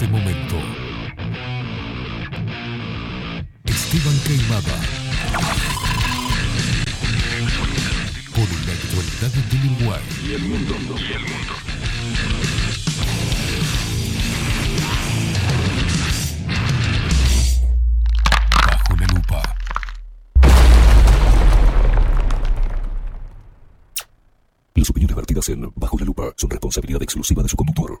este momento. Esteban Queimada. Por la actualidad del Uruguay. Y el mundo. Y el mundo. Bajo la lupa. Las opiniones vertidas en Bajo la lupa son responsabilidad exclusiva de su conductor.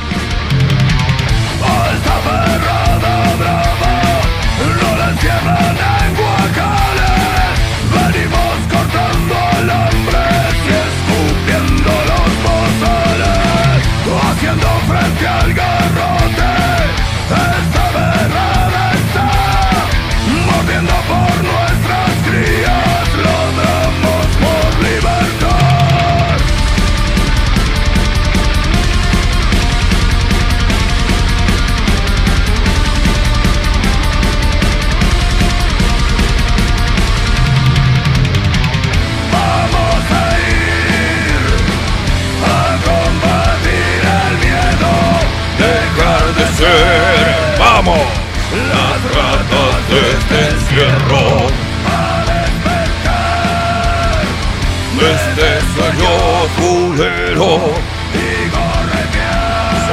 Y corretear,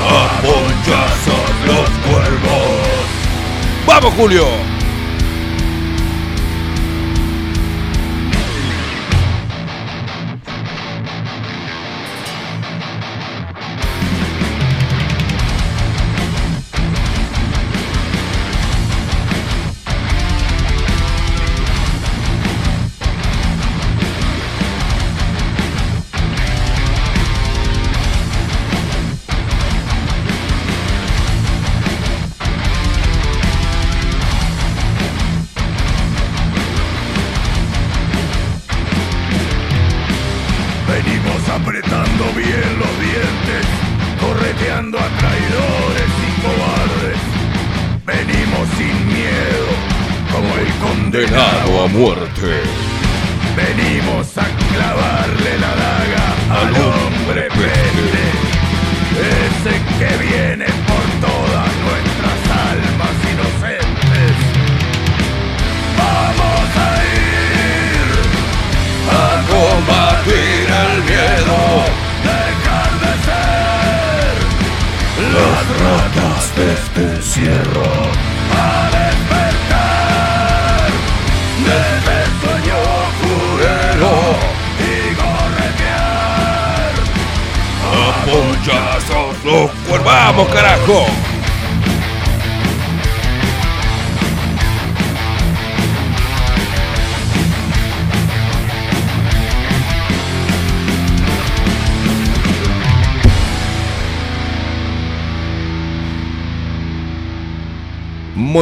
a ponchazos los cuervos. ¡Vamos, Julio!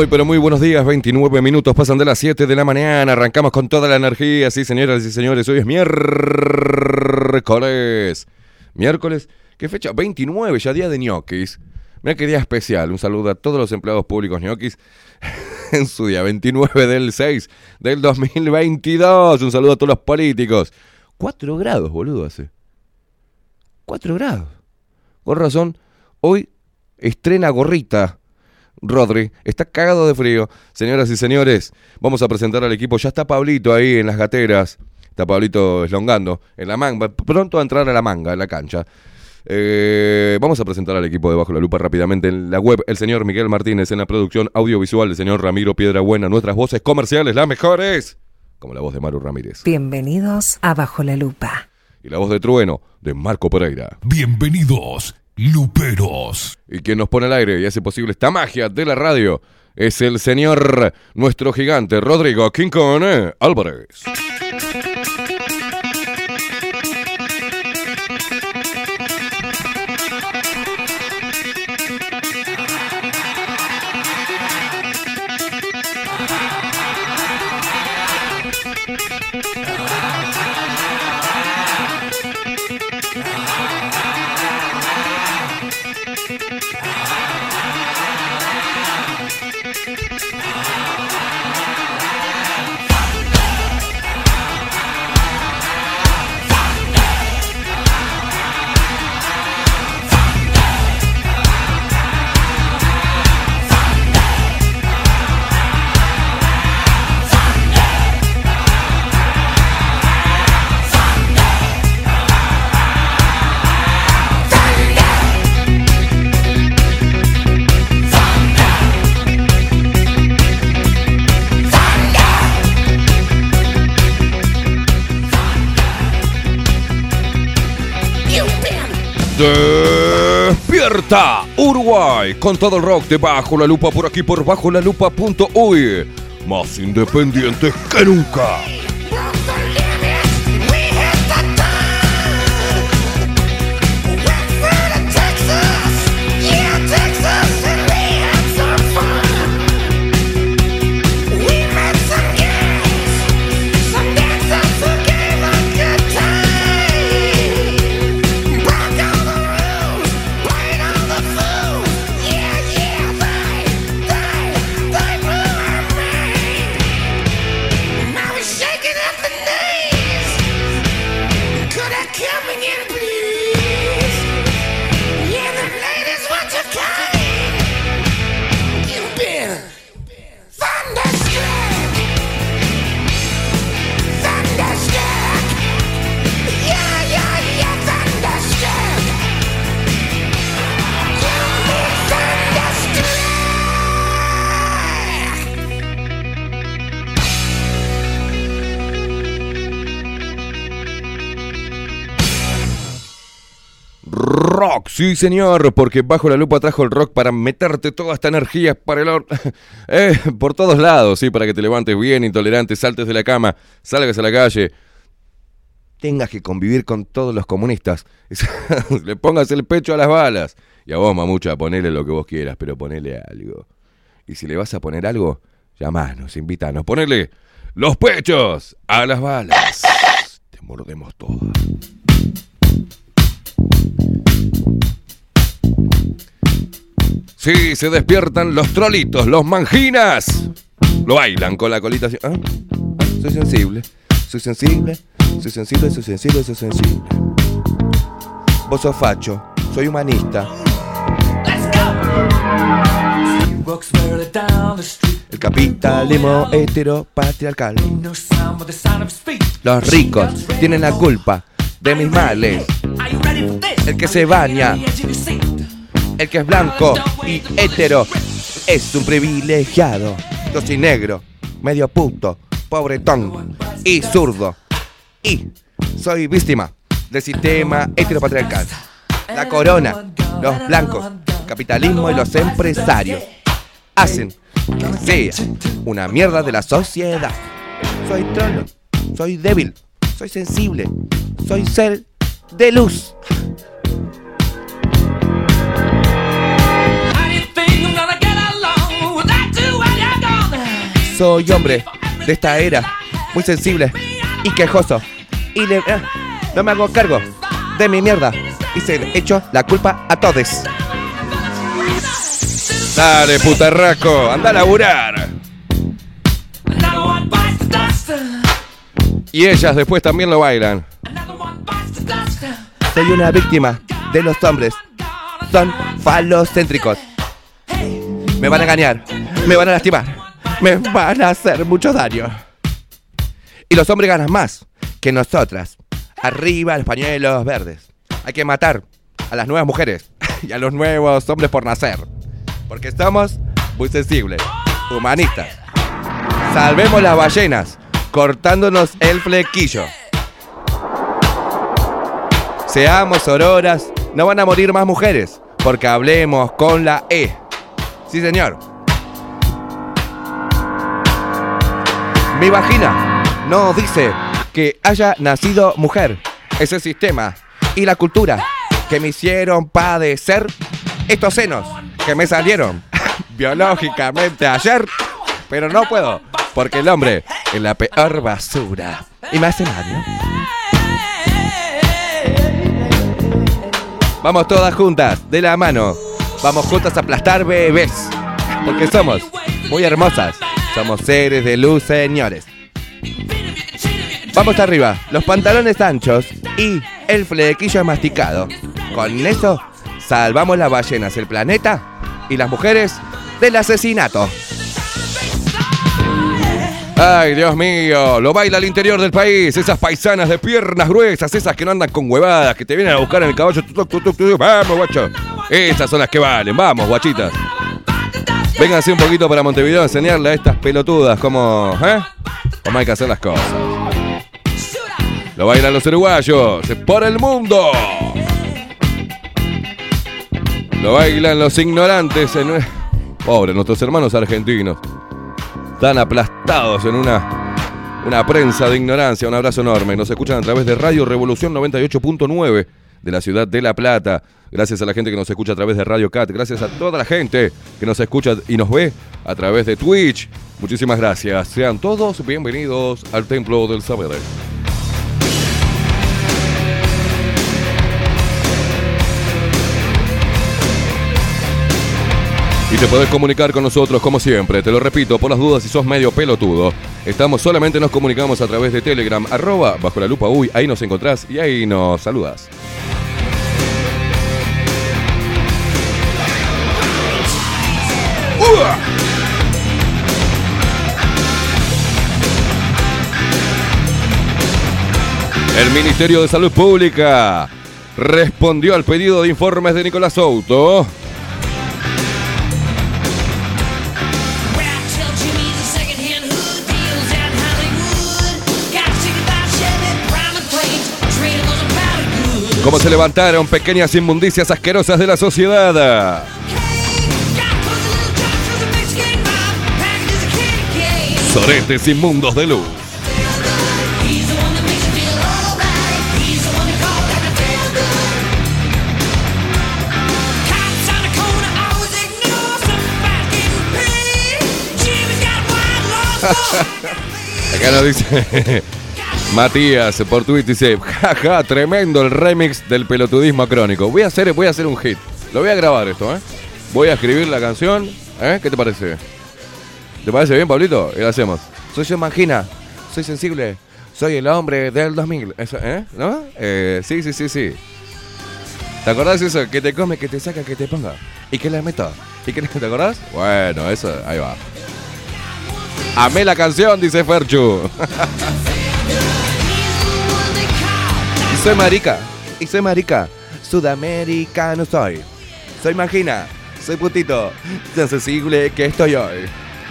Muy pero muy buenos días, 29 minutos pasan de las 7 de la mañana, arrancamos con toda la energía, sí señoras y señores, hoy es miércoles. Miércoles, ¿qué fecha? 29, ya día de ñoquis. Mira qué día especial, un saludo a todos los empleados públicos ñoquis en su día 29 del 6 del 2022, un saludo a todos los políticos. 4 grados, boludo, hace. 4 grados. Con razón, hoy estrena gorrita Rodri está cagado de frío. Señoras y señores, vamos a presentar al equipo. Ya está Pablito ahí en las gateras. Está Pablito eslongando en la manga. Pronto a entrar a la manga, en la cancha. Eh, vamos a presentar al equipo de Bajo la Lupa rápidamente. En la web, el señor Miguel Martínez. En la producción audiovisual, el señor Ramiro Piedra Buena. Nuestras voces comerciales, las mejores. Como la voz de Maru Ramírez. Bienvenidos a Bajo la Lupa. Y la voz de Trueno, de Marco Pereira. Bienvenidos, Luperos. Y quien nos pone al aire y hace posible esta magia de la radio es el señor, nuestro gigante, Rodrigo Quincone Álvarez. Uruguay con todo el rock de Bajo la Lupa por aquí por bajo la lupa.uy. Más independientes que nunca. Sí señor, porque bajo la lupa trajo el rock para meterte toda esta energía para el or- eh, por todos lados, sí, para que te levantes bien, intolerante, saltes de la cama, salgas a la calle, tengas que convivir con todos los comunistas, le pongas el pecho a las balas. Y a vos, mamucha, ponele lo que vos quieras, pero ponele algo. Y si le vas a poner algo, llamanos, invítanos, ponele los pechos a las balas. Te mordemos todo. Sí, se despiertan los trolitos, los manginas. Lo bailan con la colita así. Ah, soy sensible, soy sensible, soy sensible, soy sensible, soy sensible. Vos sos facho, soy humanista. The street. El capitalismo heteropatriarcal. Los ricos tienen la culpa de mis males. El que se baña. El que es blanco y hetero, es un privilegiado. Yo soy negro, medio puto, pobretón y zurdo. Y soy víctima del sistema heteropatriarcal. La corona, los blancos, capitalismo y los empresarios hacen que sea una mierda de la sociedad. Soy trolo, soy débil, soy sensible, soy ser de luz. Soy hombre de esta era, muy sensible y quejoso. Y le, eh, no me hago cargo de mi mierda. Y se le echo la culpa a todos. Dale, putarraco, anda a laburar. Y ellas después también lo bailan. Soy una víctima de los hombres. Son falocéntricos. Me van a engañar, me van a lastimar, me van a hacer mucho daño. Y los hombres ganan más que nosotras. Arriba los pañuelos verdes. Hay que matar a las nuevas mujeres y a los nuevos hombres por nacer. Porque estamos muy sensibles, humanistas. Salvemos las ballenas, cortándonos el flequillo. Seamos auroras, no van a morir más mujeres, porque hablemos con la E. Sí, señor. Mi vagina no dice que haya nacido mujer. Ese sistema y la cultura que me hicieron padecer estos senos que me salieron biológicamente ayer, pero no puedo, porque el hombre es la peor basura y me hace daño. Vamos todas juntas, de la mano. Vamos juntas a aplastar bebés. Porque somos muy hermosas. Somos seres de luz, señores. Vamos arriba, los pantalones anchos y el flequillo masticado. Con eso salvamos las ballenas, el planeta y las mujeres del asesinato. Ay, Dios mío, lo baila al interior del país, esas paisanas de piernas gruesas, esas que no andan con huevadas, que te vienen a buscar en el caballo. Vamos, guacho. Esas son las que valen, vamos, guachitas. Vénganse un poquito para Montevideo a enseñarle a estas pelotudas cómo, ¿eh? cómo hay que hacer las cosas. Lo bailan los uruguayos por el mundo. Lo bailan los ignorantes en... Pobre, nuestros hermanos argentinos. Están aplastados en una, una prensa de ignorancia. Un abrazo enorme. Nos escuchan a través de Radio Revolución 98.9 de la ciudad de La Plata. Gracias a la gente que nos escucha a través de Radio Cat. Gracias a toda la gente que nos escucha y nos ve a través de Twitch. Muchísimas gracias. Sean todos bienvenidos al Templo del Saber. Y te podés comunicar con nosotros como siempre, te lo repito, por las dudas si sos medio pelotudo. Estamos solamente nos comunicamos a través de Telegram, arroba bajo la lupa uy, ahí nos encontrás y ahí nos saludas. El Ministerio de Salud Pública respondió al pedido de informes de Nicolás Souto. Cómo se levantaron pequeñas inmundicias asquerosas de la sociedad. Soretes inmundos de luz. Acá nos dice Matías por Twitter dice, jaja, tremendo el remix del pelotudismo crónico. Voy a hacer, voy a hacer un hit. Lo voy a grabar esto, ¿eh? Voy a escribir la canción. ¿Eh? ¿Qué te parece? ¿Te parece bien, Pablito? Y lo hacemos. Soy yo, Mangina. Soy sensible. Soy el hombre del 2000. Eso, ¿Eh? ¿No? Eh, sí, sí, sí, sí. ¿Te acordás eso? Que te come, que te saca, que te ponga. ¿Y que le meto? ¿Y que te acordás? Bueno, eso, ahí va. Amé la canción, dice Ferchu. y soy marica. Y soy marica. Sudamericano soy. Soy magina. Soy putito. Tan sensible que estoy hoy.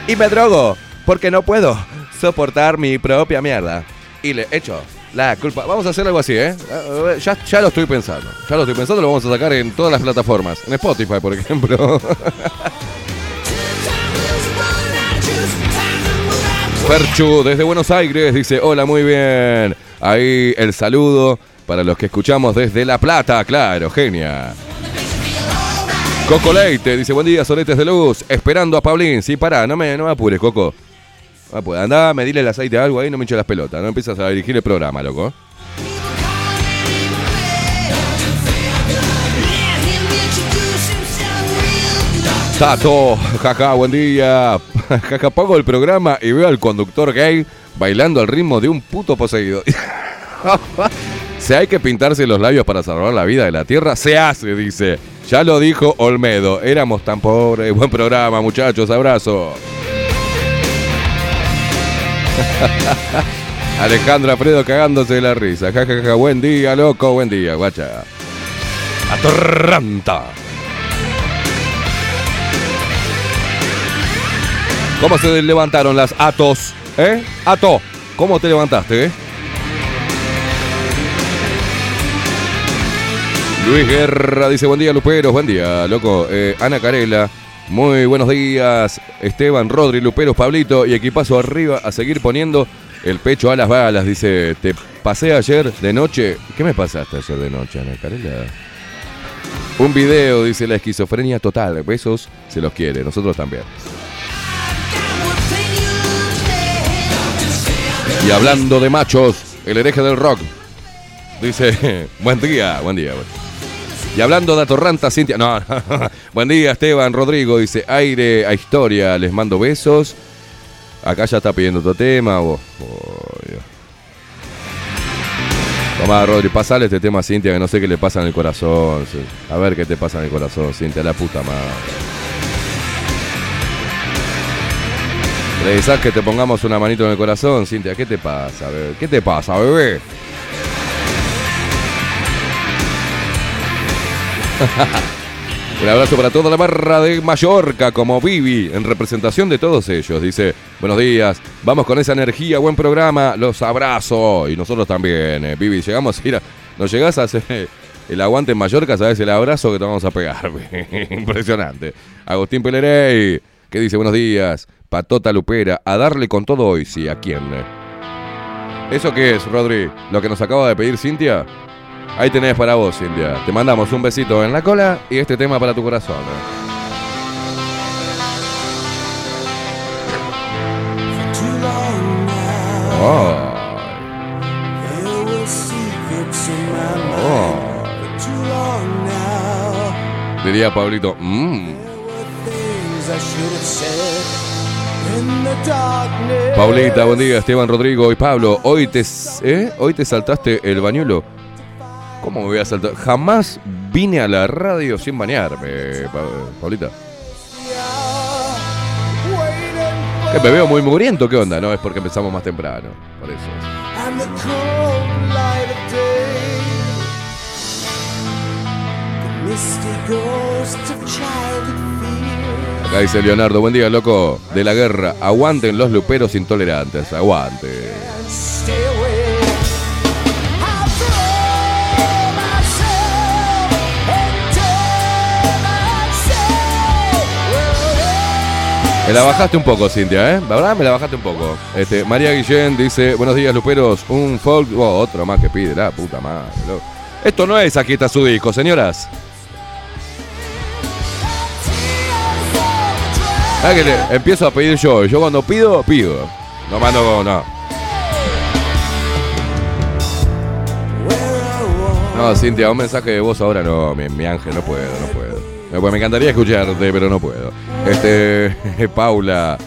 Y me drogo. Porque no puedo soportar mi propia mierda. Y le echo la culpa. Vamos a hacer algo así, ¿eh? Ya, ya lo estoy pensando. Ya lo estoy pensando. Lo vamos a sacar en todas las plataformas. En Spotify, por ejemplo. Perchu desde Buenos Aires dice, hola, muy bien. Ahí el saludo para los que escuchamos desde La Plata, claro, genia. Coco Leite dice, buen día, soletes de luz, esperando a Pablín. Sí, pará, no me, no apures, Coco. No puede, andá, me dile el aceite a algo ahí, no me eches las pelotas, no empiezas a dirigir el programa, loco. Tato, jaja, buen día. Pongo el programa y veo al conductor gay bailando al ritmo de un puto poseído. si hay que pintarse los labios para salvar la vida de la tierra, se hace, dice. Ya lo dijo Olmedo. Éramos tan pobres. Buen programa, muchachos. Abrazo. Alejandra Fredo cagándose de la risa. Jajaja, buen día, loco, buen día, guacha. Atorranta. ¿Cómo se levantaron las Atos? ¿Eh? Ato, ¿cómo te levantaste, eh? Luis Guerra dice, buen día, Luperos, buen día, loco. Eh, Ana Carela, muy buenos días. Esteban, Rodri, Luperos, Pablito y equipazo arriba a seguir poniendo el pecho a las balas. Dice, te pasé ayer de noche. ¿Qué me pasaste ayer de noche, Ana Carela? Un video, dice la esquizofrenia total. Besos, se los quiere, nosotros también. Y hablando de machos, el hereje del rock. Dice, buen día, buen día. Y hablando de Atorranta, Cintia. No, buen día, Esteban, Rodrigo. Dice, aire a historia, les mando besos. Acá ya está pidiendo otro tema. vos. Oh. Tomá, Rodri, pasale este tema a Cintia, que no sé qué le pasa en el corazón. A ver qué te pasa en el corazón, Cintia, la puta madre. ¿Precisás que te pongamos una manito en el corazón, Cintia? ¿Qué te pasa, bebé? ¿Qué te pasa, bebé? Un abrazo para toda la barra de Mallorca, como Vivi, en representación de todos ellos. Dice, buenos días, vamos con esa energía, buen programa, los abrazo. Y nosotros también, eh, Vivi, llegamos a ir a... Nos llegás a hacer el aguante en Mallorca, sabes el abrazo que te vamos a pegar. Impresionante. Agustín Pelerey, que dice, buenos días, Patota Lupera, a darle con todo hoy, sí, ¿a quién? ¿Eso qué es, Rodri? ¿Lo que nos acaba de pedir Cintia? Ahí tenés para vos, Cintia. Te mandamos un besito en la cola y este tema para tu corazón. Oh. Oh. Diría Pablito, mmm. Paulita, buen día, Esteban Rodrigo y Pablo. Hoy te, ¿eh? Hoy te saltaste el bañuelo. ¿Cómo me voy a saltar? Jamás vine a la radio sin bañarme, Pa- Paulita. ¿Qué, me veo muy mugriento, ¿qué onda? No, es porque empezamos más temprano, por eso. Acá dice Leonardo, buen día, loco. De la guerra, aguanten los luperos intolerantes, aguante. and stay away. I'll throw myself into myself. Me la bajaste un poco, Cintia, ¿eh? La verdad me la bajaste un poco. Este, María Guillén dice, buenos días, luperos. Un folk... Oh, otro más que pide, la puta madre. Esto no es aquí está su disco, señoras. Ah, empiezo a pedir yo. Yo cuando pido, pido. No mando, no. No, Cintia, un mensaje de voz ahora no, mi, mi ángel, no puedo, no puedo. Pues me encantaría escucharte, pero no puedo. Este, Paula,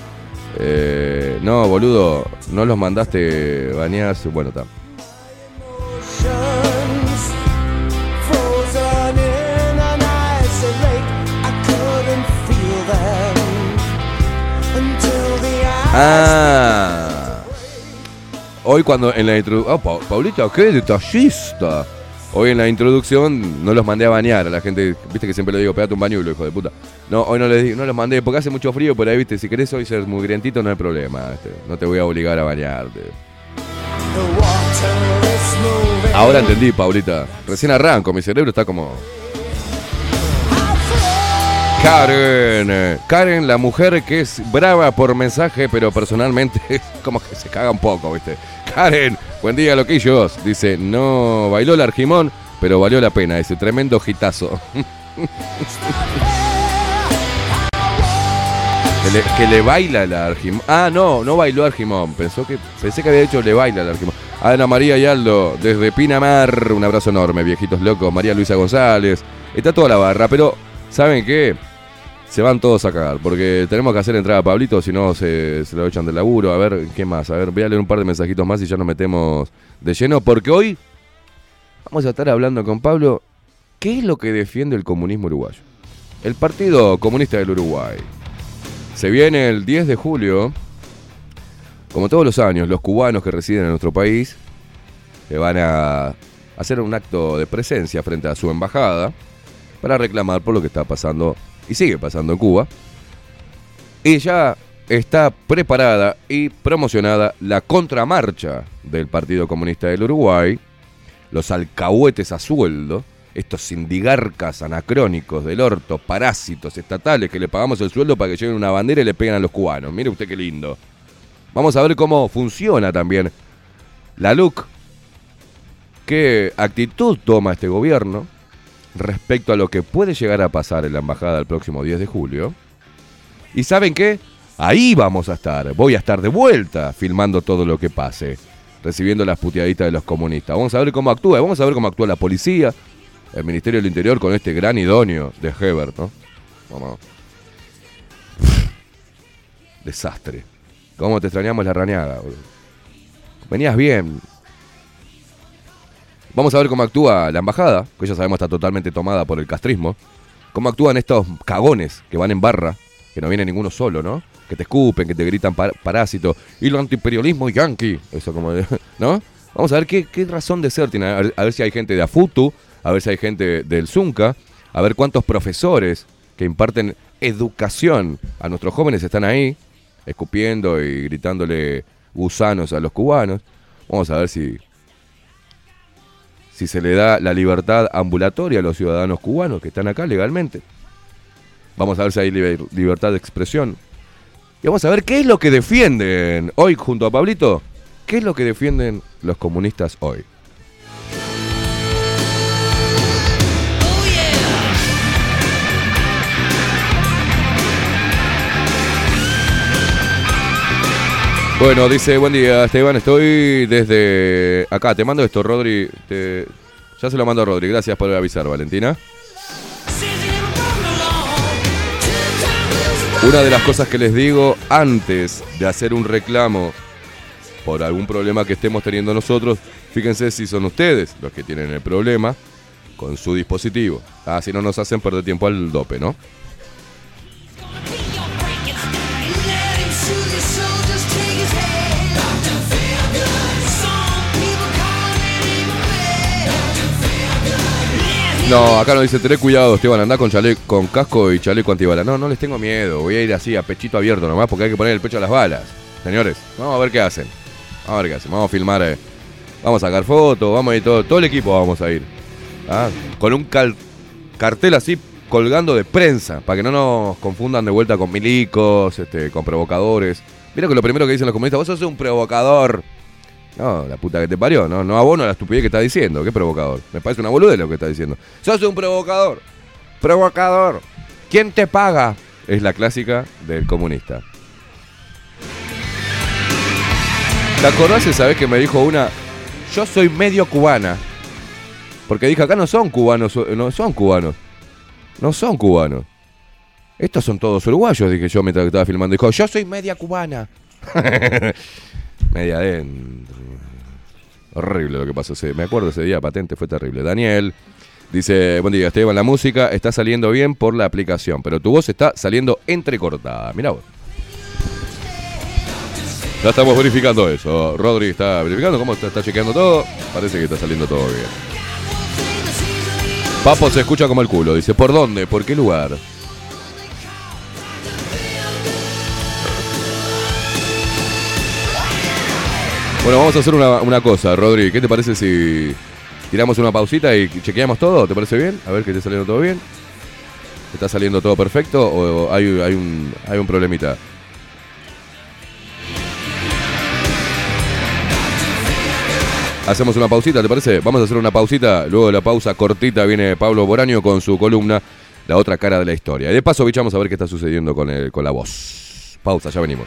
eh, no, boludo, no los mandaste bañarse. Bueno, está. Ah. Hoy cuando en la introducción... Oh, Pa- Paulita, qué detallista. Hoy en la introducción no los mandé a bañar a la gente. Viste que siempre le digo, pegate un bañuelo, hijo de puta. No, hoy no les no los mandé porque hace mucho frío por ahí, viste. Si querés hoy ser muy grientito no hay problema. este, no te voy a obligar a bañarte. Ahora entendí, Paulita. Recién arranco, mi cerebro está como... Karen, Karen, la mujer que es brava por mensaje, pero personalmente como que se caga un poco, ¿viste? Karen, buen día, loquillos. Dice, no bailó el argimón, pero valió la pena, ese tremendo hitazo. que, le, baila el argimón. Ah, no, no bailó argimón. Pensó que, pensé que había hecho le baila el argimón. Ana María y Aldo, desde Pinamar, un abrazo enorme, viejitos locos. María Luisa González. Está toda la barra, pero ¿saben qué? Se van todos a cagar, porque tenemos que hacer entrada a Pablito, si no se, se lo echan del laburo. A ver, ¿qué más? A ver, voy a leer un par de mensajitos más y ya nos metemos de lleno, porque hoy vamos a estar hablando con Pablo. ¿Qué es lo que defiende el comunismo uruguayo? El Partido Comunista del Uruguay. Se viene el 10 de julio, como todos los años, los cubanos que residen en nuestro país eh, van a hacer un acto de presencia frente a su embajada para reclamar por lo que está pasando y sigue pasando en Cuba. Y ya está preparada y promocionada la contramarcha del Partido Comunista del Uruguay, los alcahuetes a sueldo, estos sindigarcas anacrónicos del orto, parásitos estatales que le pagamos el sueldo para que lleven una bandera y le peguen a los cubanos. Mire usted qué lindo. Vamos a ver cómo funciona también la LUC, qué actitud toma este gobierno respecto a lo que puede llegar a pasar en la embajada el próximo 10 de julio. ¿Y saben qué? Ahí vamos a estar. Voy a estar de vuelta filmando todo lo que pase. Recibiendo las puteaditas de los comunistas. Vamos a ver cómo actúa. Vamos a ver cómo actúa la policía. El Ministerio del Interior con este gran idóneo de Hebert, ¿no? Vamos. Desastre. ¿Cómo te extrañamos la rañada? Venías bien. Vamos a ver cómo actúa la embajada, que ya sabemos está totalmente tomada por el castrismo. Cómo actúan estos cagones que van en barra, que no viene ninguno solo, ¿no? Que te escupen, que te gritan par- parásito. Y el antiimperialismo yankee. Eso como, de- ¿no? Vamos a ver qué, razón de ser tiene. A ver si hay gente de Afutu, a ver si hay gente del Zunca, a ver cuántos profesores que imparten educación a nuestros jóvenes están ahí, escupiendo y gritándole gusanos a los cubanos. Vamos a ver si, si se le da la libertad ambulatoria a los ciudadanos cubanos que están acá legalmente. Vamos a ver si hay liber- libertad de expresión. Y vamos a ver qué es lo que defienden hoy junto a Pablito. ¿Qué es lo que defienden los comunistas hoy? Bueno, dice, buen día Esteban, estoy desde acá, te mando esto, Rodri. te- Ya se lo mando a Rodri, gracias por avisar, Valentina. Una de las cosas que les digo antes de hacer un reclamo por algún problema que estemos teniendo nosotros, fíjense si son ustedes los que tienen el problema con su dispositivo. Ah, si no nos hacen perder tiempo al dope, ¿no? No, acá nos dice, tené cuidado, Esteban, andá con chale con casco y chaleco antibala. No, no les tengo miedo, voy a ir así a pechito abierto nomás porque hay que poner el pecho a las balas. Señores, vamos a ver qué hacen. Vamos a ver qué hacen, vamos a filmar, eh. vamos a sacar fotos, vamos a ir todo, todo el equipo vamos a ir. Ah, Con un cartel así colgando de prensa, para que no nos confundan de vuelta con milicos, este, con provocadores. Mira que lo primero que dicen los comunistas, vos sos un provocador. No, la puta que te parió, no, no abono a la estupidez que está diciendo, qué provocador. Me parece una boludez lo que está diciendo. Sos un provocador. Provocador. ¿Quién te paga? Es la clásica del comunista. ¿Te acordás esa vez que me dijo una? Yo soy medio cubana. Porque dije, acá no son cubanos, no son cubanos. No son cubanos. Estos son todos uruguayos, dije yo mientras estaba filmando. Dijo, yo soy media cubana. media adentro. Horrible lo que pasó. ese- Me acuerdo ese día, patente, fue terrible. Daniel dice, buen día Esteban, la música está saliendo bien por la aplicación, pero tu voz está saliendo entrecortada. Mira vos. Ya estamos verificando eso. Rodri está verificando cómo está, está chequeando todo. Parece que está saliendo todo bien. Papo se escucha como el culo. Dice, ¿por dónde? ¿Por qué lugar? Bueno, vamos a hacer una, una cosa, Rodri. ¿Qué te parece si tiramos una pausita y chequeamos todo? ¿Te parece bien? A ver que esté saliendo todo bien. ¿Está saliendo todo perfecto o hay, hay, un, hay un problemita? Hacemos una pausita, ¿te parece? Vamos a hacer una pausita. Luego de la pausa cortita viene Pablo Boraño con su columna La otra cara de la historia. Y de paso, bichamos a ver qué está sucediendo con, el- con la voz. Pausa, ya venimos.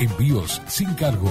Envíos sin cargo.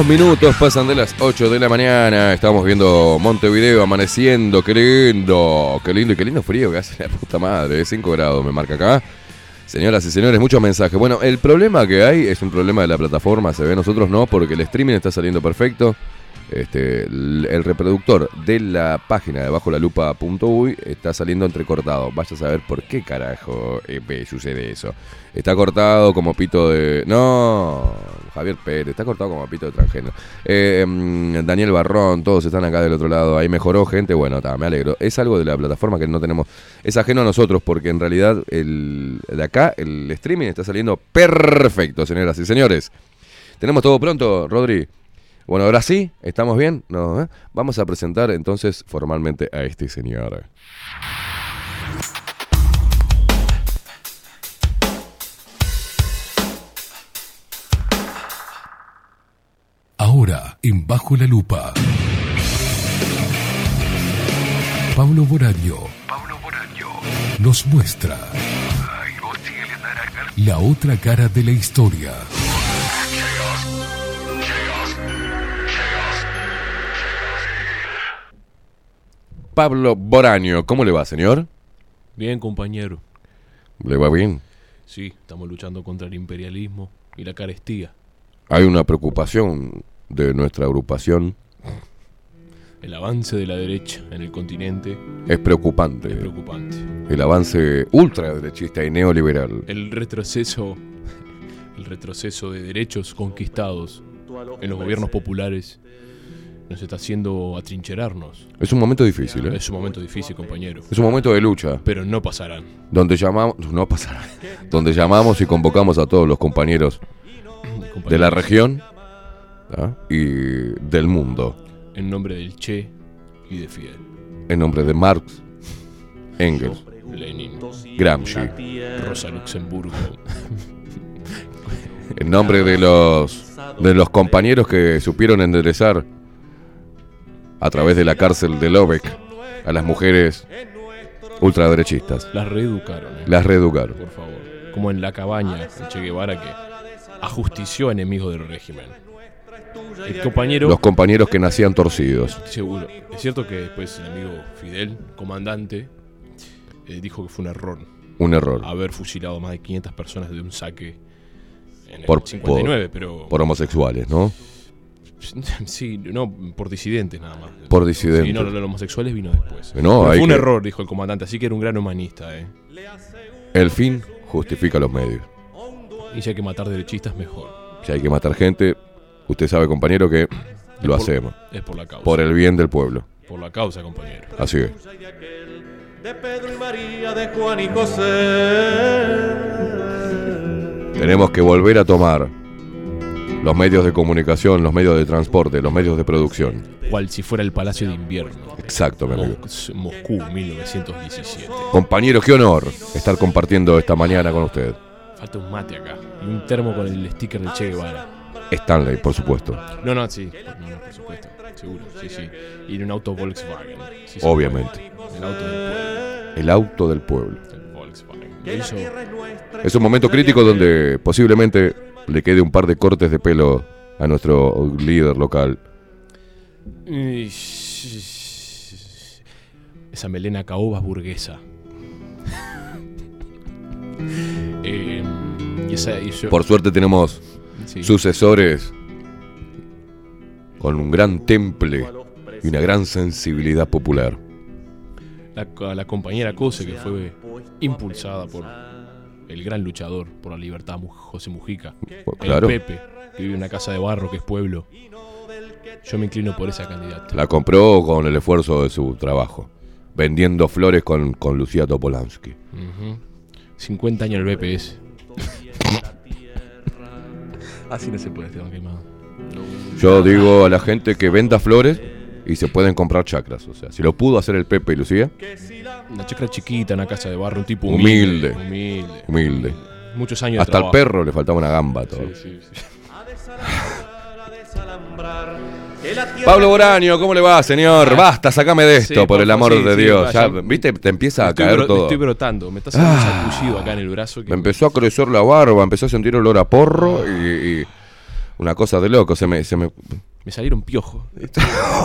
Dos minutos pasan de las 8 de la mañana. Estamos viendo Montevideo amaneciendo. Qué lindo. Qué lindo y qué lindo frío que hace la puta madre. 5 grados me marca acá. Señoras y señores, muchos mensajes. Bueno, el problema que hay es un problema de la plataforma. Se ve nosotros no, porque el streaming está saliendo perfecto. Este, el, reproductor de la página de bajo la lupa.uy está saliendo entrecortado. Vaya a saber por qué carajo eh, sucede eso. Está cortado como pito de. No, Javier Pérez, está cortado como pito de transgénero. Eh, mm, Daniel Barrón, todos están acá del otro lado. Ahí mejoró gente. Bueno, ta, me alegro. Es algo de la plataforma que no tenemos. Es ajeno a nosotros porque en realidad el, de acá el streaming está saliendo perfecto, señoras y señores. ¿Tenemos todo pronto, Rodri? Bueno, ahora sí, ¿estamos bien? No, ¿eh? Vamos a presentar entonces formalmente a este señor. Ahora, en Bajo la Lupa. Pablo Boraño. Nos muestra la otra cara de la historia. Pablo Boraño, ¿cómo le va, señor? Bien, compañero. ¿Le va bien? Sí, estamos luchando contra el imperialismo y la carestía. Hay una preocupación de nuestra agrupación. El avance de la derecha en el continente Es preocupante. es preocupante. El avance ultraderechista y neoliberal. El retroceso, el retroceso de derechos conquistados en los gobiernos populares nos está haciendo atrincherarnos. Es un momento difícil, ¿eh? Es un momento difícil, compañero, Es un momento de lucha. pero no pasarán. Donde llamamos. No pasará. Donde llamamos y convocamos a todos los compañeros de la región ¿ah? y del mundo. En nombre del Che y de Fidel, En nombre de Marx, Engels, Lenin, Gramsci. Rosa Luxemburgo, En nombre de los, de los compañeros que supieron enderezar a través de la cárcel de Lobeck a las mujeres ultraderechistas. las reeducaron. ¿eh? Las reeducaron. por favor. Como en la cabaña Che Guevara que ajustició a enemigos del régimen. El compañero, Los compañeros que nacían torcidos. seguro, es cierto que después el amigo Fidel, comandante, eh, dijo que fue un error Un error. haber fusilado a más de 500 personas de un saque en el Por- 59, pero Por homosexuales, ¿no? sí, no por disidentes nada más. Por disidentes. Sí, no, los homosexuales vino después. No, hay fue un que- error, dijo el comandante, así que era un gran humanista, eh. El fin justifica los medios. Y si hay que matar derechistas, mejor. Si hay que matar gente, usted sabe, compañero, que lo por- hacemos. Es por la causa. Por el bien del pueblo. Por la causa, compañero. Así es. de Pedro y María, de Juan y José. Tenemos que volver a tomar los medios de comunicación, los medios de transporte, los medios de producción. Cual si fuera el Palacio de Invierno. Exacto, mi amigo. Mos- Moscú, 1917. Compañero, qué honor estar compartiendo esta mañana con usted. Falta un mate acá. Y un termo con el sticker del Che Guevara. Stanley, por supuesto. No, no, sí. No, no, por supuesto. Seguro, sí, sí. Y en un auto Volkswagen. Sí. Obviamente. El auto del pueblo. El auto del pueblo. El Volkswagen. Es un momento crítico donde posiblemente le quede un par de cortes de pelo a nuestro líder local. Esa melena caoba es burguesa. Eh, y esa, y yo- Por suerte tenemos sí. sucesores con un gran temple y una gran sensibilidad popular. la, la compañera Cose, que fue impulsada por el gran luchador por la libertad, José Mujica. Claro, El Pepe, que vive en una casa de barro que es pueblo. Yo me inclino por esa candidata. la compró con el esfuerzo de su trabajo, vendiendo flores con, con Lucía Topolansky. Ujú. 50 años el BPS. Así no se puede, tengo quemado. Yo digo a la gente que venda flores y se pueden comprar chacras. O sea, si lo pudo hacer el Pepe y Lucía, Una chacra chiquita, una casa de barro, un tipo Humilde. humilde. Humilde. humilde. Muchos años de Hasta al trabajo. perro le faltaba una gamba. Todo. Sí, sí, sí. Pablo Boraño, ¿cómo le va, señor? Basta, sacame de esto, Sí, por el amor de sí, Dios. Ya. ¿Viste? Te empieza a caer bro- me todo. estoy brotando, me está haciendo Ah. un sacudillo acá en el brazo. Que Me empezó a crecer la barba, empezó a sentir olor a porro y, y Una cosa de loco, se me... Se me... Me salieron piojos.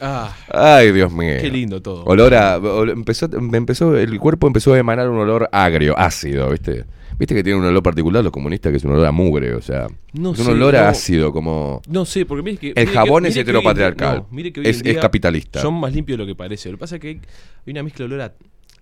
ah, Ay, Dios mío. qué lindo todo. Olor a... ol- Empezó, me empezó, el cuerpo empezó a emanar un olor agrio, ácido, ¿viste? Viste que tiene un olor particular los comunistas que es un olor a mugre, o sea... No es un sé, olor a no. ácido, como... No sé, porque mire que. El mire que- jabón es mire que hoy en día- heteropatriarcal. no, mire que hoy Es- en es día capitalista. Son más limpios de lo que parece. Lo que pasa es que hay, hay una mezcla de olor a,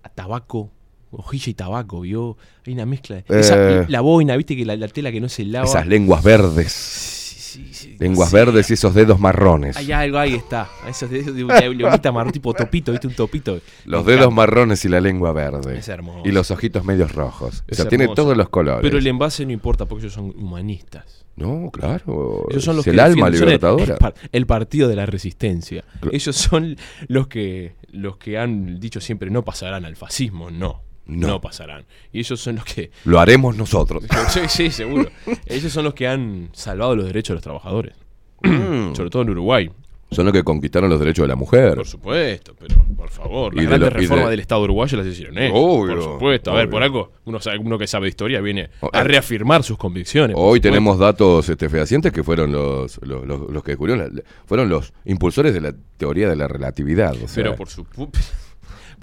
a tabaco, hojilla y tabaco, ¿vio? Hay una mezcla. de- esa- Eh. la boina, viste que la, la tela que no se lava. Esas lenguas verdes. Sí, sí, sí, Lenguas sí. verdes y esos dedos marrones. Hay algo, ahí está. Esos de, de una leonita marrón, tipo topito, ¿viste? Un topito. Los dedos marrones y la lengua verde. Es hermoso. Y los ojitos medios rojos. O sea, tiene todos los colores. Pero el envase no importa porque ellos son humanistas. No, claro. Ellos son los es que el alma el- libertadora. El, par- el partido de la resistencia. Ellos son los que los que han dicho siempre no pasarán al fascismo, no. No. No, pasarán. Y ellos son los que Lo haremos nosotros. sí, sí, seguro. Ellos son los que han salvado los derechos de los trabajadores. Mm. Sobre todo en Uruguay. Son los que conquistaron los derechos de la mujer. Por supuesto, pero por favor, Y las de grandes lo- y de- del Estado uruguayo las hicieron ellos. Obvio, por supuesto. A ver, por algo, uno, sabe, uno que sabe de historia viene O- a eh, reafirmar sus convicciones. Hoy supuesto. tenemos datos este, fehacientes que fueron los, los, los- los que descubrieron, la- fueron los impulsores de la teoría de la relatividad. o sea. Pero por, supu-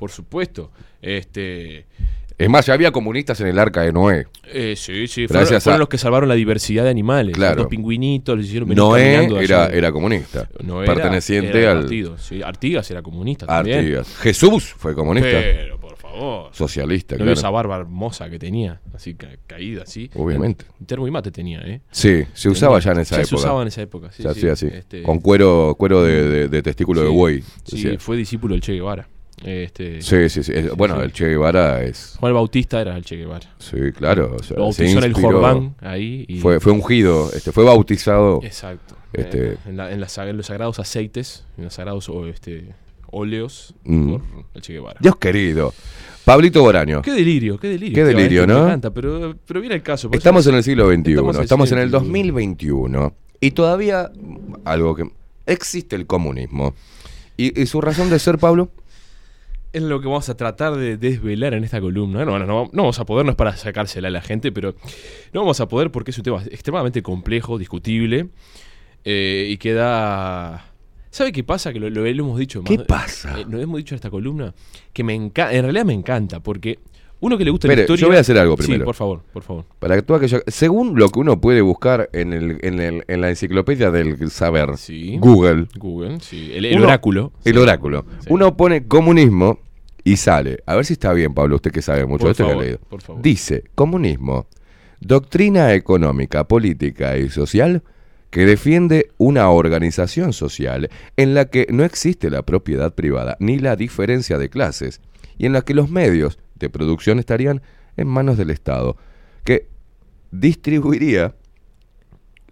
por supuesto. Este, Es más, ya había comunistas en el arca de Noé. eh, sí, sí. Fueron, Gracias fueron a- los que salvaron la diversidad de animales. Claro. Los pingüinitos los hicieron Noé era, era comunista. No era- perteneciente era al partido, sí. Artigas era comunista también. Artigas. Jesús fue comunista. Pero, por favor. Socialista, No claro. esa barba hermosa que tenía, así ca- caída, así. Obviamente. Termo y mate tenía, ¿eh? Sí, se usaba ya en esa ya época. se usaba en esa época, sí. se sí. así. Este, Con cuero, cuero de, de- de testículo de buey. Sí, fue discípulo del Che Guevara. Este, sí, sí, sí. Bueno, sí. el Che Guevara es. Juan Bautista era el Che Guevara. Sí, claro. o sea, Lo se en el. Jordán, ahí. Y, Fue, fue ungido, este, fue bautizado. Exacto. Este- Eh, en, la- en en los sagrados aceites, en los sagrados este, óleos Mm. por el Che Guevara. Dios querido. Pablito Boraño. Qué delirio, qué delirio. Qué delirio, esto ¿no? Me encanta, pero, pero viene el caso. Estamos en el siglo XXI, Estamos estamos, en el en el siglo 2021 y todavía algo que existe el comunismo. ¿Y, y su razón de ser, Pablo? Es lo que vamos a tratar de desvelar en esta columna. No, no, no, no vamos a poder, no es para sacársela a la gente, pero no vamos a poder porque es un tema extremadamente complejo, discutible, eh, y que da... ¿Sabe qué pasa? Que lo, lo- lo hemos dicho. ¿Qué más- pasa? eh, lo hemos dicho en esta columna, que me encanta, en realidad me encanta, porque uno que le gusta la historia... yo voy a hacer algo Sí, primero. por favor, por favor. Para que tú aquello- según lo que uno puede buscar en, el, en, el- en la enciclopedia del saber, Sí. Google, Google, sí. El, el Uno- oráculo. el Sí. oráculo, Sí. uno pone comunismo y sale. A ver si está bien, Pablo, usted que sabe mucho Por de esto que ha favor, leído. por favor. Dice, comunismo, doctrina económica, política y social que defiende una organización social en la que no existe la propiedad privada ni la diferencia de clases y en la que los medios de producción estarían en manos del Estado, que distribuiría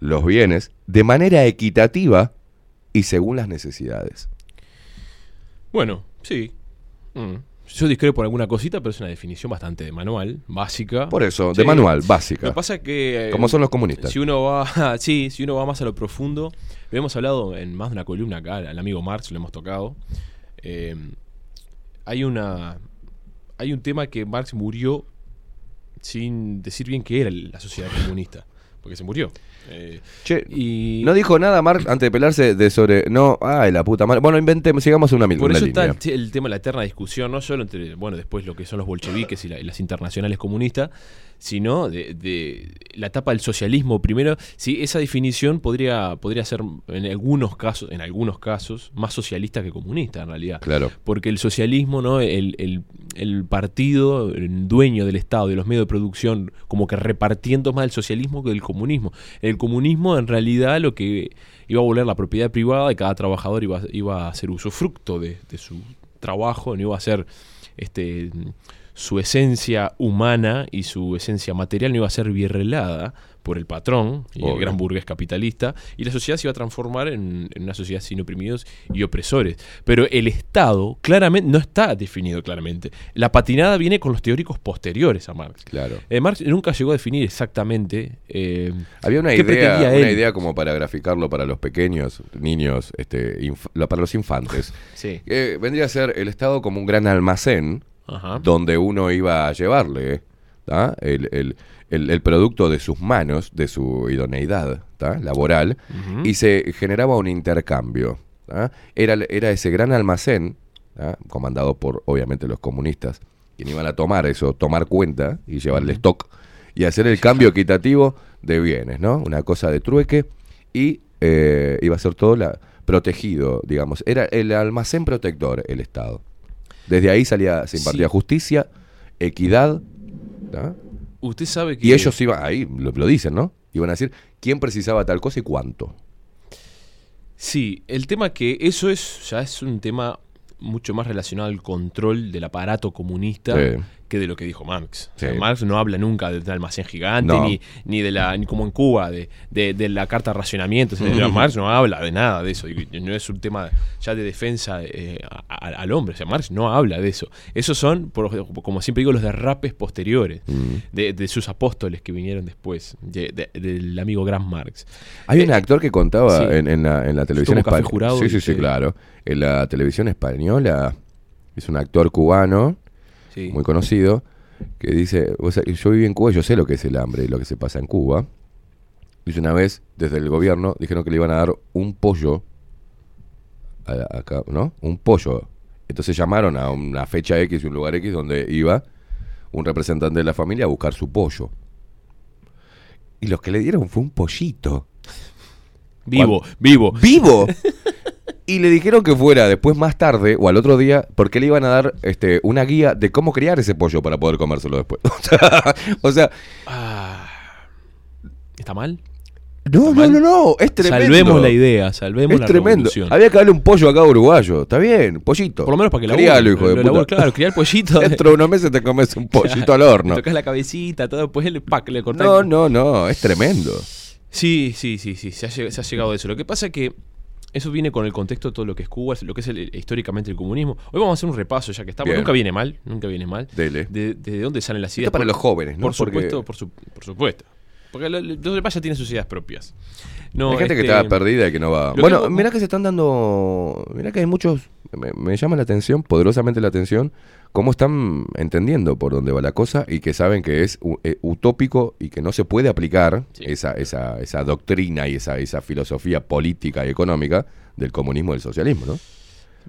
los bienes de manera equitativa y según las necesidades. Bueno, sí. Mm. Yo discrepo en alguna cosita, pero es una definición bastante de manual, básica. Por eso, Sí. de manual, Lo básica. que pasa es que... eh, Como son los comunistas. Si uno va, sí, si uno va más a lo profundo, lo hemos hablado en más de una columna acá, al amigo Marx lo hemos tocado. eh, hay una, hay un tema que Marx murió sin decir bien qué era la sociedad comunista, porque se murió. Eh, Che, y no dijo nada Marx antes de pelarse de sobre. No, ay, la puta madre. Bueno, inventemos, sigamos una, mil- Por una eso está el, te- el tema de la eterna discusión, no solo entre, bueno, después lo que son los bolcheviques y, la- y las internacionales comunistas, sino de, de la etapa del socialismo primero. Sí, esa definición podría, podría ser en algunos casos, en algunos casos, más socialista que comunista en realidad. Claro. Porque el socialismo, ¿no? El, el- el partido el dueño del Estado, de los medios de producción, como que repartiendo más el socialismo que el comunismo. El comunismo, en realidad, lo que iba a volver la propiedad privada y cada trabajador iba, iba a hacer usufructo de, de su trabajo, no iba a ser este su esencia humana y su esencia material no iba a ser virrelada por el patrón y Obvio. el gran burgués capitalista, y la sociedad se iba a transformar en, en una sociedad sin oprimidos y opresores. Pero el Estado claramente no está definido claramente. La patinada viene con los teóricos posteriores a Marx. Claro. Eh, Marx nunca llegó a definir exactamente eh, Había una ¿Qué idea, una idea como para graficarlo para los pequeños, niños, este, para los infantes. Sí. vendría a ser el Estado como un gran almacén Ajá. donde uno iba a llevarle. El, el- el- el producto de sus manos, de su idoneidad ¿tá? laboral, y se generaba un intercambio. Era, era ese gran almacén, ¿tá? comandado por, obviamente, los comunistas, quien iban a tomar eso, tomar cuenta y llevar el stock y hacer el cambio equitativo de bienes, ¿no? Una cosa de trueque y eh, iba a ser todo la, protegido, digamos. Era el almacén protector, el Estado. Desde ahí salía, se impartía Sí. justicia, equidad. Usted sabe que. y ellos iban, ahí lo, lo dicen, ¿no? Iban a decir quién precisaba tal cosa y cuánto. Sí, el tema que eso es ya es un tema mucho más relacionado al control del aparato comunista Sí. Que de lo que dijo Marx. O sea, Sí. Marx no habla nunca de un almacén gigante, No. ni, ni de la, ni como en Cuba, de, de- de la carta de racionamiento. O sea, Marx no habla de nada de eso. no es un tema ya de defensa eh, a- a- al hombre. O sea, Marx no habla de eso. Esos son, por- como siempre digo, los derrapes posteriores Mm. de, de sus apóstoles que vinieron después, de- de- del amigo Gran Marx. Hay un Eh, actor que contaba sí. en, en la, en la televisión española. Sí, sí, sí, claro. En la televisión española es un actor cubano Sí. muy conocido que dice, o sea, yo viví en Cuba, yo sé lo que es el hambre y lo que se pasa en Cuba. Dice una vez, desde el gobierno, dijeron que le iban a dar un pollo, a- acá, ¿no? Un pollo. Entonces llamaron a una fecha X y un lugar X donde iba un representante de la familia a buscar su pollo. Y los que le dieron fue un pollito. Vivo, vivo. ¡Vivo! Y le dijeron que fuera después más tarde o al otro día porque le iban a dar este, una guía de cómo criar ese pollo para poder comérselo después. O sea, Ah, ¿Está mal? no, no, mal? no, no, es tremendo. Salvemos la idea, salvemos Es la tremendo. revolución. Había que darle un pollo acá a uruguayo. Está bien, pollito. Por lo menos para que la Críalo, hijo de puta. Claro, criar pollito. Dentro de unos meses te comes un pollito al horno. Tocas la cabecita, todo, después le, cortás. No, no, no, es tremendo. Sí, sí, sí, sí, se ha, se ha llegado a eso. Lo que pasa es que eso viene con el contexto de todo lo que es Cuba, lo que es el- históricamente el comunismo. Hoy vamos a hacer un repaso, ya que estamos. Bien. Nunca viene mal, nunca viene mal. Dele. De, de dónde salen las Esto ideas. para Por- los jóvenes, ¿no? Por Porque supuesto, por, su- por supuesto. Porque lo- lo- los demás ya tienen sus ideas propias. No, hay gente que este, está perdida y que no va. que Bueno, mirá que se están dando. Mirá que hay muchos. Me, me llama la atención, poderosamente la atención, cómo están entendiendo por dónde va la cosa y que saben que es eh, utópico y que no se puede aplicar Sí. esa, esa, esa doctrina y esa, esa filosofía política y económica del comunismo y del socialismo, ¿no?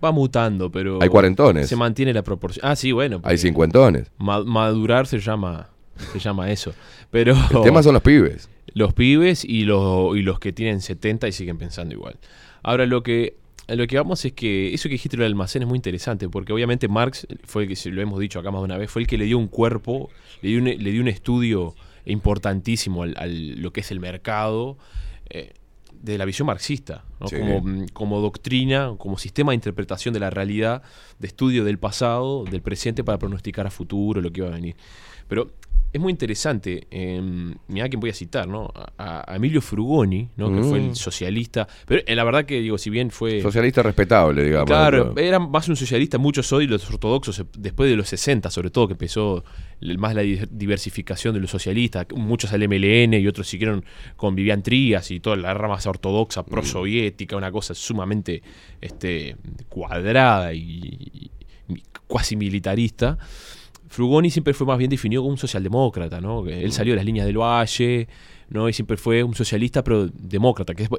Va mutando, pero. Hay cuarentones. Se mantiene la proporción. Ah, sí, bueno. Hay cincuentones. ma- madurar se llama. Se llama eso. Pero. El tema son los pibes. los pibes y los, y los que tienen 70 y siguen pensando igual. Ahora, lo que, lo que vamos es que eso que dijiste lo del almacén es muy interesante, porque obviamente Marx fue el que, lo hemos dicho acá más de una vez, fue el que le dio un cuerpo, le dio un, le dio un estudio importantísimo al, al- lo que es el mercado. eh, de la visión marxista, ¿no? Sí. como, mm, como doctrina, como sistema de interpretación de la realidad, de estudio del pasado, del presente para pronosticar a futuro lo que iba a venir. Pero es muy interesante, eh, mira quién voy a citar, ¿no? A, a Emilio Frugoni, ¿no? que fue Mm. el socialista, pero eh, la verdad que digo, si bien fue... Socialista respetable, digamos. Claro, era más un socialista, muchos hoy los ortodoxos, eh, después de los 60 sobre todo, que empezó más la di- diversificación de los socialistas, muchos al MLN y otros siguieron con Vivian Trías y toda la rama más ortodoxa, prosoviética, una cosa sumamente este, cuadrada y, y cuasi militarista. Frugoni siempre fue más bien definido como un socialdemócrata, ¿no? Que Él salió de las líneas del Valle, ¿no? Y siempre fue un socialista, pero demócrata, que es,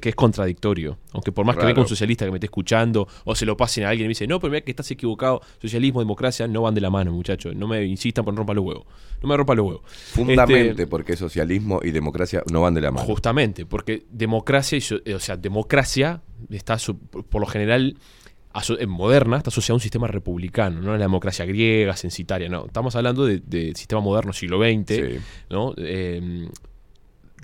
que es contradictorio. Aunque por más que Raro. venga un socialista que me esté escuchando, o se lo pasen a alguien y me dice, no, pero mira que estás equivocado, socialismo, democracia, no van de la mano, muchachos. No me insistan por no romper los huevos. No me rompa los huevos. Fundamente, Este, porque socialismo y democracia no van de la mano. Justamente, porque democracia, y so- eh, o sea, democracia está por lo general moderna, está asociada a un sistema republicano, no la democracia griega, censitaria, no. Estamos hablando de, de sistema moderno, siglo XX, Sí. ¿no? Eh,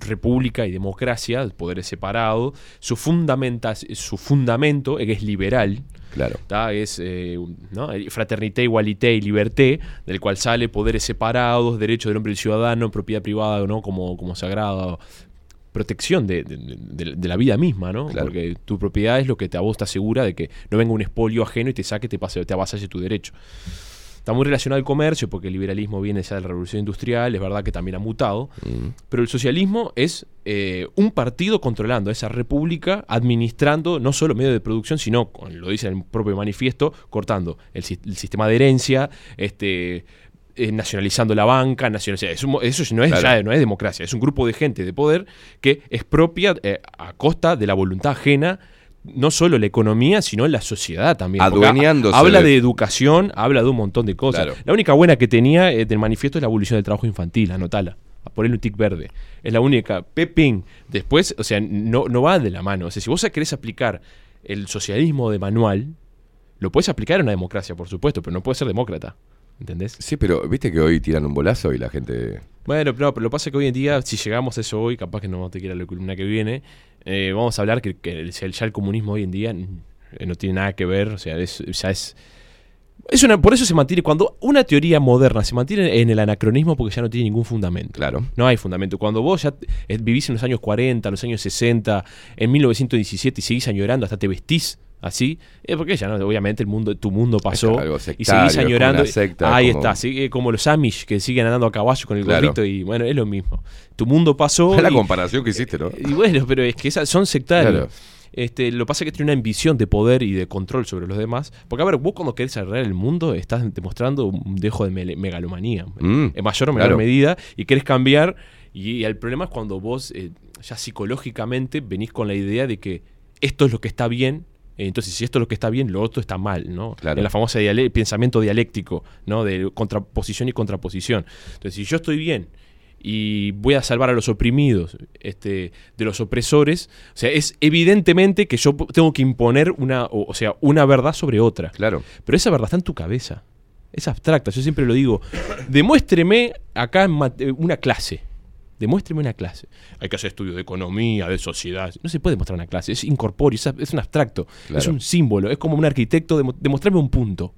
república y democracia, poderes separados. Su, fundamenta, su fundamento es liberal, Claro. ¿tá? es eh, ¿no? fraternité, igualité y liberté, del cual sale poderes separados, derecho del hombre y del ciudadano, propiedad privada ¿no? como, como sagrada, protección de, de- de- de la vida misma, ¿no? Claro. Porque tu propiedad es lo que te, a vos te asegura de que no venga un expolio ajeno y te saque, te, pase, te avasalle tu derecho. Está muy relacionado al comercio, porque el liberalismo viene ya de la revolución industrial, es verdad que también ha mutado, Mm. pero el socialismo es eh, un partido controlando a esa república, administrando no solo medios de producción, sino, lo dice el propio manifiesto, cortando el, el sistema de herencia, este, eh, nacionalizando la banca, nacionaliza- es un mo- eso no es, Claro. ya no es democracia, es un grupo de gente de poder que expropia eh, a costa de la voluntad ajena no solo la economía, sino la sociedad también. Adueñándose Habla de- educación, habla de un montón de cosas. Claro. La única buena que tenía eh, del manifiesto es la abolición del trabajo infantil, anotala. A ponerle un tic verde. Es la única. Pepín. Después, o sea, no, no va de la mano. O sea, si vos querés aplicar el socialismo de manual, lo puedes aplicar en una democracia, por supuesto, pero no puedes ser demócrata. ¿Entendés? Sí, pero viste que hoy tiran un bolazo y la gente. Bueno, pero, pero lo que pasa es que hoy en día, si llegamos a eso hoy, capaz que no te quiera la columna que viene, eh, vamos a hablar que, que el- ya el comunismo hoy en día eh, no tiene nada que ver, o sea, es, ya es... es una, por eso se mantiene, cuando una teoría moderna se mantiene en el anacronismo porque ya no tiene ningún fundamento. Claro. No hay fundamento. Cuando vos ya eh, vivís en los años 40, los años 60, en 1917 y seguís añorando, hasta te vestís así, es porque ya no, obviamente el mundo, tu mundo pasó algo y seguís añorando. secta, ahí como- está, eh, como los Amish que siguen andando a caballo con el Claro. gorrito y bueno, es lo mismo. Tu mundo pasó. Es la y- comparación que hiciste, ¿no? y bueno, pero es que esas son sectarios. Claro. Este, lo que pasa es que tiene una ambición de poder y de control sobre los demás. Porque, a ver, vos cuando querés arreglar el mundo estás demostrando un dejo de megalomanía. Mm, en mayor o menor claro. medida. Y querés cambiar. Y, el problema es cuando vos eh, ya psicológicamente venís con la idea de que esto es lo que está bien. Entonces, si esto es lo que está bien, lo otro está mal, ¿no? Claro. En la famosa diale- pensamiento dialéctico, ¿no? De contraposición y contraposición. Entonces, si yo estoy bien y voy a salvar a los oprimidos este, de los opresores, o sea, es evidentemente que yo tengo que imponer una, o, o sea, una verdad sobre otra. Claro. Pero esa verdad está en tu cabeza. Es abstracta. Yo siempre lo digo. Demuéstreme acá en una clase. Demuéstreme una clase. Hay que hacer estudios de economía, de sociedad. No se puede mostrar una clase. Es incorpóreo, es, un abstracto. Claro. Es un símbolo. Es como un arquitecto. demostrarme un punto.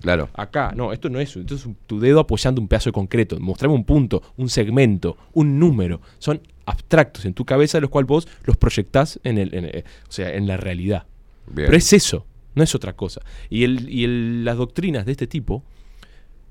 Claro. Acá, no, esto no es eso. Esto es tu dedo apoyando un pedazo de concreto. Mostrarme un punto, un segmento, un número. Son abstractos en tu cabeza, los cuales vos los proyectás en, el, en, eh, o sea, en la realidad. Bien. Pero es eso, no es otra cosa. Y, el, y el- las doctrinas de este tipo,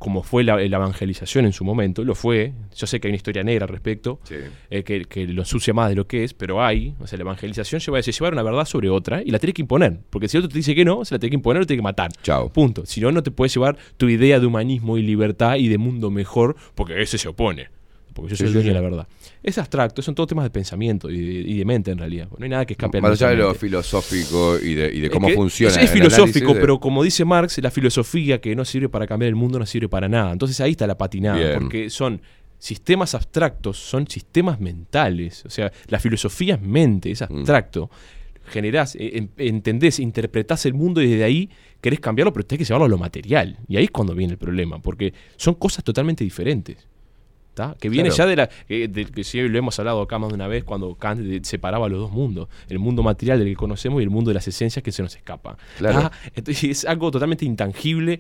como fue la, la evangelización en su momento, lo fue. Yo sé que hay una historia negra al respecto, Sí. eh, que, que lo ensucia más de lo que es, pero hay. O sea, la evangelización lleva a decir, llevar una verdad sobre otra y la tenés que imponer. Porque si el otro te dice que no, se la tenés que imponer o tiene que matar. Chao. Punto. Si no, no te puedes llevar tu idea de humanismo y libertad y de mundo mejor, porque ese se opone. Porque yo soy Sí, el sí, dueño sí. de la verdad. Es abstracto, son todos temas de pensamiento y de, y de mente en realidad. No hay nada que escape Más allá de lo filosófico y de, y de Es cómo que funciona. Es, es filosófico, de- pero como dice Marx, la filosofía que no sirve para cambiar el mundo no sirve para nada. Entonces ahí está la patinada, Bien. porque son sistemas abstractos, son sistemas mentales. O sea, la filosofía es mente, Mm. es abstracto. Generás, eh, en- entendés, interpretás el mundo y desde ahí querés cambiarlo, pero tenés que llevarlo a lo material. Y ahí es cuando viene el problema, porque son cosas totalmente diferentes. ¿Tá? Que viene Claro. ya de la. eh, que sí lo hemos hablado acá más de una vez cuando Kant de- separaba los dos mundos: el mundo material del que conocemos y el mundo de las esencias que se nos escapa. Claro. ¿tá? Entonces es algo totalmente intangible.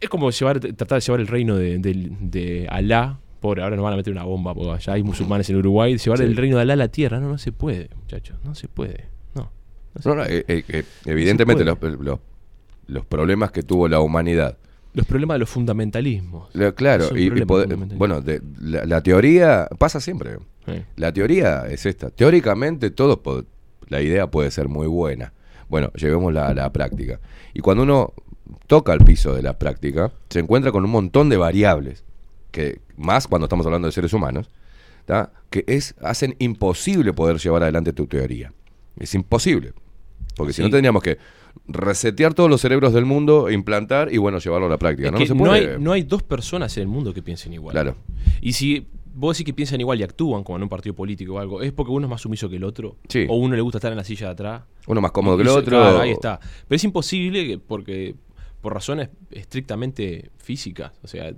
Es como llevar, tratar de llevar el reino de, del- de Alá. Pobre, ahora nos van a meter una bomba, porque allá hay musulmanes en Uruguay. Llevar Sí. el reino de Alá a la tierra. No, no se puede, muchachos. No se puede. No. no se No, no, puede. eh, eh, eh, evidentemente No los, los- los problemas que tuvo la humanidad. Los problemas de los fundamentalismos. Lo- claro, y, poder- bueno, de- la, la teoría pasa siempre. La teoría es esta. Teóricamente todo, la idea puede ser muy buena. Bueno, llevémosla a la práctica. Y cuando uno toca el piso de la práctica, se encuentra con un montón de variables, que más cuando estamos hablando de seres humanos, ¿tá? que es, hacen imposible poder llevar adelante tu teoría. Es imposible. Porque si no tendríamos que resetear todos los cerebros del mundo, implantar y bueno, llevarlo a la práctica. Es no, que no se no puede. hay, no hay dos personas en el mundo que piensen igual. Claro. Y si vos decís que piensan igual y actúan como en un partido político o algo, ¿es porque uno es más sumiso que el otro? Sí. ¿O uno le gusta estar en la silla de atrás? Uno más cómodo que el otro. claro, ahí está. Pero es imposible que- porque por razones estrictamente físicas, o sea,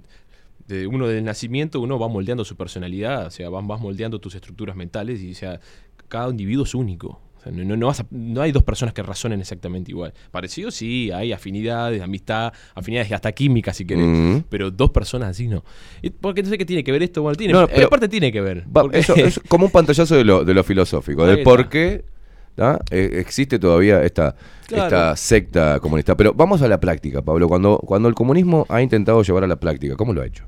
de uno del nacimiento uno va moldeando su personalidad, o sea, vas, vas moldeando tus estructuras mentales y o sea, cada individuo es único. Sea, no, no- no vas a- no hay dos personas que razonen exactamente igual. Parecido sí, hay afinidades, amistad, afinidades hasta química si querés. Mm. Pero dos personas así no. Y Porque no sé qué tiene que ver esto. Bueno, tiene, No, eh, pero- aparte tiene que ver. Va, eso es como un pantallazo de lo, de lo filosófico, Ahí de por qué. Eh, existe todavía esta, Claro. esta secta comunista. Pero vamos a la práctica, Pablo. Cuando, cuando el comunismo ha intentado llevar a la práctica, ¿cómo lo ha hecho?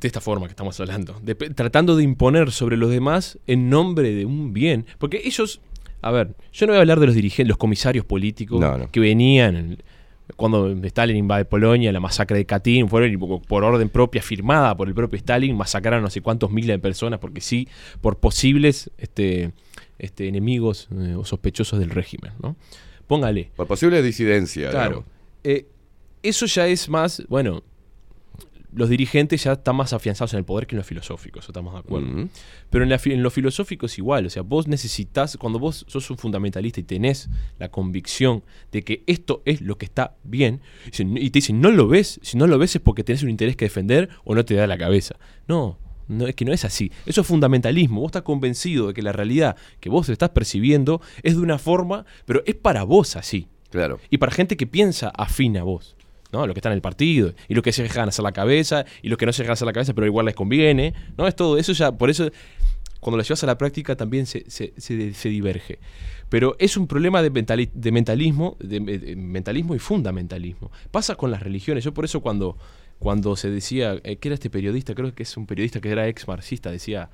De esta forma que estamos hablando, de- tratando de imponer sobre los demás en nombre de un bien, porque ellos, a ver, yo no voy a hablar de los dirigentes, los comisarios políticos No, no. que venían, en- cuando Stalin invade Polonia, la masacre de Katyn, fueron por orden propia, firmada por el propio Stalin, masacraron no sé cuántos miles de personas, porque sí, por posibles este, este, enemigos eh, o sospechosos del régimen, ¿no? Póngale. Por posible disidencia. Claro. Eh, eso ya es más, bueno, los dirigentes ya están más afianzados en el poder que en lo filosófico, eso estamos de acuerdo. Pero en, la en lo filosófico es igual, o sea, vos necesitas, cuando vos sos un fundamentalista y tenés la convicción de que esto es lo que está bien, y te dicen, no lo ves, si no lo ves es porque tenés un interés que defender o no te da la cabeza. No, no es que no es así. Eso es fundamentalismo. Vos estás convencido de que la realidad que vos estás percibiendo es de una forma, pero es para vos así. Claro. Y para gente que piensa afín a vos. ¿No? Lo que está en el partido. Y los que se dejan hacer la cabeza. Y los que no se dejan hacer la cabeza, pero igual les conviene. ¿No? Es todo eso ya. Por eso, cuando lo llevas a la práctica, también se, diverge. Pero es un problema de, mentali- de mentalismo, de, de mentalismo y fundamentalismo. Pasa con las religiones. Yo por eso cuando, cuando se decía, eh, que era este periodista, creo que es un periodista que era ex marxista, decía,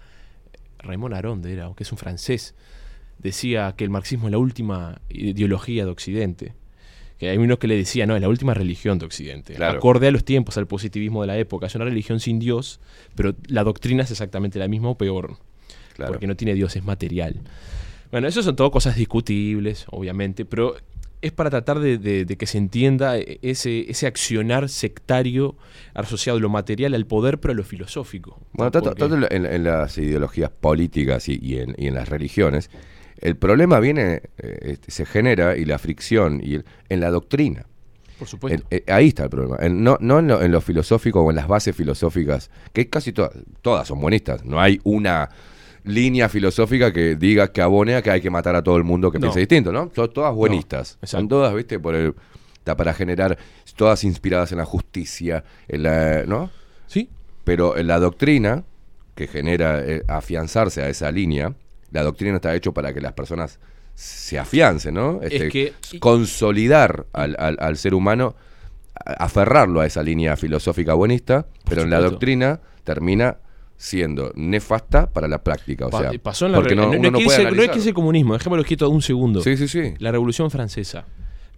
Raymond Aronde era, que es un francés, decía que el marxismo es la última ideología de Occidente. Que hay uno que le decía, no, es la última religión de Occidente. Claro. Acorde a los tiempos, al positivismo de la época. Es una religión sin Dios, pero la doctrina es exactamente la misma o peor. Claro. Porque no tiene Dios, es material. Bueno, eso son todo cosas discutibles, obviamente, pero es para tratar de, de- de que se entienda ese, ese accionar sectario asociado a lo material al poder, pero a lo filosófico. Bueno, tanto, Porque- tanto en, la- en- en las ideologías políticas y, y en, y en las religiones, el problema viene, eh, este, se genera y la fricción y el- en la doctrina. Por supuesto. En- eh, ahí está el problema. En- no no en, lo, en lo filosófico o en las bases filosóficas, que casi to- todas son buenistas. No hay una línea filosófica que diga que abone a que hay que matar a todo el mundo que No. piense distinto, ¿no? Son todas buenistas. exacto. son todas, ¿viste? Por el, está para generar, todas inspiradas en la justicia, en la, ¿no? Sí, Pero en la doctrina, que genera eh, afianzarse a esa línea, la doctrina está hecho para que las personas se afiancen, ¿no? Este, que- consolidar al, al- al ser humano, aferrarlo a esa línea filosófica buenista, pero en la doctrina termina siendo nefasta para la práctica. O sea, pasó en la porque no, no, no es no es que ese comunismo, dejémoslo quieto un segundo. Sí, sí, sí. La Revolución Francesa,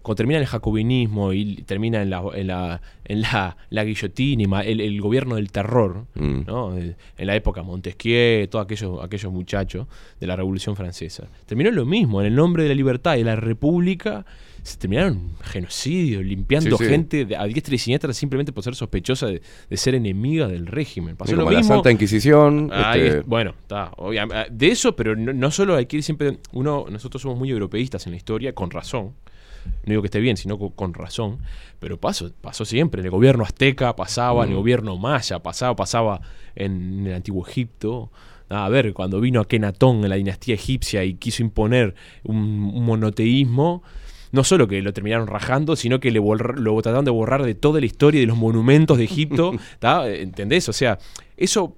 cuando termina el jacobinismo y termina en la, en la, en la, la guillotina, el, el gobierno del terror, Mm. ¿no? En la época Montesquieu, todos aquellos, aquellos muchachos de la Revolución Francesa. Terminó lo mismo, en el nombre de la libertad y de la república, se terminaron genocidio, limpiando Sí, sí. gente de- a diestra y siniestra simplemente por ser sospechosa de, de ser enemiga del régimen. Pasó lo como la. Santa Inquisición. Este, es- bueno, está. De eso, pero no, no solo hay que ir siempre. Uno, nosotros somos muy europeístas en la historia, con razón. No digo que esté bien, sino co- con, razón. Pero pasó, pasó siempre. En el gobierno azteca pasaba, en el gobierno maya pasaba, pasaba en el antiguo Egipto. A ver, cuando vino Akenatón en la dinastía egipcia y quiso imponer un, un monoteísmo, no solo que lo terminaron rajando, sino que le lo trataron de borrar de toda la historia de los monumentos de Egipto. ¿tá? ¿Entendés? O sea, eso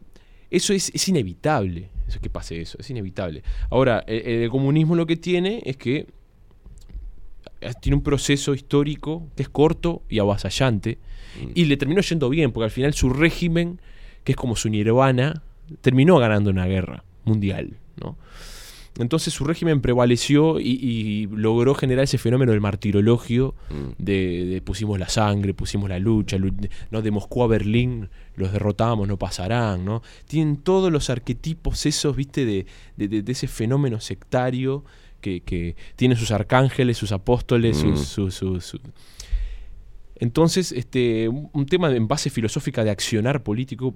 eso es, es inevitable, eso que pase eso, es inevitable. Ahora, el, el comunismo lo que tiene es que tiene un proceso histórico que es corto y avasallante, y le terminó yendo bien, porque al final su régimen, que es como su nirvana, terminó ganando una guerra mundial, ¿no? Entonces su régimen prevaleció y, y logró generar ese fenómeno del martirologio, de, de pusimos la sangre, pusimos la lucha, lu- ¿no? de Moscú a Berlín los derrotamos, no pasarán, ¿no? Tienen todos los arquetipos esos, viste, de- de ese fenómeno sectario que, que tiene sus arcángeles, sus apóstoles, sus- sus- sus- su- Entonces, este, un tema en base filosófica de accionar político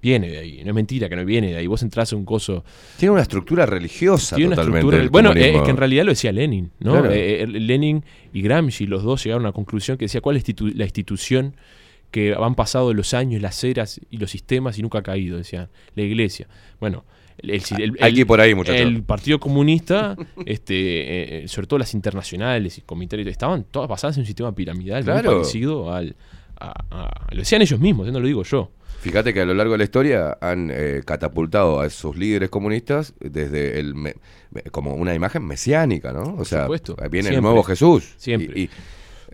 viene de ahí, no es mentira que no viene de ahí. Vos entras a un coso Tiene una estructura religiosa tiene una totalmente. estructura. el Bueno, es que en realidad lo decía Lenin, ¿no? Claro. Eh, eh, Lenin y Gramsci, los dos llegaron a una conclusión que decía cuál es institu- la institución que han pasado los años, las eras y los sistemas y nunca ha caído, decían, la iglesia. Bueno, el, ir por ahí, muchachos. el Partido Comunista, este, eh, eh, sobre todo las internacionales y comités, estaban todas basadas en un sistema piramidal muy parecido al... a- a- lo decían ellos mismos, no lo digo yo. Fíjate que a lo largo de la historia han eh, catapultado a esos líderes comunistas desde el me- como una imagen mesiánica, ¿no? O sea, supuesto, viene el nuevo Jesús. Siempre. Y, y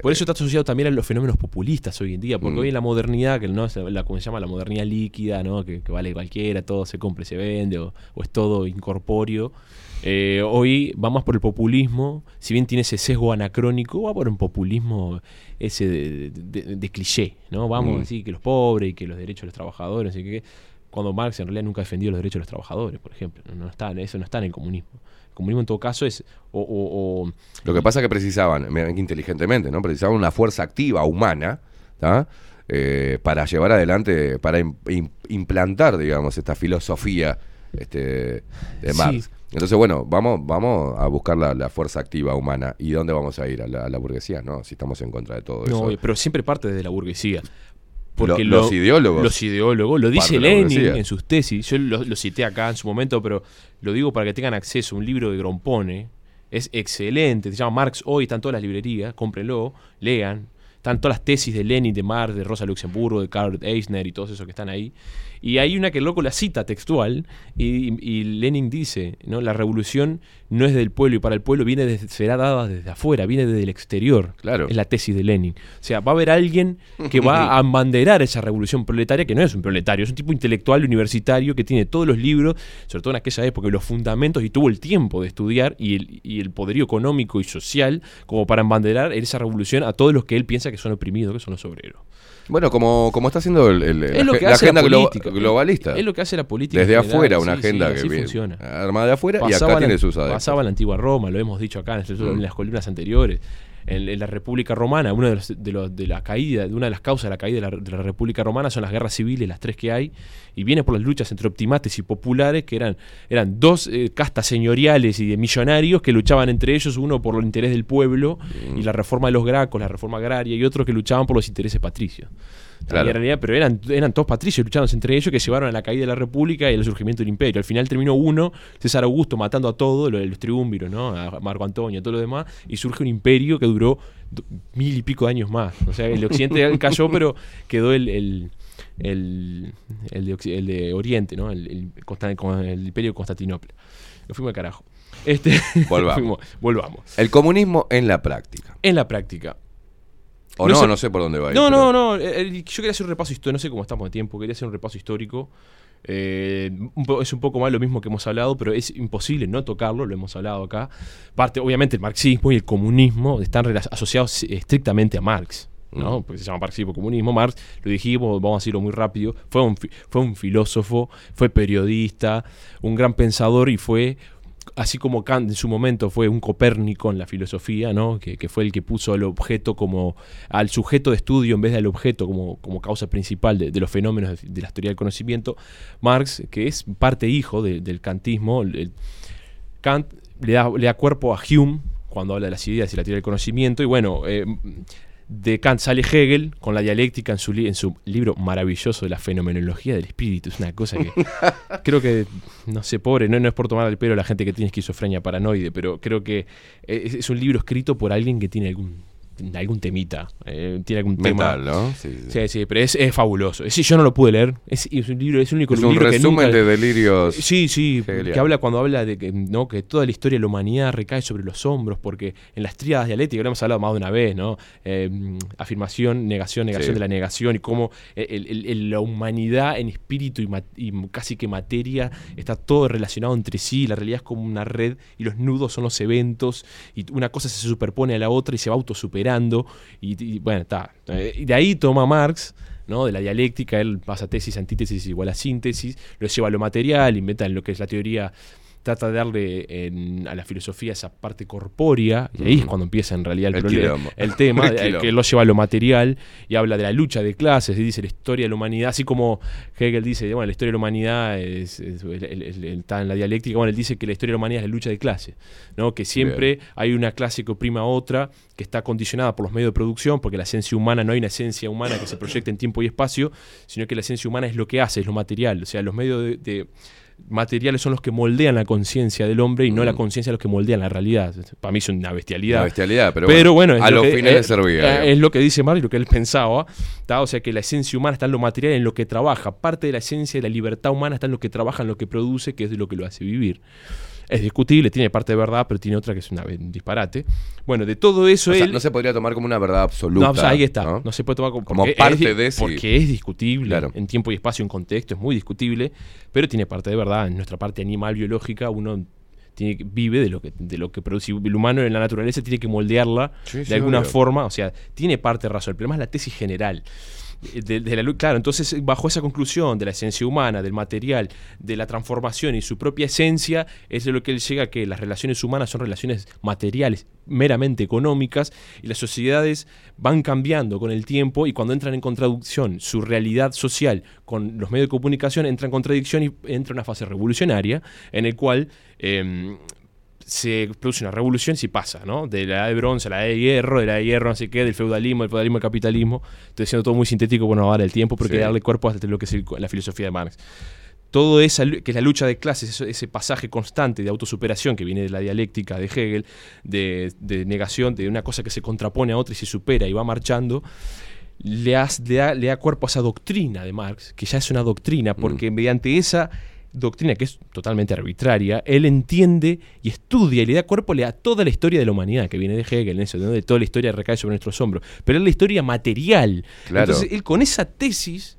Por eso está asociado también a los fenómenos populistas hoy en día, porque Mm. hoy en la modernidad, que no la, como se llama la modernidad líquida, ¿no? que, que vale cualquiera, todo se compra y se vende, o, o es todo incorpóreo. eh, hoy va más por el populismo, si bien tiene ese sesgo anacrónico, va por un populismo ese de, de- de cliché, ¿no? Vamos Mm. a decir que los pobres y que los derechos de los trabajadores, y que cuando Marx en realidad nunca ha defendido los derechos de los trabajadores, por ejemplo. No, no está, eso no está en el comunismo. Comunismo en todo caso es o- o- o Lo que pasa es que precisaban, inteligentemente, ¿no? Precisaban una fuerza activa humana, ¿tá? Eh, para llevar adelante, para im- im- implantar, digamos, esta filosofía este, de Sí. Marx. Entonces, bueno, vamos, vamos a buscar la, la fuerza activa humana. ¿Y dónde vamos a ir? A la, a la burguesía, ¿no? Si estamos en contra de todo No, eso. pero siempre parte desde la burguesía. Lo- los ideólogos. Los ideólogos, lo dice Lenin en sus tesis. Yo lo, lo cité acá en su momento, pero lo digo para que tengan acceso a un libro de Grompone. Es excelente, se llama Marx Hoy, está en todas las librerías, cómprenlo, lean. Están todas las tesis de Lenin, de Marx, de Rosa Luxemburgo, de Karl Eisner y todos esos que están ahí. Y hay una que el loco la cita textual y, y Lenin dice, ¿no? La revolución no es del pueblo y para el pueblo viene desde, será dada desde afuera, viene desde el exterior. Claro. Es la tesis de Lenin. O sea, va a haber alguien que va a abanderar esa revolución proletaria, que no es un proletario, es un tipo intelectual universitario que tiene todos los libros, sobre todo en aquella época, los fundamentos, y tuvo el tiempo de estudiar y el, y el poderío económico y social como para embanderar esa revolución a todos los que él piensa que son oprimidos, que son los obreros. Bueno, como, como está haciendo el, el- Es lo la, que la hace la agenda glo- globalista. Es lo que hace la política. Desde general. afuera, una Sí, sí, agenda así que viene funciona. armada de afuera y acá en- tiene sus adeptos. Pasaba en la antigua Roma, lo hemos dicho acá en, en Mm. las columnas anteriores. En, en la República Romana, una de, los- de, los- de la caída, de una de las causas de la caída de la, de la República Romana son las guerras civiles, las tres que hay, y viene por las luchas entre optimates y populares, que eran, eran dos eh, castas señoriales y de millonarios que luchaban entre ellos, uno por el interés del pueblo y Mm. la reforma de los gracos, la reforma agraria, y otros que luchaban por los intereses patricios. Claro. Realidad, pero eran, eran todos patricios luchándose entre ellos que llevaron a la caída de la República y al surgimiento del imperio. Al final terminó uno, César Augusto, matando a todos, lo de los triunviros, ¿no? A Marco Antonio, a todo lo demás, y surge un imperio que duró mil y pico de años más. O sea, el de Occidente cayó, pero quedó el, el, el, el de, el Oriente, ¿no? El, el el imperio de Constantinopla. Lo fuimos al carajo. Este, Volvamos. fuimos- volvamos. El comunismo en la práctica. En la práctica. O No no, sé- no sé por dónde va. a ir, No, pero- no, no. eh, eh, yo quería hacer un repaso histórico. No sé cómo estamos de tiempo. Quería hacer un repaso histórico. Eh, es un poco más lo mismo que hemos hablado, pero es imposible no tocarlo. Lo hemos hablado acá. Parte, obviamente, el marxismo y el comunismo están asociados estrictamente a Marx. ¿no? Mm. Porque se llama marxismo comunismo. Marx, lo dijimos, vamos a decirlo muy rápido, fue un, fue un filósofo, fue periodista, un gran pensador y fue así como Kant en su momento fue un Copérnico en la filosofía, ¿no? que, fue el que puso al objeto como al sujeto de estudio en vez del objeto como, como causa principal de, los fenómenos de, la teoría del conocimiento, Marx, que es parte hijo de- del kantismo, Kant le da, le da cuerpo a Hume cuando habla de las ideas y la teoría del conocimiento, y bueno, eh, de Kant sale Hegel con la dialéctica en su, li- en su libro maravilloso de la fenomenología del espíritu. Es una cosa que creo que, no sé, pobre, no, no es por tomar el pelo a la gente que tiene esquizofrenia paranoide, pero creo que es, es un libro escrito por alguien que tiene algún algún temita, eh, tiene algún tema. Mental, ¿no? Sí, sí. Sí, sí, pero es, es fabuloso. Es, yo no lo pude leer. Es, es un libro, es el único Es un libro que resumen nunca- de delirios. Sí, sí, que habla cuando habla de que, no, que toda la historia de la humanidad recae sobre los hombros, porque en las tríadas dialécticas, lo hemos hablado más de una vez, ¿no? Eh, afirmación, negación, negación Sí. de la negación, y cómo el- el- el- la humanidad en espíritu y, y casi que materia está todo relacionado entre sí, la realidad es como una red y los nudos son los eventos, y una cosa se superpone a la otra y se va autosuperando, y, bueno, está. Eh, de ahí toma Marx. ¿no? de la dialéctica, él pasa tesis, antítesis igual a síntesis, lo lleva a lo material, inventa lo que es la teoría, trata de darle en- a la filosofía esa parte corpórea, y ahí es cuando empieza en realidad el, El problema, el tema, El eh, que lo lleva a lo material, y habla de la lucha de clases, y dice la historia de la humanidad, así como Hegel dice, bueno, la historia de la humanidad es- es- está en la dialéctica, bueno, él dice que la historia de la humanidad es la lucha de clases, ¿no? que siempre hay una clase que oprima a otra, que está condicionada por los medios de producción, porque la esencia humana no hay una esencia humana que se proyecte en tiempo y espacio, sino que la esencia humana es lo que hace, es lo material. O sea, los medios de, de- materiales son los que moldean la conciencia del hombre y no la Mm. conciencia los que moldean la realidad. Para mí es una bestialidad. Una bestialidad, pero, Pero bueno, es a lo los que- fines eh, le servía. eh, es lo que dice Marx y lo que él pensaba. ¿tá? O sea que la esencia humana está en lo material, en lo que trabaja. Parte de la esencia de la libertad humana está en lo que trabaja, en lo que produce, que es lo que lo hace vivir. Es discutible, tiene parte de verdad, pero tiene otra que es una, un disparate. Bueno, de todo eso O sea, él... no se podría tomar como una verdad absoluta. No, o sea, ahí está. ¿no? ¿no? se puede tomar como, parte es, de ese- Porque es discutible Claro. en tiempo y espacio, en contexto, es muy discutible, pero tiene parte de verdad. En nuestra parte animal biológica, uno tiene, vive de lo que de lo que produce el humano en la naturaleza, tiene que moldearla Sí, de sí, alguna obvio. forma. O sea, tiene parte de razón. El problema es la tesis general. De, claro, entonces bajo esa conclusión de la esencia humana, del material, de la transformación y su propia esencia, es de lo que él llega a que las relaciones humanas son relaciones materiales, meramente económicas, y las sociedades van cambiando con el tiempo y cuando entran en contradicción su realidad social con los medios de comunicación, entra en contradicción y entra una fase revolucionaria en el cual... em, se produce una revolución si pasa, ¿no? De la edad de bronce a la edad de hierro, de la edad de hierro no sé qué, del feudalismo, del feudalismo al capitalismo. Estoy diciendo todo muy sintético, bueno, ahora el tiempo, hay Sí. darle cuerpo a lo que es el- la filosofía de Marx. Todo esa, que es la lucha de clases, ese pasaje constante de autosuperación que viene de la dialéctica de Hegel, de, de negación de una cosa que se contrapone a otra y se supera y va marchando, le, has- le da, le da cuerpo a esa doctrina de Marx, que ya es una doctrina, porque mediante esa doctrina que es totalmente arbitraria, él entiende y estudia y le da cuerpo da toda la historia de la humanidad que viene de Hegel, en eso, ¿no? de toda la historia recae sobre nuestros hombros, pero es la historia material. Claro. Entonces él con esa tesis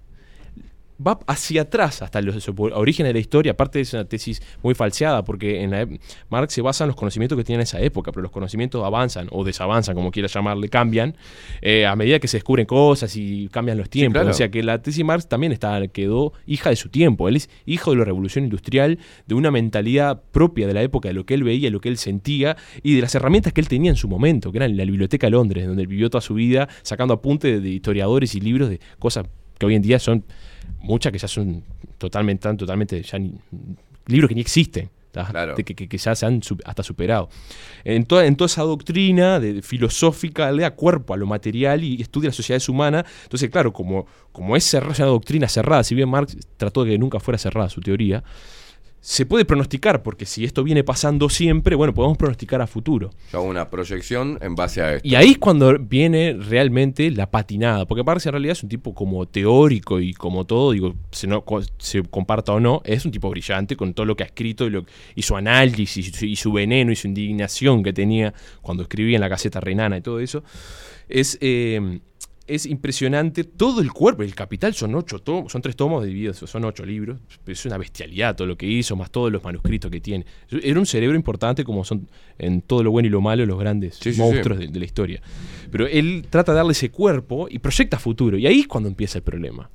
va hacia atrás hasta los orígenes de la historia. Aparte es una tesis muy falseada porque en la Marx se basa en los conocimientos que tiene en esa época, pero los conocimientos avanzan o desavanzan, como quiera llamarle, cambian eh, a medida que se descubren cosas y cambian los tiempos. claro. O sea que la tesis Marx también está, quedó hija de su tiempo. Él es hijo de la revolución industrial, de una mentalidad propia de la época, de lo que él veía, lo que él sentía y de las herramientas que él tenía en su momento, que eran la Biblioteca de Londres, donde él vivió toda su vida sacando apuntes de historiadores y libros de cosas que hoy en día son muchas que ya son totalmente, tan totalmente, ya ni- libros que ni existen. Claro. Que, que- que ya se han hasta superado. En toda, en toda esa doctrina de, filosófica le da cuerpo a lo material y estudia las sociedades humanas. Entonces, claro, como, como es cerrada, una doctrina cerrada, si bien Marx trató de que nunca fuera cerrada su teoría, se puede pronosticar, porque si esto viene pasando siempre, bueno, podemos pronosticar a futuro. Yo hago una proyección en base a esto. Y ahí es cuando viene realmente la patinada, porque Marx en realidad es un tipo como teórico y como todo, digo, se, no, se comparta o no, es un tipo brillante con todo lo que ha escrito y, lo- y su análisis y su, y su veneno y su indignación que tenía cuando escribía en la Gaceta Renana y todo eso. Es, eh, es impresionante todo el cuerpo. El Capital son ocho tomos, son tres tomos divididos, son ocho libros. Es una bestialidad todo lo que hizo, más todos los manuscritos que tiene. Era un cerebro importante como son en todo lo bueno y lo malo los grandes Sí, sí, monstruos sí. de, de la historia. Pero él trata de darle ese cuerpo y proyecta futuro. Y ahí es cuando empieza el problema.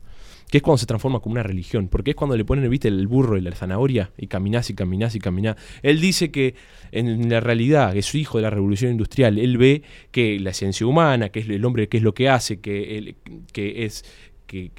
Que es cuando se transforma como una religión. Porque es cuando le ponen, viste, el burro y la zanahoria y caminás y caminás y caminás. Él dice que en la realidad, es hijo de la revolución industrial, él ve que la esencia humana, que es el hombre, que es lo que hace, que, él- que es. Que-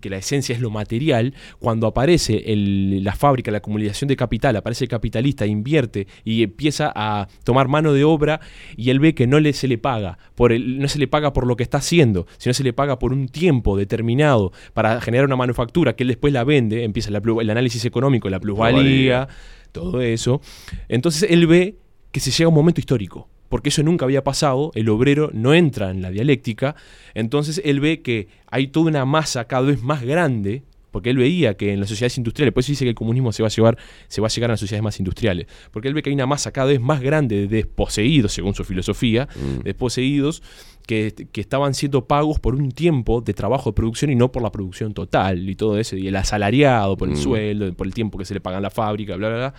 que la esencia es lo material, cuando aparece el- la fábrica, la acumulación de capital, aparece el capitalista, invierte y empieza a tomar mano de obra y él ve que no le, se le paga, por el, no se le paga por lo que está haciendo, sino se le paga por un tiempo determinado para generar una manufactura que él después la vende, empieza la el análisis económico, la plusvalía, todo eso. Entonces él ve que se llega a un momento histórico, porque eso nunca había pasado, el obrero no entra en la dialéctica, entonces él ve que hay toda una masa cada vez más grande, porque él veía que en las sociedades industriales, por eso dice que el comunismo se va a llevar, se va a llegar a las sociedades más industriales, porque él ve que hay una masa cada vez más grande de desposeídos, según su filosofía, desposeídos que, que estaban siendo pagos por un tiempo de trabajo de producción y no por la producción total y todo eso, y el asalariado, por el sueldo, por el tiempo que se le paga en la fábrica, bla, bla, bla.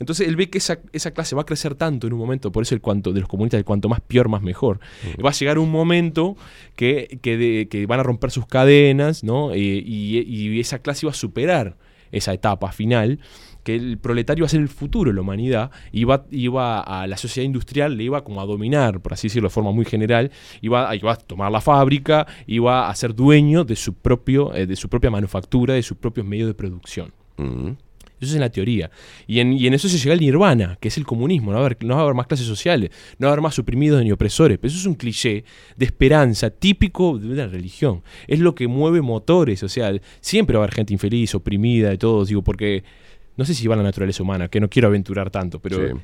Entonces él ve que esa, esa clase va a crecer tanto en un momento, por eso el cuanto de los comunistas, el cuanto más peor, más mejor. Va a llegar un momento que, que, de- que van a romper sus cadenas, ¿no? Eh, y, y esa clase iba a superar esa etapa final, que el proletario va a ser el futuro de la humanidad, iba, iba a la sociedad industrial, le iba como a dominar, por así decirlo de forma muy general, iba, iba a tomar la fábrica, iba a ser dueño de su, propio, eh, de su propia manufactura, de sus propios medios de producción. Mm. Eso es en la teoría. Y en, y en eso se llega el nirvana, que es el comunismo. No va, a haber, no va a haber más clases sociales, no va a haber más oprimidos ni opresores. Pero eso es un cliché de esperanza típico de una religión. Es lo que mueve motores. O sea, siempre va a haber gente infeliz, oprimida, de todo. Digo, porque no sé si va a la naturaleza humana, que no quiero aventurar tanto, pero Sí.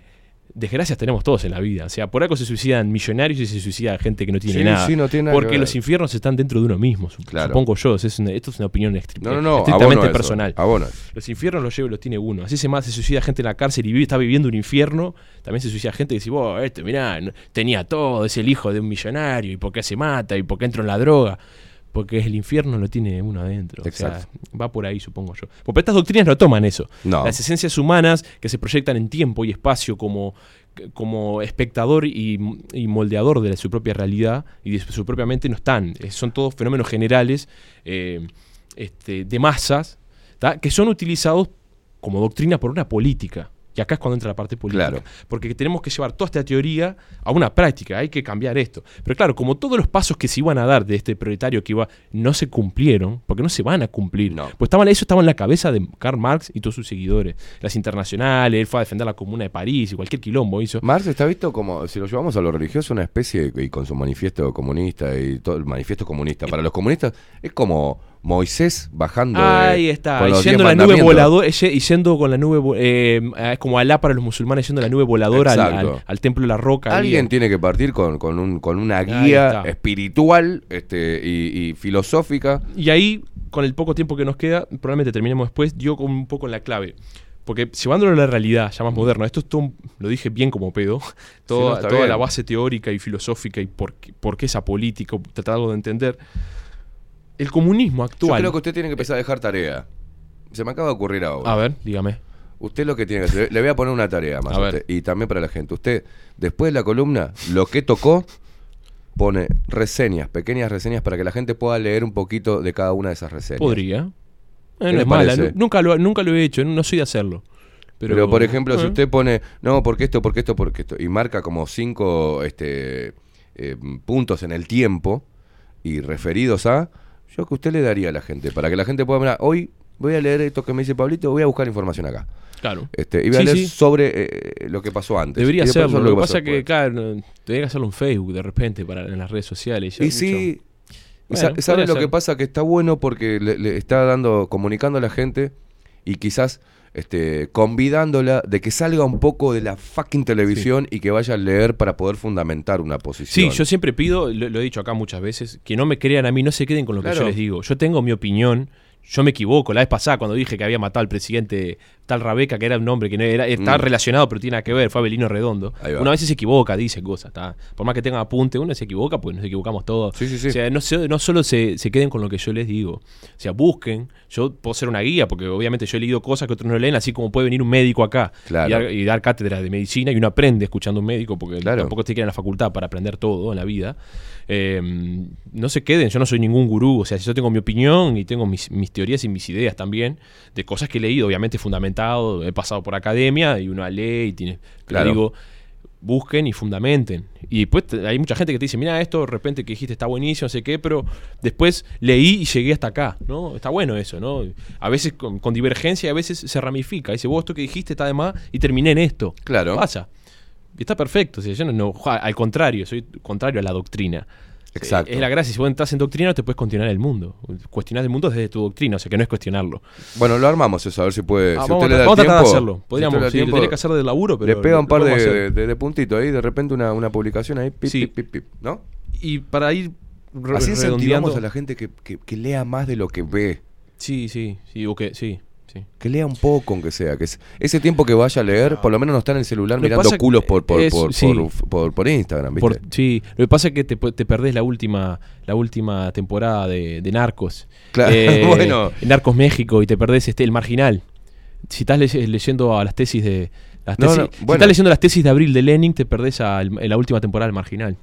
Desgracias tenemos todos en la vida. O sea, por algo se suicidan millonarios y se suicida gente que no tiene Sí, nada. sí, no tiene nada que porque los infiernos están dentro de uno mismo, Claro. supongo yo. Es una- esto es una opinión No, no, estrictamente personal. Los infiernos los lleva y los tiene uno. Así se más se suicida gente en la cárcel y vive, está viviendo un infierno. También se suicida gente que dice, vos, este, mirá, tenía todo, es el hijo de un millonario, y por qué se mata, y por qué entró en la droga. Porque el infierno lo tiene uno adentro. O sea, Exacto. va por ahí, supongo yo. Porque estas doctrinas no toman eso. No. Las esencias humanas que se proyectan en tiempo y espacio como, como espectador y, y moldeador de su propia realidad y de su propia mente no están. Son todos fenómenos generales eh, este, de masas ¿tá? que son utilizados como doctrina por una política. Y acá es cuando entra la parte política. Claro. Porque tenemos que llevar toda esta teoría a una práctica, hay que cambiar esto. Pero claro, como todos los pasos que se iban a dar de este proletario que iba, no se cumplieron, porque no se van a cumplir. No. Pues estaban, eso estaba en la cabeza de Karl Marx y todos sus seguidores. Las internacionales, él fue a defender la comuna de París y cualquier quilombo hizo. Marx está visto como, si lo llevamos a lo religioso, una especie, y con su manifiesto comunista y todo el manifiesto comunista. Para los comunistas es como Moisés bajando. de- Ahí está, con y los yendo la nube voladora, y yendo con la nube, eh, es como Alá para los musulmanes yendo la nube voladora al, Exacto. al- al templo de la roca. Alguien tiene que partir con, con, un, con una guía espiritual este, y, y filosófica. Y ahí, con el poco tiempo que nos queda, probablemente terminemos después, yo con un poco en la clave. Porque llevándolo a la realidad, ya más moderna, esto es todo, lo dije bien como pedo, toda, no, toda la base teórica y filosófica y por por qué esa política, tratarlo de entender. El comunismo Yo actual. creo que usted tiene que empezar a dejar tarea. Se me acaba de ocurrir ahora. A ver, dígame. Usted lo que tiene que hacer, le voy a poner una tarea más A usted, y también para la gente. Usted, después de la columna, lo que tocó, pone reseñas, pequeñas reseñas para que la gente pueda leer un poquito de cada una de esas reseñas. Podría. Eh, no es mala, nunca, lo, nunca lo he hecho, no soy de hacerlo. Pero, Pero, por ejemplo, si eh, usted pone, no, porque esto, porque esto, porque esto, y marca como cinco este, eh, puntos en el tiempo y referidos a, yo que usted le daría a la gente, para que la gente pueda, mirar, hoy voy a leer esto que me dice Pablito, voy a buscar información acá. Claro. Este, y voy a leer sí. sobre eh, lo que pasó antes. Debería hacerlo. Lo que pasa que, después. claro, tendría que hacerlo en Facebook de repente, para, en las redes sociales. ya Y es sí, mucho. y Bueno, sa- ¿sabe podría lo que pasa? Que está bueno porque le, le está dando, comunicando a la gente y quizás este, convidándola de que salga un poco de la fucking televisión y que vaya a leer para poder fundamentar una posición. Sí, yo siempre pido, lo, lo he dicho acá muchas veces, que no me crean a mí, no se queden con lo que yo les digo. Yo tengo mi opinión, yo me equivoco. La vez pasada, cuando dije que había matado al presidente tal Rabeca, que era un hombre que no era, está Mm. relacionado, pero tiene nada que ver, fue Abelino Redondo. Una vez se equivoca, dice cosas. está. Por más que tenga apunte, uno se equivoca, pues nos equivocamos todos. Sí, sí, sí. O sea, no, no solo se, se queden con lo que yo les digo. O sea, busquen. Yo puedo ser una guía, porque obviamente yo he leído cosas que otros no leen, así como puede venir un médico acá Claro. y, dar, y dar cátedra de medicina y uno aprende escuchando a un médico, porque Claro. tampoco te quieren en la facultad para aprender todo en la vida. Eh, no se queden, yo no soy ningún gurú, o sea, yo tengo mi opinión y tengo mis, mis teorías y mis ideas también, de cosas que he leído, obviamente fundamentado, he pasado por academia y uno lee y tiene... Claro. digo, busquen y fundamenten. Y después hay mucha gente que te dice, mira, esto de repente que dijiste está buenísimo, no sé qué, pero después leí y llegué hasta acá, ¿no? Está bueno eso, ¿no? A veces con, con divergencia, a veces se ramifica. Dice, vos esto que dijiste está de más y terminé en esto. Claro. Pasa. Y está perfecto. o sea, yo no, no- al contrario, soy contrario a la doctrina. Exacto. Es la gracia. Si vos entras en doctrina, no te puedes cuestionar el mundo. Cuestionar el mundo desde tu doctrina, o sea que no es cuestionarlo. Bueno, lo armamos eso, a ver si puede. Ah, si vamos usted a, le da vamos a tratar de hacerlo. si Podríamos, da sí, tiempo, tendría que hacer de laburo, pero. le pega un par de, de, de puntitos ahí, de repente una, una publicación ahí, pip, Sí. pip, pip, pip, ¿no? Y para ir Así incentivamos a la gente que, que- que lea más de lo que ve. Sí, sí, sí, o que- sí, sí. Que lea un poco, aunque sea. Que es- ese tiempo que vaya a leer, por lo menos no está en el celular Lo mirando culos por, por, es- por, sí. por, por- por Instagram, ¿viste? Sí, lo que pasa es que te, te perdés la última, la última temporada de, de Narcos. Claro, bueno. Narcos México y te perdés este, el marginal. Si estás leye- leyendo a las tesis de. Las No, tesis- no, Si bueno. estás leyendo las tesis de Abril de Lenin, te perdés a el- la última temporada del marginal.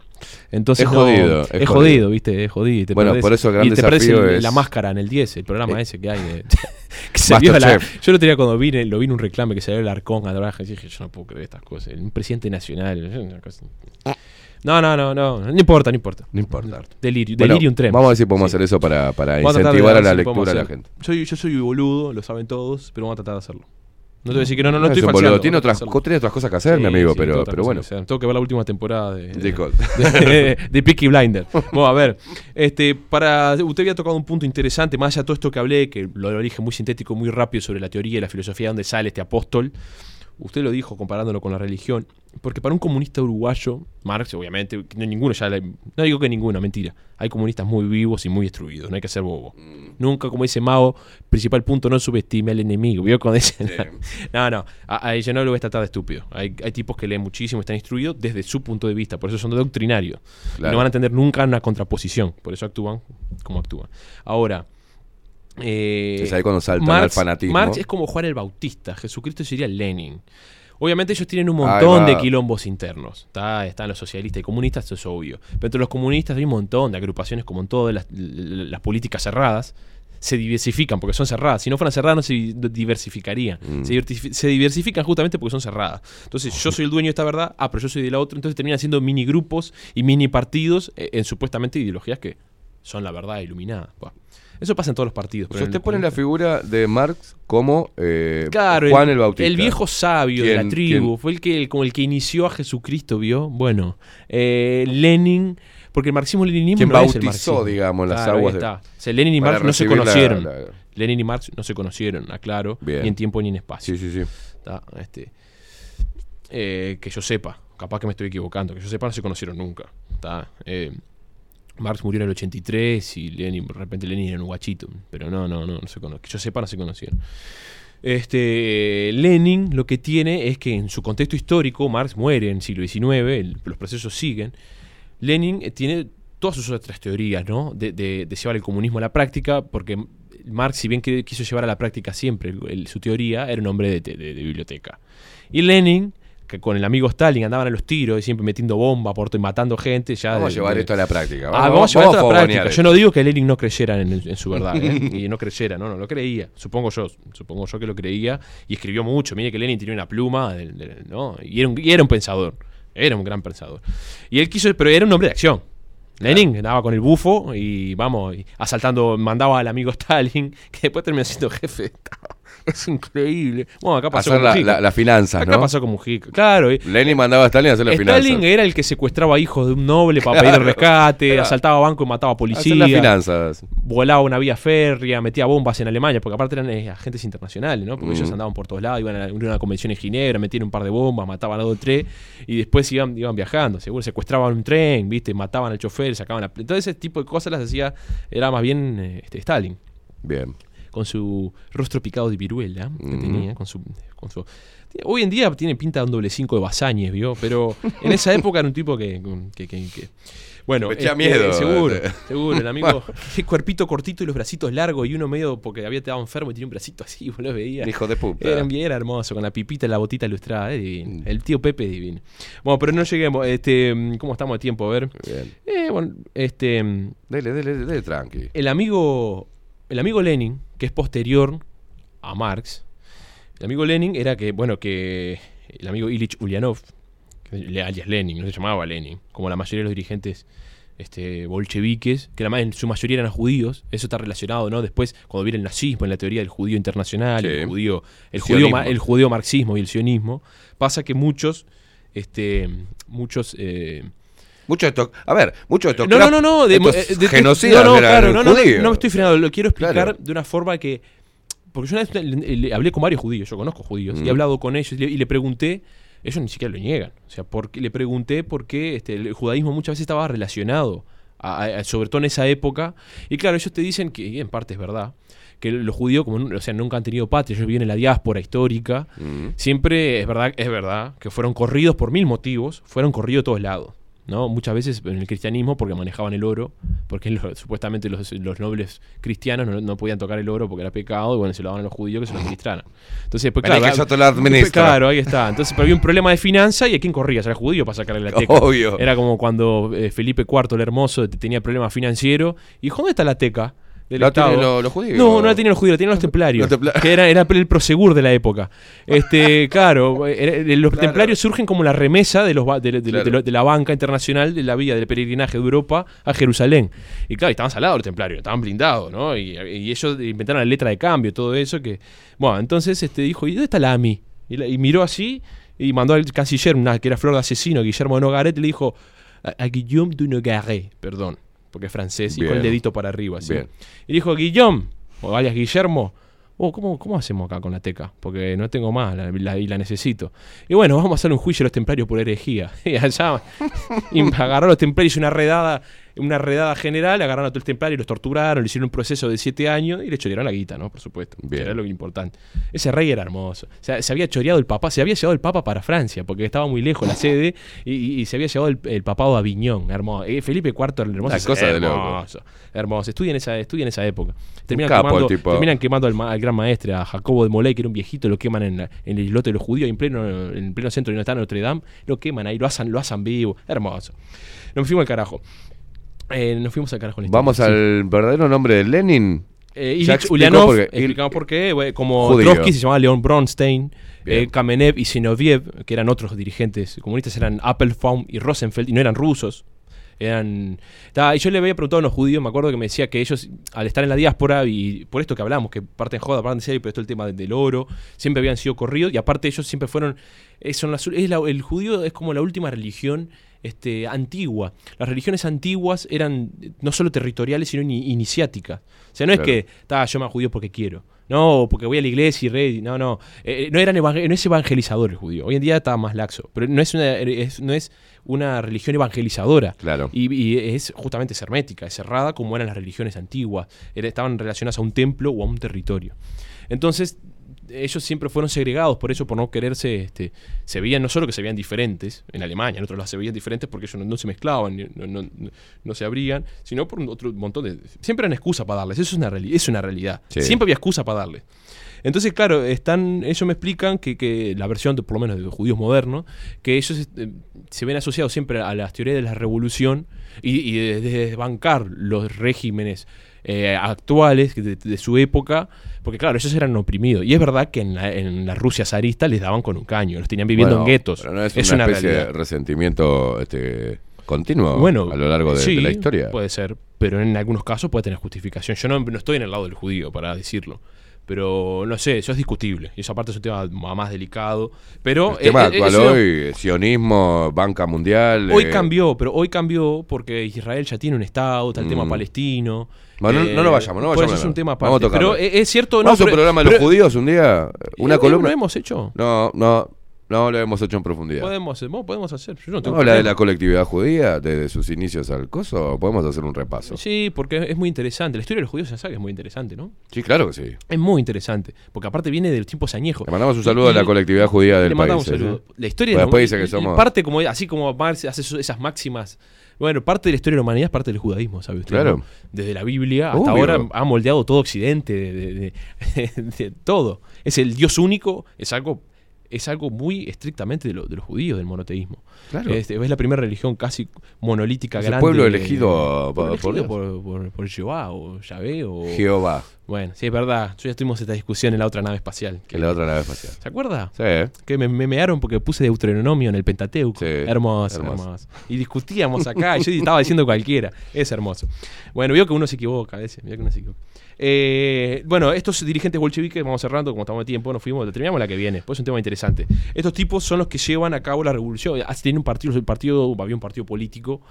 Entonces, Es no- jodido, Es, jodido, jodido. ¿viste? Es jodido. te Bueno, perdés- por eso el gran y te perdés desafío el- es- la máscara en el 10, el programa Eh, ese que hay. de- que se vio la- yo lo tenía cuando vine, lo vi en un reclame que salió el arcón a Draja y dije, yo no puedo creer estas cosas. Un presidente nacional. No, no, no, no, no importa, no importa. No importa. Delirio, Bueno, delirium tremens. Vamos a ver si podemos Sí. hacer eso para, incentivar a la si lectura de la gente. Soy, yo soy boludo, lo saben todos, pero vamos a tratar de hacerlo. No te voy a decir que no, no, no, No, estoy falseando. Tiene otras, tiene otras cosas que hacer, mi amigo, sí, pero, pero bueno. Tengo que ver la última temporada de, de, de- de Peaky Blinder. Bueno, a ver, este, para, usted había tocado un punto interesante, más allá de todo esto que hablé, que lo dije muy sintético, muy rápido sobre la teoría y la filosofía de dónde sale este apóstol. Usted lo dijo comparándolo con la religión, porque para un comunista uruguayo, Marx, obviamente, no, ninguno ya, le- no digo que ninguno, mentira, hay comunistas muy vivos y muy destruidos, no hay que ser bobo. Nunca, como dice Mao, principal punto, no subestime al enemigo, ¿vio? Cuando dicen, no, no, a, a ella no lo voy a tratar de estúpido. Hay, hay tipos que leen muchísimo, están instruidos desde su punto de vista, por eso son doctrinarios. Y no van a entender nunca una contraposición, por eso actúan como actúan. Ahora, eh, ahí cuando saltan al fanatismo. Marx es como Juan el Bautista, Jesucristo sería Lenin. Obviamente ellos tienen un montón de quilombos internos. Está- Están los socialistas y comunistas, eso es obvio. Pero entre los comunistas hay un montón de agrupaciones, como en todas las, las políticas cerradas, se diversifican porque son cerradas. Si no fueran cerradas, no se di- diversificarían. Mm. Se, se diversifican justamente porque son cerradas. Entonces, yo soy el dueño de esta verdad, ah, pero yo soy de la otra. Entonces terminan siendo mini grupos y mini partidos eh, en supuestamente ideologías que son la verdad iluminada. Eso pasa en todos los partidos. O pero sea, usted el pone la figura de Marx como eh, Claro, Juan el, Bautista. el viejo sabio de la ¿Quién- tribu, quién? fue el que, como el que inició a Jesucristo, ¿vio? Bueno, eh, Lenin, porque el marxismo-leninismo no es el bautizó, marxismo. digamos, las Claro, aguas de-. O sea, Lenin y Marx no se la- conocieron. la- Lenin y Marx no se conocieron, aclaro, Bien. ni en tiempo ni en espacio. Sí, sí, sí. Está, este, eh, que yo sepa, capaz que me estoy equivocando, que yo sepa no se conocieron nunca. Está, eh, Marx murió en el 83 y Lenin, de repente Lenin era un guachito, pero no, no, no, no se cono- que yo sepa no se conocieron. Este, Lenin lo que tiene es que en su contexto histórico, Marx muere en el siglo XIX, el- los procesos siguen. Lenin eh, tiene todas sus otras teorías, ¿no? De, de- de llevar el comunismo a la práctica, porque Marx, si bien quiso llevar a la práctica siempre el- el- su teoría, era un hombre de- de biblioteca. Y Lenin, que con el amigo Stalin andaban a los tiros y siempre metiendo bomba por y matando gente, ya... Vamos a llevar de- esto a la práctica. Ah, vamos, a llevar esto a la práctica. esto. Yo no digo que Lenin no creyera en, en su verdad, ¿eh? y no creyera, no, no, lo creía. Supongo yo, supongo yo que lo creía y escribió mucho. Mire que Lenin tenía una pluma, ¿no? Y era, un, y era un pensador, era un gran pensador. Y él quiso, pero era un hombre de acción. Lenin andaba con el bufo y vamos, y asaltando, mandaba al amigo Stalin, que después terminó siendo jefe de Estado. Es increíble. Bueno, acá pasó Hacer con la- Mujica. la- las finanzas, Acá ¿no? pasó con Mujica. Claro, y- Lenin mandaba a Stalin a hacer las Stalin finanzas. era el que secuestraba hijos de un noble para Claro. pedir rescate, asaltaba bancos y mataba policías. las finanzas. Volaba una vía férrea, metía bombas en Alemania, porque aparte eran eh, agentes internacionales, ¿no? Porque Mm. ellos andaban por todos lados, iban a una convención en Ginebra, metían un par de bombas, mataban a dos o tres, y después iban, iban viajando, seguro secuestraban un tren, ¿viste? Mataban al chofer, sacaban la... Todo ese tipo de cosas las hacía, era más bien eh, este, Stalin Bien. Con su rostro picado de viruela que Mm. tenía, con su, con su- Hoy en día tiene pinta de un doble cinco de Basáñez, ¿vio? Pero en esa época era un tipo que... que- que- que- bueno, Me echa este, miedo. Seguro, Este. seguro. El amigo, qué cuerpito cortito y los bracitos largos y uno medio porque había quedado enfermo y tenía un bracito así, vos lo veía. Un hijo de puta. Era, era hermoso, con la pipita y la botita ilustrada, eh, divino. El tío Pepe divino. Bueno, pero no lleguemos. Este, ¿Cómo estamos de tiempo? A ver. Bien. Eh, bueno, este... Dele, dele, dele, tranqui. El amigo, el amigo Lenin, que es posterior a Marx, el amigo Lenin era que, bueno, que el amigo Ilich Ulyanov, alias Lenin, no se llamaba Lenin, como la mayoría de los dirigentes este, bolcheviques, que además en su mayoría eran judíos, eso está relacionado, ¿no? Después, cuando viene el nazismo, en la teoría del judío internacional, Sí. el judío, el judío, el judío marxismo y el sionismo, pasa que muchos, este, muchos eh, Mucho de esto. A ver, mucho de esto. no, no, no, no. de- eh, de- genocidas no, no, claro, no, no, no, me estoy frenando. Lo quiero explicar Claro. de una forma que. Porque yo una vez le- le hablé con varios judíos, yo conozco judíos, y Mm. he hablado con ellos y le, y le pregunté. Ellos ni siquiera lo niegan. O sea, porque le pregunté por qué este, el judaísmo muchas veces estaba relacionado, a- a- sobre todo en esa época. Y claro, ellos te dicen que, y en parte es verdad, que los judíos, como o sea, nunca han tenido patria, ellos viven en la diáspora histórica, Mm. siempre es verdad, es verdad que fueron corridos por mil motivos, fueron corridos de todos lados. ¿No? Muchas veces en el cristianismo porque manejaban el oro, porque lo- supuestamente los, los nobles cristianos no, no podían tocar el oro porque era pecado, y bueno, se lo daban a los judíos que se lo administraran. Entonces, pues, claro, que yo te lo administro. Claro, ahí está. Entonces, pero había un problema de finanza y ¿a quién corría? Era el judío para sacarle la teca. Obvio. Era como cuando eh, Felipe IV, el hermoso, tenía problemas financieros. Y dijo, ¿dónde está la teca? Del La Estado? tienen los- los judíos. No, no la tenían los judíos, la tenían los templarios. Los que era, era el prosegur de la época. Este, claro, era- eh, los Claro. templarios surgen como la remesa de, los, de, de- de- Claro. de lo- de la banca internacional de la vía del peregrinaje de Europa a Jerusalén. Y claro, estaban salados los templarios, estaban blindados, ¿no? Y, y ellos inventaron la letra de cambio, todo eso que... Bueno, entonces este, dijo, ¿y dónde está la AMI? Y, la- y miró así y mandó al canciller, una, que era flor de asesino, Guillermo de Nogaret, y le dijo, a, a Guillaume de Nogaret, perdón, porque es francés, y con el dedito para arriba. así. Bien. Y dijo, Guillaume, o alias Guillermo, oh, ¿cómo, ¿cómo hacemos acá con la teca? Porque no tengo más la- la- y la necesito. Y bueno, vamos a hacer un juicio a los templarios por herejía. Y allá y agarraron a los templarios una redada, una redada general, agarraron a todos los templarios, los torturaron, le hicieron un proceso de siete años y le chorearon la guita, ¿no? Por supuesto. Bien. Era lo importante. Ese rey era hermoso. O sea, se había choreado el papá, se había llevado el papa para Francia, porque estaba muy lejos la sede, y, y- y se había llevado el, el papado a Aviñón, hermoso. Eh, Felipe IV era hermoso. Es cosa de loco. hermoso, hermoso. Estudien esa, estudien esa época. Terminan, capo el quemando, tipo. terminan quemando al, gran maestre, a Jacobo de Molay, que era un viejito, lo queman en, la- en el islote de los judíos, en pleno, en pleno centro de Notre Dame, lo queman ahí, lo asan, lo asan vivo. Hermoso. Nos fuimos al carajo. Eh, nos fuimos al carajo. la Vamos historia, sí. al verdadero nombre de Lenin. Eh, Ilich Ulyanov, por qué. explicamos por qué. como Judío. Trotsky se llamaba León Bronstein, eh, Kamenev y Zinoviev, que eran otros dirigentes comunistas, eran Appelbaum y Rosenfeld, y no eran rusos. Eran. ta, y yo le había preguntado a unos judíos, me acuerdo que me decía que ellos, al estar en la diáspora, y por esto que hablamos, que parte en joda, parte en serio, pero esto el tema del oro, siempre habían sido corridos, y aparte ellos siempre fueron. eh, son las- es la- el judío es como la última religión este, antigua. Las religiones antiguas eran eh, no solo territoriales, sino ini- iniciáticas. O sea, no Claro. es que, "Ta, yo me judío porque quiero. No, porque voy a la iglesia y rey. No, no. Eh, no, eran evangel- no es evangelizador el judío. Hoy en día está más laxo. Pero no es una, es- no es una religión evangelizadora. Claro. Y, y es justamente hermética, es cerrada como eran las religiones antiguas. Estaban relacionadas a un templo o a un territorio. Entonces, ellos siempre fueron segregados, por eso, por no quererse, este, se veían, no solo que se veían diferentes, en Alemania, en otros lados se veían diferentes porque ellos no, no se mezclaban, no, no- no- se abrían, sino por otro montón de... Siempre eran excusa para darles, eso es una, reali- es una realidad. Sí. Siempre había excusa para darles. Entonces, claro, están, ellos me explican que, que la versión, de, por lo menos de los judíos modernos, que ellos eh, se ven asociados siempre a las teorías de la revolución y, y de, de desbancar los regímenes eh, actuales de, de su época, porque claro, ellos eran oprimidos. Y es verdad que en la, en la Rusia zarista les daban con un caño, los tenían viviendo Bueno, en guetos. no es, es una, especie realidad. de resentimiento este, continuo Bueno, a lo largo de, sí, de la historia. Puede ser, pero en algunos casos puede tener justificación. Yo no, no estoy en el lado del judío para decirlo. Pero no sé, eso es discutible. Y esa parte es un tema ma- más delicado. Pero El tema eh, eh, actual eso- hoy, sionismo, banca mundial. hoy eh, cambió, pero hoy cambió porque Israel ya tiene un Estado, está el tema Mm. palestino. Bueno, no- no lo vayamos, no vayamos eso es un tema vamos a aparte. Pero eh, es cierto, no. Vamos a un programa de los pero- judíos un día, una Eh, columna. Lo hemos hecho. No, no, no lo hemos hecho en profundidad. Podemos, podemos hacer. Yo no tengo ¿Vamos a hablar de la colectividad judía desde sus inicios al coso? Podemos hacer un repaso. Sí, porque es muy interesante. La historia de los judíos ya sabe que es muy interesante, ¿no? Sí, claro que sí. Es muy interesante. Porque aparte viene de los tiempos añejos. Le mandamos un saludo a la colectividad judía del Le mandamos país. un ¿eh? saludo. La historia de después dice que somos- parte como así como Marx hace esas máximas. Bueno, parte de la historia de la humanidad es parte del judaísmo, ¿sabe usted? Claro. no? Desde la Biblia hasta Obvio. ahora ha moldeado todo Occidente, de, de- de- de todo. Es el Dios único, es algo, es algo muy estrictamente de, lo- de los judíos, del monoteísmo. Claro. Este, es la primera religión casi monolítica Es el grande. pueblo elegido por- por elegido Dios. por, por- por Jehová o Yahvé o... Jehová, Bueno, sí, es verdad. Yo ya tuvimos esta discusión en la otra nave espacial. que es la otra nave espacial. ¿Se acuerda? Sí. Que me, me mearon porque puse Deuteronomio en el Pentateuco. Sí, hermoso, hermoso. hermoso, Y discutíamos acá, y yo estaba diciendo cualquiera. Es hermoso. Bueno, veo que uno se equivoca a veces. veo que uno se equivoca. Eh, bueno, estos dirigentes bolcheviques, vamos cerrando, como estamos de tiempo, nos fuimos, terminamos la que viene. Pues es un tema interesante. Estos tipos son los que llevan a cabo la revolución. Ah, Tienen un partido, el partido, había un partido político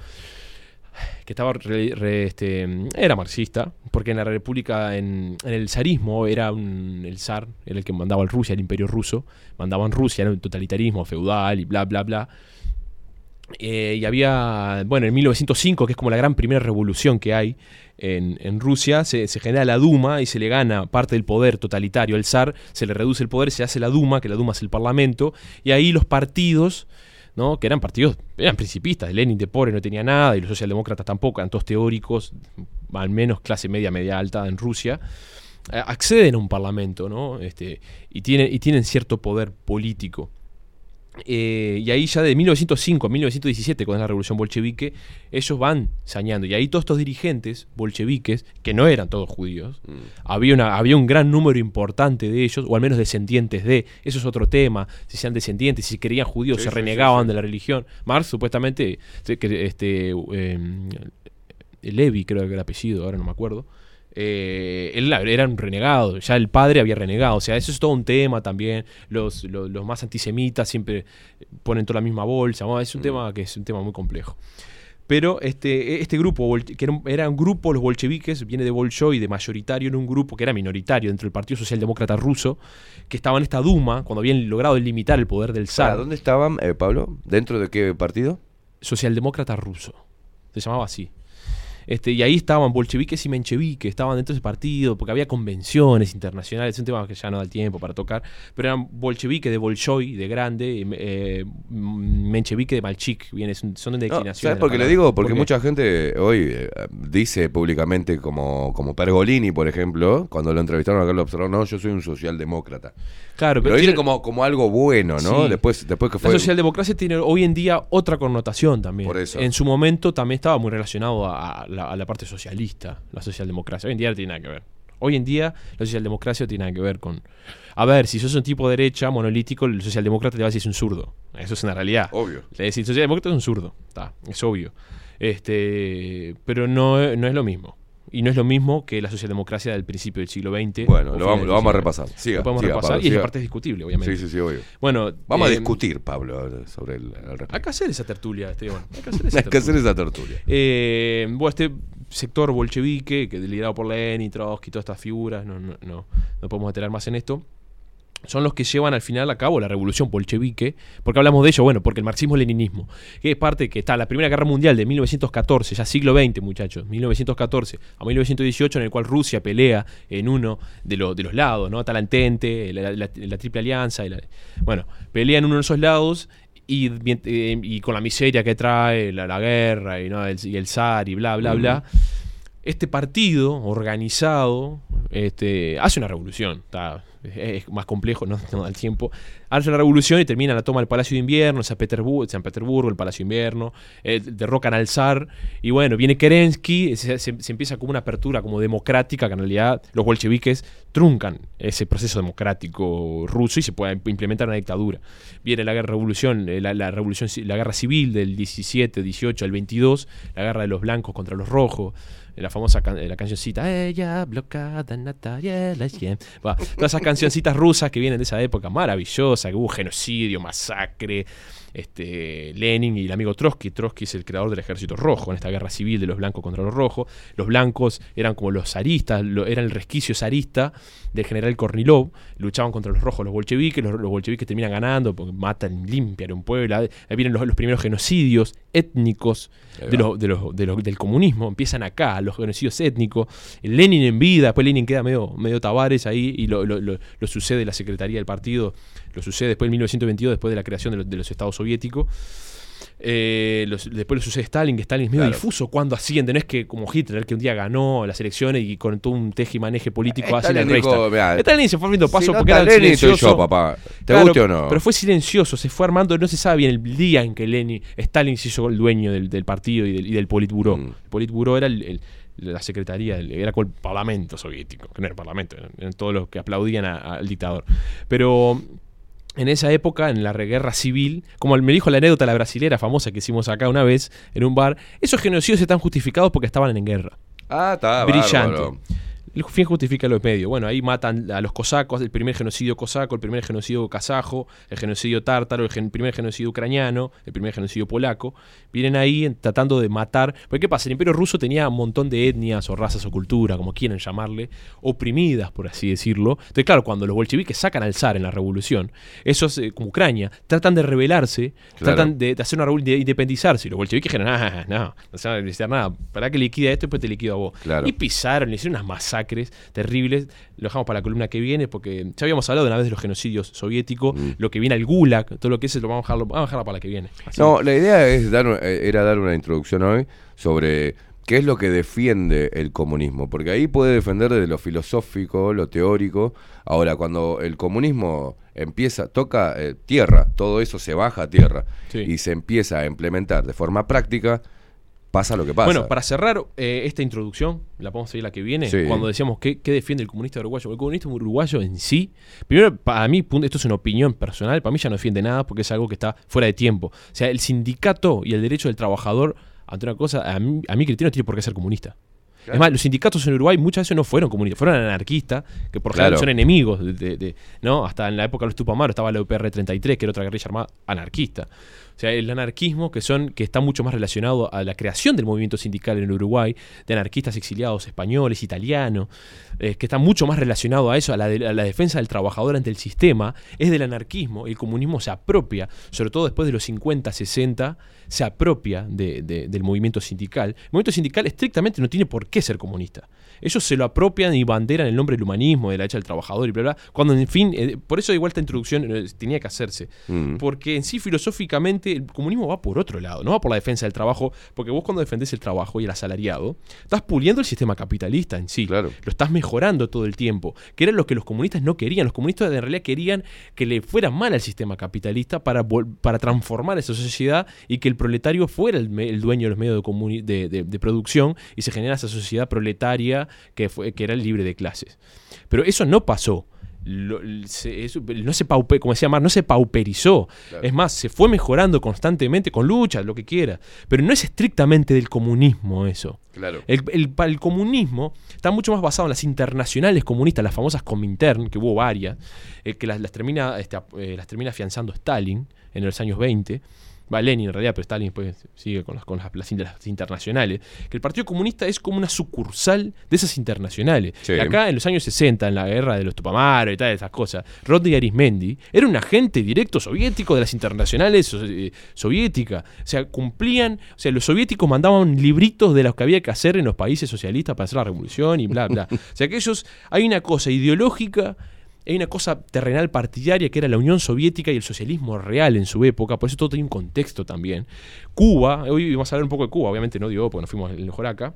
que estaba este, era marxista, porque en la República, en, el zarismo, era un, el zar, era el que mandaba a Rusia, el imperio ruso, mandaba en Rusia, era un totalitarismo feudal y bla, bla, bla. Eh, y había, bueno, en 1905, que es como la gran primera revolución que hay en, Rusia, se, genera la Duma y se le gana parte del poder totalitario al zar, se le reduce el poder, se hace la Duma, que la Duma es el parlamento, y ahí los partidos, ¿no? que eran partidos, eran principistas, Lenin de pobre no tenía nada, y los socialdemócratas tampoco, eran todos teóricos, al menos clase media, media alta en Rusia, acceden a un parlamento, ¿no? Este, y, tienen, y tienen cierto poder político. Eh, y ahí ya de 1905 a 1917, con la revolución bolchevique, ellos van sañando. Y ahí todos estos dirigentes bolcheviques, que no eran todos judíos, Mm. había, una, había un gran número importante de ellos, o al menos descendientes de. Eso es otro tema. Si sean descendientes, si creían judíos, Sí, se sí, renegaban sí, de la religión. Marx, supuestamente, este, eh, Levi, creo que era el apellido, ahora no me acuerdo. Eh, él era un renegado, ya el padre había renegado, o sea, eso es todo un tema también. Los, los, los más antisemitas siempre ponen toda la misma bolsa, es un tema que es un tema muy complejo. Pero este, este grupo, que era un, era un grupo, los bolcheviques, viene de Bolshoi, de mayoritario, en un grupo que era minoritario dentro del Partido Socialdemócrata Ruso, que estaba en esta Duma, cuando habían logrado limitar el poder del zar. ¿Dónde estaban, eh, Pablo? ¿Dentro de qué partido? Socialdemócrata ruso. Se llamaba así. Este, y ahí estaban bolcheviques y mencheviques, estaban dentro de ese partido, porque había convenciones internacionales, es un tema que ya no da el tiempo para tocar, pero eran bolcheviques de Bolshoi, de grande, y, eh, menchevique de Malchik, viene, son de No, declinación. ¿Sabes por qué le digo? Porque mucha gente hoy eh, dice públicamente, como, como Pergolini, por ejemplo, cuando lo entrevistaron acá lo observaron, no, yo soy un socialdemócrata. Claro, Lo pero tiene- como, como algo bueno, ¿no? Sí. Después, después que La fue... socialdemocracia tiene hoy en día otra connotación también. Por eso. En su momento también estaba muy relacionado a, a la, a la parte socialista, la socialdemocracia. Hoy en día no tiene nada que ver. Hoy en día la socialdemocracia tiene nada que ver con... A ver, si sos un tipo de derecha, monolítico, el socialdemócrata te va a decir es un zurdo. Eso es una realidad. Obvio. Le decís, el socialdemócrata es un zurdo. Está, es obvio. Este, pero no, no es lo mismo. Y no es lo mismo que la socialdemocracia del principio del siglo XX. Bueno, lo vamos, lo vamos a repasar. Siga, lo podemos siga, repasar Pablo, y esa siga. parte es discutible, obviamente. Sí, sí, sí, obvio. Bueno, Vamos a eh, discutir, Pablo, sobre el, respecto. Hay que hacer esa tertulia, Esteban. Hay que hacer esa Hay que hacer tertulia. esa. Eh, bueno, este sector bolchevique, que liderado por Lenin, Trotsky, todas estas figuras, no, no, no, no podemos detener más en esto, son los que llevan al final a cabo la revolución bolchevique. ¿Por qué hablamos de ello? Bueno, porque el marxismo-leninismo, que es parte que está la Primera Guerra Mundial de 1914, ya siglo XX, muchachos, 1914 a 1918, en el cual Rusia pelea en uno de, lo- de los lados, ¿no? Está la la, Triple Alianza, y la- bueno, pelea en uno de esos lados y, eh, y con la miseria que trae la, la guerra y, ¿no? el, y el zar y bla, bla, bla. Este partido organizado este, hace una revolución. está, es, más complejo, no, no da el tiempo. Hace la revolución y termina la toma del Palacio de Invierno, San Petersburgo, San Petersburgo el Palacio de Invierno, eh, derrocan al zar. Y bueno, viene Kerensky, se, empieza como una apertura como democrática, que en realidad los bolcheviques truncan ese proceso democrático ruso y se puede implementar una dictadura. Viene la revolución, eh, la, la revolución, ci- la guerra civil del 17, 18 al 22, la guerra de los blancos contra los rojos, la famosa can- eh, la cancioncita Ella bloqueada Natalia la cien". Va, todas esas cancioncitas rusas que vienen de esa época maravillosa, que hubo genocidio, masacre, este, Lenin y el amigo Trotsky. Trotsky es el creador del ejército rojo en esta guerra civil de los blancos contra los rojos. Los blancos eran como los zaristas, lo- eran el resquicio zarista del general Kornilov. Luchaban contra los rojos, los bolcheviques. Los, bolcheviques terminan ganando porque matan, limpian un pueblo. Ahí vienen los primeros genocidios étnicos de los, de los- de los- del comunismo. Empiezan acá, los genocidios étnicos. Lenin en vida, después Lenin queda medio, medio Tavares ahí y lo, lo- lo- lo sucede la secretaría del partido. Lo sucede después en 1922, después de la creación de los, de los estados soviéticos. Eh, los- después lo sucede Stalin, que Stalin es medio Claro. difuso cuando asciende, no es que como Hitler, que un día ganó las elecciones y con todo un teje y maneje político hace Reichstag. "Mirá, Stalin se fue abriendo paso si no porque era silencioso. yo, papá. ¿Te Claro, guste o no? Pero fue silencioso, se fue armando, no se sabe bien el día en que Lenin, Stalin se hizo el dueño del, del partido y del, y del Politburó. Mm. El Politburó era el- el- la secretaría, era como el parlamento soviético, que no era el parlamento, eran, eran todos los que aplaudían a- al dictador. Pero en esa época, en la guerra civil, como me dijo la anécdota la brasilera famosa que hicimos acá una vez en un bar, esos genocidios están justificados porque estaban en guerra. Ah, está Brillante. bárbaro. El fin justifica los medios. Bueno, ahí matan a los cosacos, el primer genocidio cosaco, el primer genocidio kazajo, el genocidio tártaro, el gen- primer genocidio ucraniano, el primer genocidio polaco. Vienen ahí tratando de matar. Porque ¿qué pasa? El imperio ruso tenía un montón de etnias o razas o cultura, como quieran llamarle, oprimidas, por así decirlo. Entonces, claro, cuando los bolcheviques sacan al zar en la revolución, esos, eh, como Ucrania, tratan de rebelarse, Claro. tratan de, de hacer una revolución, de independizarse. Y los bolcheviques dijeron, ah, no, no se van a necesitar nada. Para que liquida esto, después te liquido a vos. Claro. Y pisaron, le hicieron unas masacres terribles. Lo dejamos para la columna que viene, porque ya habíamos hablado una vez de los genocidios soviéticos, Mm. lo que viene al Gulag, todo lo que es, lo vamos a dejarlo, vamos a dejarlo para la que viene. Así. No, la idea es dar, eh, era dar una introducción hoy sobre qué es lo que defiende el comunismo, porque ahí puede defender desde lo filosófico, lo teórico. Ahora, cuando el comunismo empieza, toca eh, tierra, todo eso se baja a tierra Sí. y se empieza a implementar de forma práctica, pasa lo que pasa. Bueno, para cerrar eh, esta introducción, la podemos seguir la que viene, Sí. cuando decíamos qué, qué defiende el comunista uruguayo. El comunista uruguayo en sí, primero, para mí, esto es una opinión personal, para mí ya no defiende nada porque es algo que está fuera de tiempo. O sea, el sindicato y el derecho del trabajador, ante una cosa, a mí, a mi criterio no tiene por qué ser comunista. Es más, los sindicatos en Uruguay muchas veces no fueron comunistas, fueron anarquistas, que por Claro. general son enemigos. De, de- de- ¿no? Hasta en la época de los Tupamaros estaba la UPR-33, que era otra guerrilla armada anarquista. O sea, el anarquismo que son que está mucho más relacionado a la creación del movimiento sindical en Uruguay, de anarquistas exiliados españoles, italianos, eh, que está mucho más relacionado a eso, a la, a la defensa del trabajador ante el sistema, es del anarquismo. El comunismo se apropia, sobre todo después de los 50, 60, se apropia de- de- del movimiento sindical. El movimiento sindical estrictamente no tiene por qué ser comunista. Ellos se lo apropian y banderan el nombre del humanismo, de la derecha del trabajador y bla, bla. Cuando, en fin, eh, por eso igual esta introducción eh, tenía que hacerse. Mm. Porque en sí, filosóficamente, el comunismo va por otro lado, no va por la defensa del trabajo, porque vos cuando defendés el trabajo y el asalariado, estás puliendo el sistema capitalista en sí. Claro. Lo estás mejorando todo el tiempo, que era lo que los comunistas no querían. Los comunistas en realidad querían que le fuera mal al sistema capitalista para, para transformar esa sociedad y que el proletario fuera el, dueño de los medios de, de- de- de producción y se generara esa sociedad proletaria que, fue, que era libre de clases. Pero eso no pasó. Lo- se- eso- no se paupe, como decía Mar, no se pauperizó. Es más, se fue mejorando constantemente con luchas, lo que quiera. Pero no es estrictamente del comunismo eso. Claro. El, el- pa- el comunismo está mucho más basado en las internacionales comunistas, las famosas Comintern, que hubo varias, eh, que las, las termina, este, eh, las termina afianzando Stalin en los años 20. Va Lenin en realidad, pero Stalin después sigue con las, con las, las inter- las internacionales. Que el Partido Comunista es como una sucursal de esas internacionales. Sí. Y acá en los años 60, en la guerra de los Tupamaros y tal, esas cosas, Rodney Arismendi era un agente directo soviético de las internacionales so- eh, soviéticas. O sea, cumplían, o sea, los soviéticos mandaban libritos de los que había que hacer en los países socialistas para hacer la revolución y bla, bla. o sea, que ellos, hay una cosa ideológica. Hay una cosa terrenal partidaria que era la Unión Soviética y el socialismo real en su época, por eso todo tiene un contexto también. Cuba, hoy vamos a hablar un poco de Cuba, obviamente no digo porque nos fuimos el mejor acá,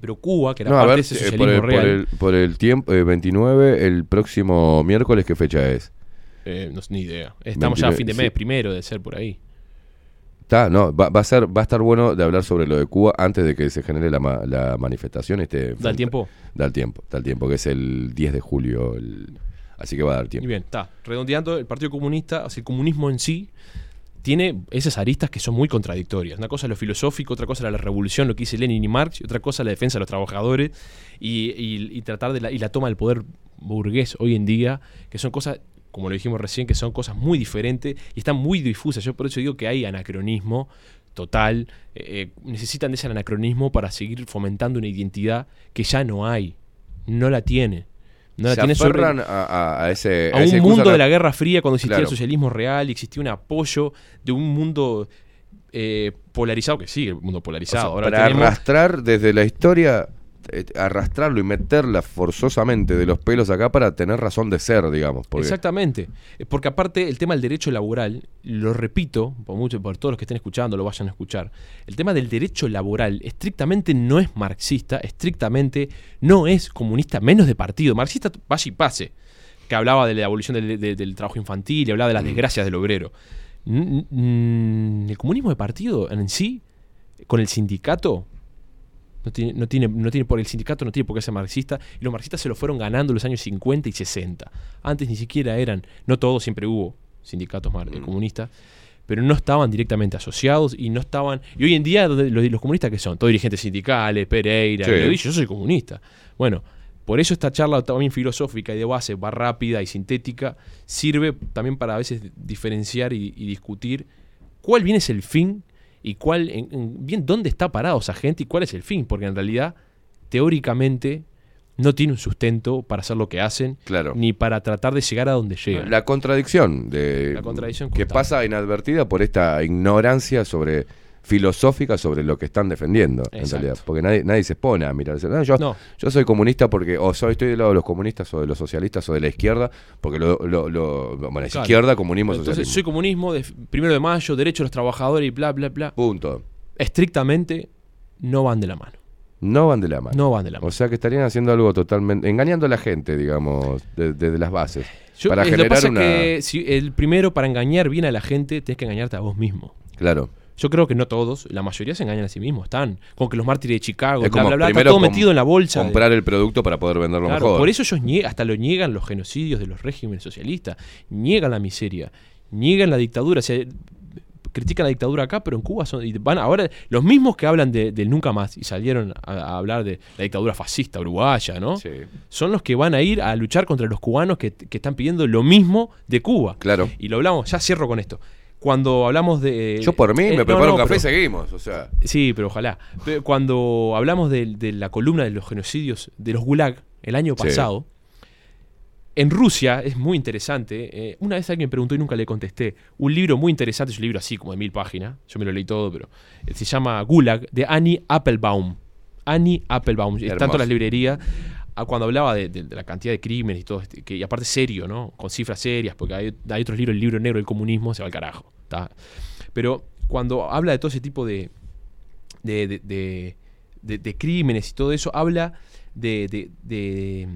pero Cuba, que era No, parte ver, de ese eh, socialismo por, el, por, real. el, por el tiempo, eh, 29, el próximo miércoles, ¿qué fecha es? Eh, no ni idea. Estamos ya a 29, fin de mes, sí. primero de ser por ahí. Está, no, va, va a ser, va a estar bueno de hablar sobre lo de Cuba antes de que se genere la, la manifestación. Este, ¿Da el tiempo? Da el tiempo, da el tiempo, que es el 10 de julio. el- así que va a dar Y tiempo. bien, está. Redondeando, el Partido Comunista, sea, el comunismo en sí, tiene esas aristas que son muy contradictorias. Una cosa es lo filosófico, otra cosa era la revolución, lo que dice Lenin y Marx, y otra cosa la defensa de los trabajadores y, y- y tratar de la, y la toma del poder burgués hoy en día, que son cosas, como lo dijimos recién, que son cosas muy diferentes y están muy difusas. Yo por eso digo que hay anacronismo total. eh, eh, necesitan de ese anacronismo para seguir fomentando una identidad que ya no hay. No la tiene. No se sobre- aferran a, ese, a ese un mundo de la Guerra Fría cuando existía Claro. el socialismo real y existía un apoyo de un mundo eh, polarizado, que sigue el mundo o sea, polarizado. Ahora para tenemos- arrastrar desde la historia, arrastrarlo y meterla forzosamente de los pelos acá para tener razón de ser, digamos. Porque, Exactamente. Eh, Porque aparte el tema del derecho laboral, lo repito, por, mucho, por todos los que estén escuchando, lo vayan a escuchar, el tema del derecho laboral estrictamente no es marxista, estrictamente no es comunista, menos de partido. Marxista, vaya y pase, que hablaba de la abolición del, de- del trabajo infantil y hablaba de las desgracias del obrero. El comunismo de partido en sí, con el sindicato, no tiene, no tiene, no tiene por el sindicato no tiene por qué ser marxista y los marxistas se lo fueron ganando en los años 50 y 60. Antes ni siquiera eran, no todos siempre hubo sindicatos eh, comunistas, pero no estaban directamente asociados y no estaban y hoy en día los, los comunistas que son, todos dirigentes sindicales, Pereira, Sí. y yo soy comunista. Bueno, por eso esta charla también filosófica y de base va rápida y sintética sirve también para a veces diferenciar y, y discutir cuál bien es el fin y cuál, en- en- bien dónde está parado esa gente y cuál es el fin, porque en realidad, teóricamente, no tiene un sustento para hacer lo que hacen, Claro. ni para tratar de llegar a donde llegan. La contradicción de La contradicción que pasa inadvertida por esta ignorancia sobre filosófica sobre lo que están defendiendo en realidad porque nadie, nadie se pone a mirar "No, yo, No. yo soy comunista porque o soy estoy del lado de los comunistas o de los socialistas o de la izquierda porque lo, lo, lo- bueno es Claro. izquierda comunismo Entonces, socialismo soy comunismo, de, primero de mayo, derecho de los trabajadores y bla, bla, bla. punto Estrictamente no van de la mano. no van de la mano No van de la mano. o sea que estarían haciendo algo totalmente engañando a la gente digamos de- desde las bases Yo- para eh, lo que generar pasa una es que si el primero, para engañar bien a la gente, tienes que engañarte a vos mismo. claro Yo creo que no todos, la mayoría se engañan a sí mismos. Están con que los mártires de Chicago, Es bla, bla, bla, está primero todo metido en la bolsa. de- comprar el producto para poder venderlo Claro, mejor por eso ellos hasta lo niegan los genocidios de los regímenes socialistas, niegan la miseria, niegan la dictadura. O sea, critican la dictadura acá, pero en Cuba son. y van ahora, los mismos que hablan de- del nunca más y salieron a, a hablar de la dictadura fascista uruguaya, ¿no? Sí. Son los que van a ir a luchar contra los cubanos que, que están pidiendo lo mismo de Cuba. Claro. Y lo hablamos, ya cierro con esto. Cuando hablamos de. Yo por mí eh, me preparo no, un café y seguimos. O sea, Sí, pero ojalá. Cuando hablamos de, de la columna de los genocidios de los Gulag el año Sí. pasado, en Rusia es muy interesante. eh, una vez alguien me preguntó y nunca le contesté. Un libro muy interesante, es un libro así como de mil páginas. Yo me lo leí todo, pero eh, se llama Gulag de Annie Applebaum. Annie Applebaum. Está en todas las librerías. Ah, Cuando hablaba de, de- de la cantidad de crímenes y todo, este, que, y aparte serio, ¿no? Con cifras serias, porque hay, hay otros libros, el libro negro del comunismo, se va al carajo. ¿tá? Pero cuando habla de todo ese tipo de, de, de- crímenes y todo eso, habla de, de- de-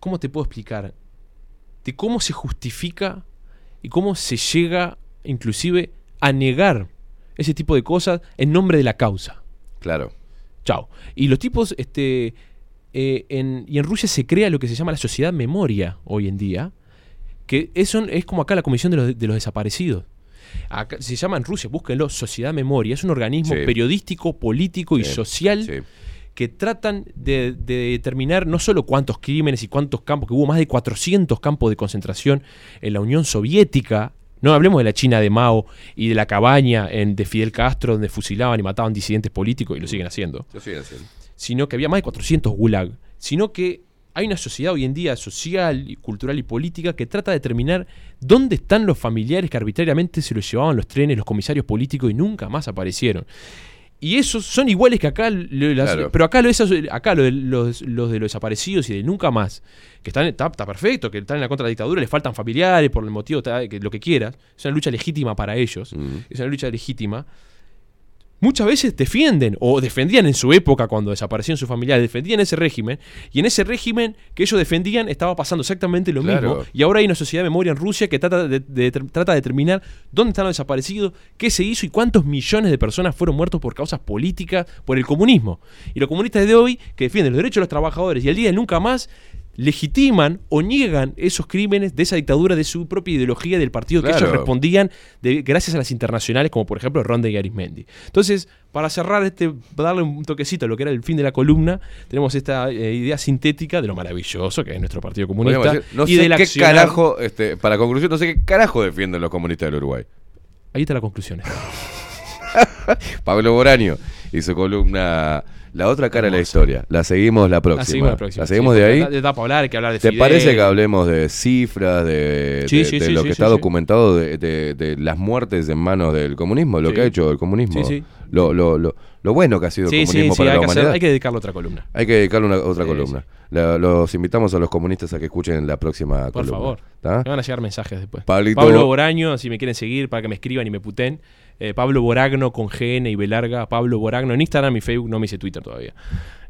¿Cómo te puedo explicar? De cómo se justifica y cómo se llega inclusive a negar ese tipo de cosas en nombre de la causa. claro. Chao. Y los tipos, este. Eh, en, y en Rusia se crea lo que se llama la sociedad memoria hoy en día. Que eso es como acá la Comisión de los, de los Desaparecidos. Acá- se llama en Rusia, búsquenlo, Sociedad Memoria. Es un organismo Sí. periodístico, político y Sí, social sí. que tratan de, de determinar no solo cuántos crímenes y cuántos campos, que hubo más de 400 campos de concentración en la Unión Soviética. No hablemos de la China de Mao y de la cabaña en, de Fidel Castro, donde fusilaban y mataban disidentes políticos, y lo siguen haciendo Yo soy así. Sino que había más de 400 gulag, sino que hay una sociedad hoy en día social, cultural y política que trata de determinar dónde están los familiares que arbitrariamente se los llevaban los trenes, los comisarios políticos y nunca más aparecieron. Y esos son iguales que acá, lo- las- Claro. pero acá, lo, acá lo los, los de los desaparecidos y de nunca más, que están, está, está perfecto, que están en la contra de la dictadura, les faltan familiares por el motivo, que, lo que quieras, es una lucha legítima para ellos, Mm. es una lucha legítima. Muchas veces defienden, o defendían en su época cuando desaparecían sus familiares, defendían ese régimen, y en ese régimen que ellos defendían estaba pasando exactamente lo Claro. mismo. Y ahora hay una sociedad de memoria en Rusia que trata de, de- trata de determinar dónde están los desaparecidos, qué se hizo y cuántos millones de personas fueron muertos por causas políticas, por el comunismo. Y los comunistas de hoy, que defienden los derechos de los trabajadores y el día de nunca más, legitiman o niegan esos crímenes de esa dictadura de su propia ideología del partido que ellos respondían de, gracias a las internacionales, como por ejemplo Ronda y Arismendi. Entonces, para cerrar este, darle un toquecito a lo que era el fin de la columna, tenemos esta eh, idea sintética de lo maravilloso que es nuestro Partido Comunista decir, no y sé del qué accionar- carajo, este, para conclusión, no sé qué carajo defienden los comunistas del Uruguay. Ahí está la conclusión. Pablo Boraño y su columna La otra cara de la historia. La seguimos la próxima. La seguimos la próxima. La seguimos sí, de ahí. Da, da para hablar, hay que hablar de ¿Te Fidel. parece que hablemos de cifras, de, Sí, de- sí, de sí, lo que está documentado de, las muertes en manos del comunismo, lo que ha hecho el comunismo? Lo, lo, lo, lo bueno que ha sido el comunismo para hay la que, hacer- humanidad. hay que dedicarle otra columna. Hay que dedicarle una, otra columna. La- los invitamos a los comunistas a que escuchen la próxima Por columna. favor. ¿Tá? Me van a llegar mensajes después. Pablito- Pablo Boraño, si me quieren seguir, para que me escriban y me puten. Eh, Pablo Boragno con GN y B larga. Pablo Boragno en Instagram y Facebook. No me hice Twitter todavía.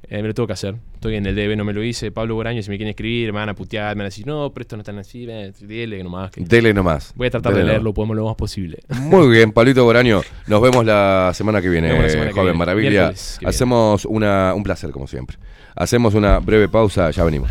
Eh, me lo tengo que hacer. Estoy en el DB, no me lo hice. Pablo Boraño, si me quieren escribir, me van a putear, me van a decir, no, pero esto no es tan así. Dile nomás. que- Dele nomás. Voy a tratar Dele de leerlo podemos lo más posible. Muy bien, Pablito Boraño. Nos vemos la semana que viene, semana que joven viene. maravilla. Viene. Hacemos una, un placer, como siempre. Hacemos una breve pausa, ya venimos.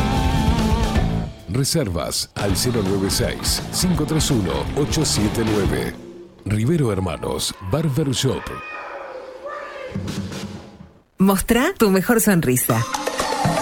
Reservas al 096-531-879. Rivero Hermanos, Barber Shop. Mostrá tu mejor sonrisa.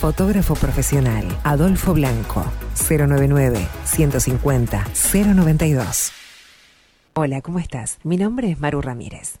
Fotógrafo profesional, Adolfo Blanco, 099 150 092. Hola, ¿cómo estás? Mi nombre es Maru Ramírez.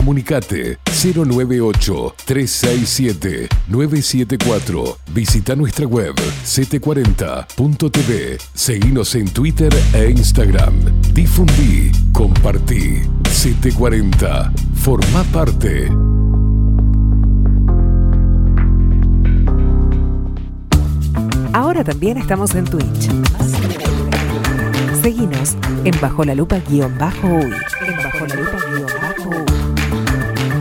Comunicate 098-367-974. Visita nuestra web 740.tv. Seguinos en Twitter e Instagram. Difundí, compartí. 740. Forma parte. Ahora también estamos en Twitch. Seguinos en Bajo la Lupa guion bajo uy. En Bajo la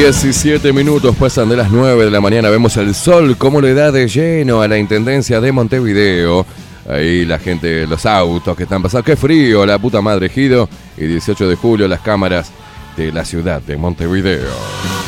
17 minutos pasan de las 9 de la mañana. Vemos el sol como le da de lleno a la intendencia de Montevideo. Ahí la gente, los autos que están pasando. Qué frío, la puta madre Gido. Y 18 de julio, las cámaras de la ciudad de Montevideo.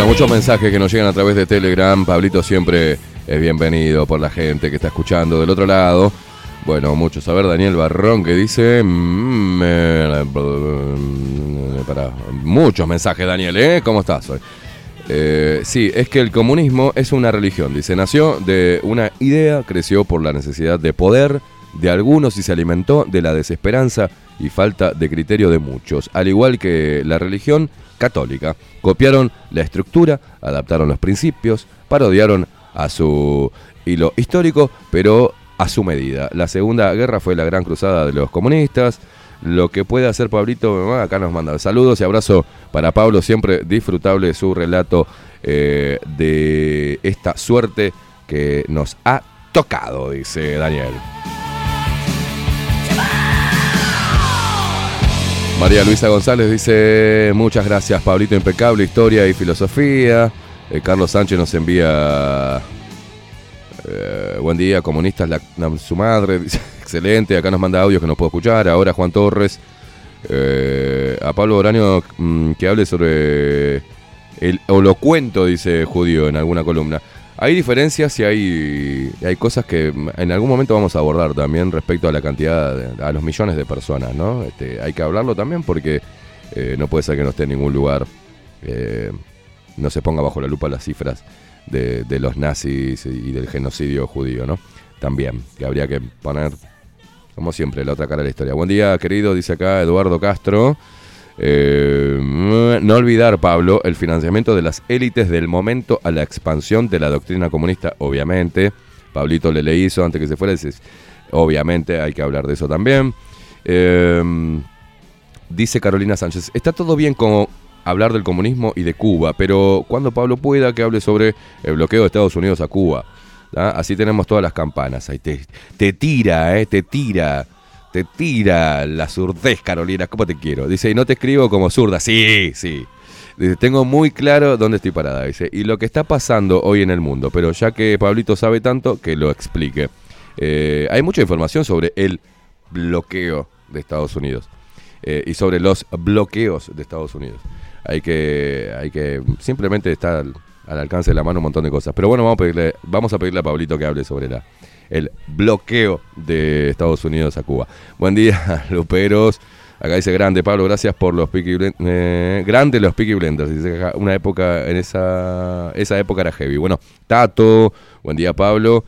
Bueno, muchos mensajes que nos llegan a través de Telegram. Pablito siempre es bienvenido por la gente que está escuchando del otro lado. Bueno, muchos. A ver, Daniel Barrón que dice... mm, eh, pará. muchos mensajes, Daniel, ¿eh? ¿Cómo estás hoy? Eh, sí, es que el comunismo es una religión. Dice, nació de una idea, creció por la necesidad de poder de algunos y se alimentó de la desesperanza y falta de criterio de muchos. Al igual que la religión católica, copiaron la estructura, adaptaron los principios, parodiaron a su hilo histórico, pero a su medida. La Segunda Guerra fue la gran cruzada de los comunistas. Lo que puede hacer Pablito, acá nos manda saludos y abrazo para Pablo, siempre disfrutable su relato eh, de esta suerte que nos ha tocado, dice Daniel. María Luisa González dice, muchas gracias Pablito, impecable historia y filosofía. Eh, Carlos Sánchez nos envía, eh, buen día, comunistas, la, su madre, excelente, acá nos manda audios que no puedo escuchar. Ahora Juan Torres, eh, a Pablo Boraño mm, que hable sobre el holocuento, dice judío en alguna columna. Hay diferencias y hay, hay cosas que en algún momento vamos a abordar también respecto a la cantidad, de- a los millones de personas, ¿no? Este, hay que hablarlo también porque eh, no puede ser que no esté en ningún lugar, eh, no se ponga bajo la lupa las cifras de, de los nazis y del genocidio judío, ¿no? También, que habría que poner, como siempre, la otra cara de la historia. Buen día, querido, dice acá Eduardo Castro. Eh, no olvidar, Pablo, el financiamiento de las élites del momento a la expansión de la doctrina comunista, obviamente. Pablito le le hizo antes que se fuera, obviamente hay que hablar de eso también. Eh, dice Carolina Sánchez, está todo bien con hablar del comunismo y de Cuba, pero cuando Pablo pueda que hable sobre el bloqueo de Estados Unidos a Cuba. ¿tá? Así tenemos todas las campanas. Te, te tira, eh, te tira. Te tira la surdez, Carolina. ¿Cómo te quiero? Dice, y no te escribo como zurda. Sí, sí. Dice, tengo muy claro dónde estoy parada. Dice, y lo que está pasando hoy en el mundo. Pero ya que Pablito sabe tanto, que lo explique. Eh, hay mucha información sobre el bloqueo de Estados Unidos. eh, y sobre los bloqueos de Estados Unidos. Hay que, hay que simplemente estar al, al alcance de la mano un montón de cosas. Pero bueno, vamos a pedirle, vamos a, pedirle a Pablito que hable sobre la, el bloqueo de Estados Unidos a Cuba. Buen día, Luperos. Acá dice grande, Pablo, gracias por los Peaky Blenders. Eh, grande los Peaky Blenders. Dice acá, una época, en esa, esa época era heavy. Bueno, Tato, buen día, Pablo.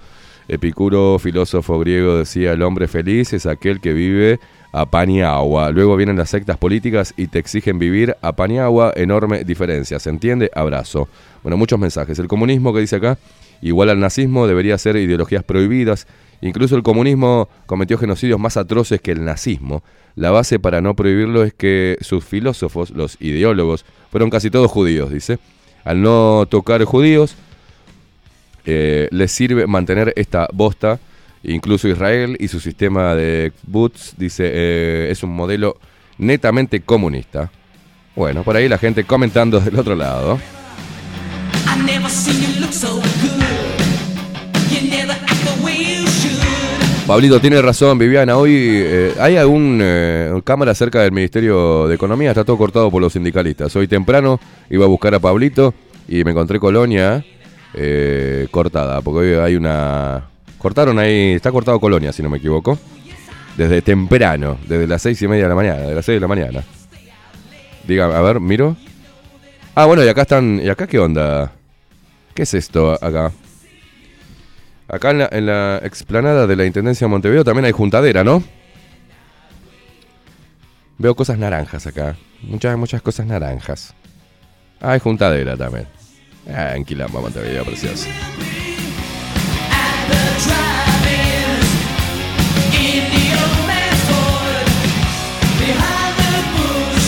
Epicuro, filósofo griego, decía: el hombre feliz es aquel que vive a pan y agua. Luego vienen las sectas políticas y te exigen vivir a pan y agua. Enorme diferencia. ¿Se entiende? Abrazo. Bueno, muchos mensajes. El comunismo que dice acá, igual al nazismo, debería ser ideologías prohibidas. Incluso el comunismo cometió genocidios más atroces que el nazismo. La base para no prohibirlo es que sus filósofos, los ideólogos, fueron casi todos judíos, dice. Al no tocar judíos, eh, les sirve mantener esta bosta. Incluso Israel y su sistema de boots, dice, eh, es un modelo netamente comunista. Bueno, por ahí la gente comentando del otro lado. I never seen you look. Pablito tiene razón, Viviana. Hoy eh, hay algún eh, cámara cerca del Ministerio de Economía, está todo cortado por los sindicalistas. Hoy temprano iba a buscar a Pablito y me encontré Colonia eh, cortada, porque hoy hay una... Cortaron ahí, está cortado Colonia, si no me equivoco. Desde temprano, desde las seis y media de la mañana, de las seis de la mañana. Diga, a ver, miro. Ah, bueno, y acá están. ¿Y acá qué onda? ¿Qué es esto acá? Acá en la, en la explanada de la Intendencia de Montevideo también hay juntadera, ¿no? Veo cosas naranjas acá. Muchas, muchas cosas naranjas. Ah, hay juntadera también. Ah, en Montevideo, precioso.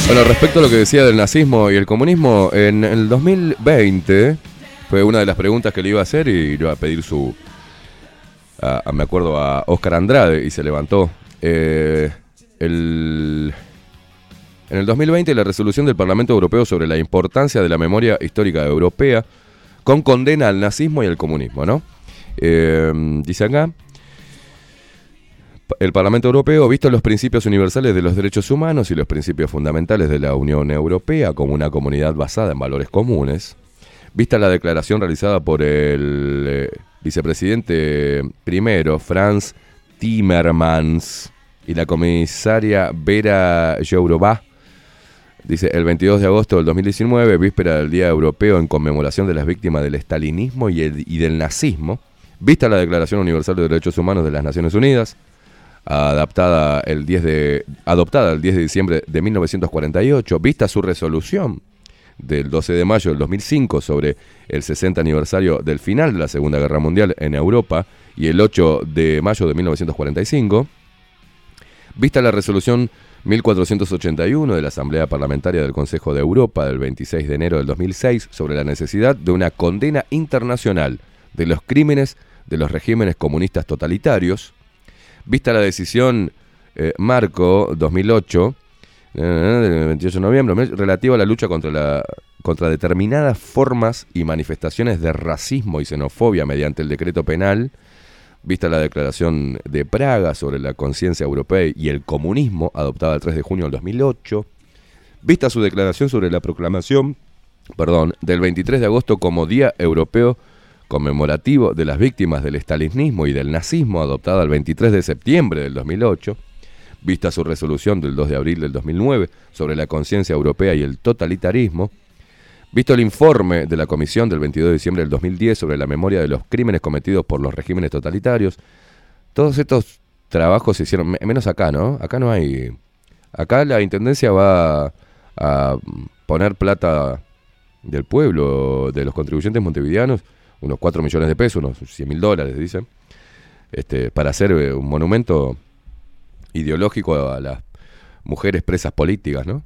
Bueno, respecto a lo que decía del nazismo y el comunismo, en el 2020 Fue una de las preguntas que le iba a hacer y iba a pedir su. Me acuerdo a Oscar Andrade y se levantó. Eh, el, en el 2020, la resolución del Parlamento Europeo sobre la importancia de la memoria histórica europea con condena al nazismo y al comunismo, ¿no? Eh, dice acá. El Parlamento Europeo, visto los principios universales de los derechos humanos y los principios fundamentales de la Unión Europea como una comunidad basada en valores comunes, vista la declaración realizada por el eh, vicepresidente primero, Franz Timmermans, y la comisaria Vera Jourová, dice, el 22 de agosto del 2019, víspera del Día Europeo en conmemoración de las víctimas del estalinismo y, el- y del nazismo, vista la Declaración Universal de Derechos Humanos de las Naciones Unidas, adaptada el 10 de, adoptada el 10 de diciembre de 1948, vista su resolución del 12 de mayo del 2005 sobre el 60 aniversario del final de la Segunda Guerra Mundial en Europa y el 8 de mayo de 1945, vista la resolución 1481 de la Asamblea Parlamentaria del Consejo de Europa del 26 de enero del 2006 sobre la necesidad de una condena internacional de los crímenes de los regímenes comunistas totalitarios, vista la decisión eh, Marco 2008 eh, del 28 de noviembre relativa a la lucha contra la contra determinadas formas y manifestaciones de racismo y xenofobia mediante el decreto penal, vista la declaración de Praga sobre la conciencia europea y el comunismo adoptada el 3 de junio del 2008, vista su declaración sobre la proclamación, perdón, del 23 de agosto como Día Europeo conmemorativo de las víctimas del estalinismo y del nazismo adoptada el 23 de septiembre del 2008, vista su resolución del 2 de abril del 2009 sobre la conciencia europea y el totalitarismo, visto el informe de la Comisión del 22 de diciembre del 2010 sobre la memoria de los crímenes cometidos por los regímenes totalitarios, todos estos trabajos se hicieron, me- menos acá, ¿no? Acá no hay... Acá la Intendencia va a poner plata del pueblo, de los contribuyentes montevideanos, unos 4 millones de pesos, unos 100 mil dólares, dicen, este, para hacer eh, un monumento ideológico a las mujeres presas políticas, ¿no?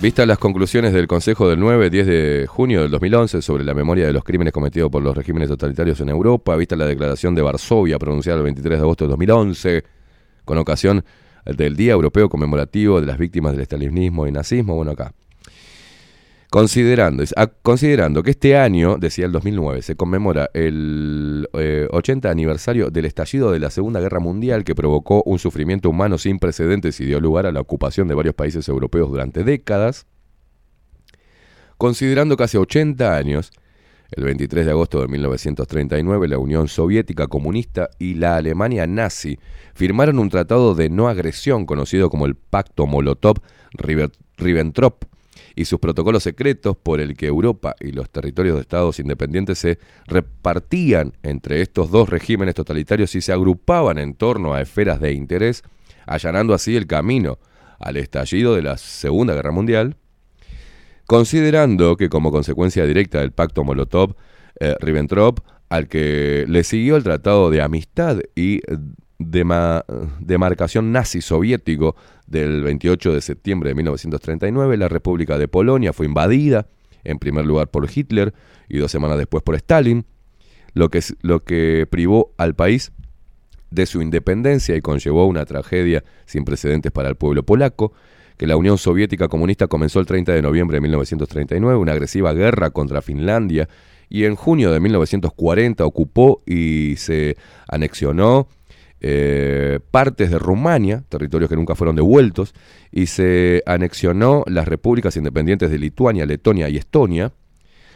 Vistas las conclusiones del Consejo del 9-10 de junio del 2011 sobre la memoria de los crímenes cometidos por los regímenes totalitarios en Europa, vista la declaración de Varsovia pronunciada el 23 de agosto de 2011 con ocasión del Día Europeo Conmemorativo de las Víctimas del Estalinismo y Nazismo, bueno acá. Considerando, es- a- considerando que este año, decía el 2009, se conmemora el eh, 80 aniversario del estallido de la Segunda Guerra Mundial que provocó un sufrimiento humano sin precedentes y dio lugar a la ocupación de varios países europeos durante décadas, considerando que hace 80 años, el 23 de agosto de 1939, la Unión Soviética Comunista y la Alemania nazi firmaron un tratado de no agresión conocido como el Pacto Molotov-Ribbentrop y sus protocolos secretos por el que Europa y los territorios de estados independientes se repartían entre estos dos regímenes totalitarios y se agrupaban en torno a esferas de interés, allanando así el camino al estallido de la Segunda Guerra Mundial, considerando que como consecuencia directa del pacto Molotov-Ribbentrop, al que le siguió el Tratado de Amistad y dema- demarcación nazi soviético del 28 de septiembre de 1939, la República de Polonia fue invadida, en primer lugar por Hitler y dos semanas después por Stalin, lo que, lo que privó al país de su independencia y conllevó una tragedia sin precedentes para el pueblo polaco, que la Unión Soviética Comunista comenzó el 30 de noviembre de 1939 una agresiva guerra contra Finlandia y en junio de 1940 ocupó y se anexionó eh, partes de Rumania, territorios que nunca fueron devueltos, y se anexionó las repúblicas independientes de Lituania, Letonia y Estonia,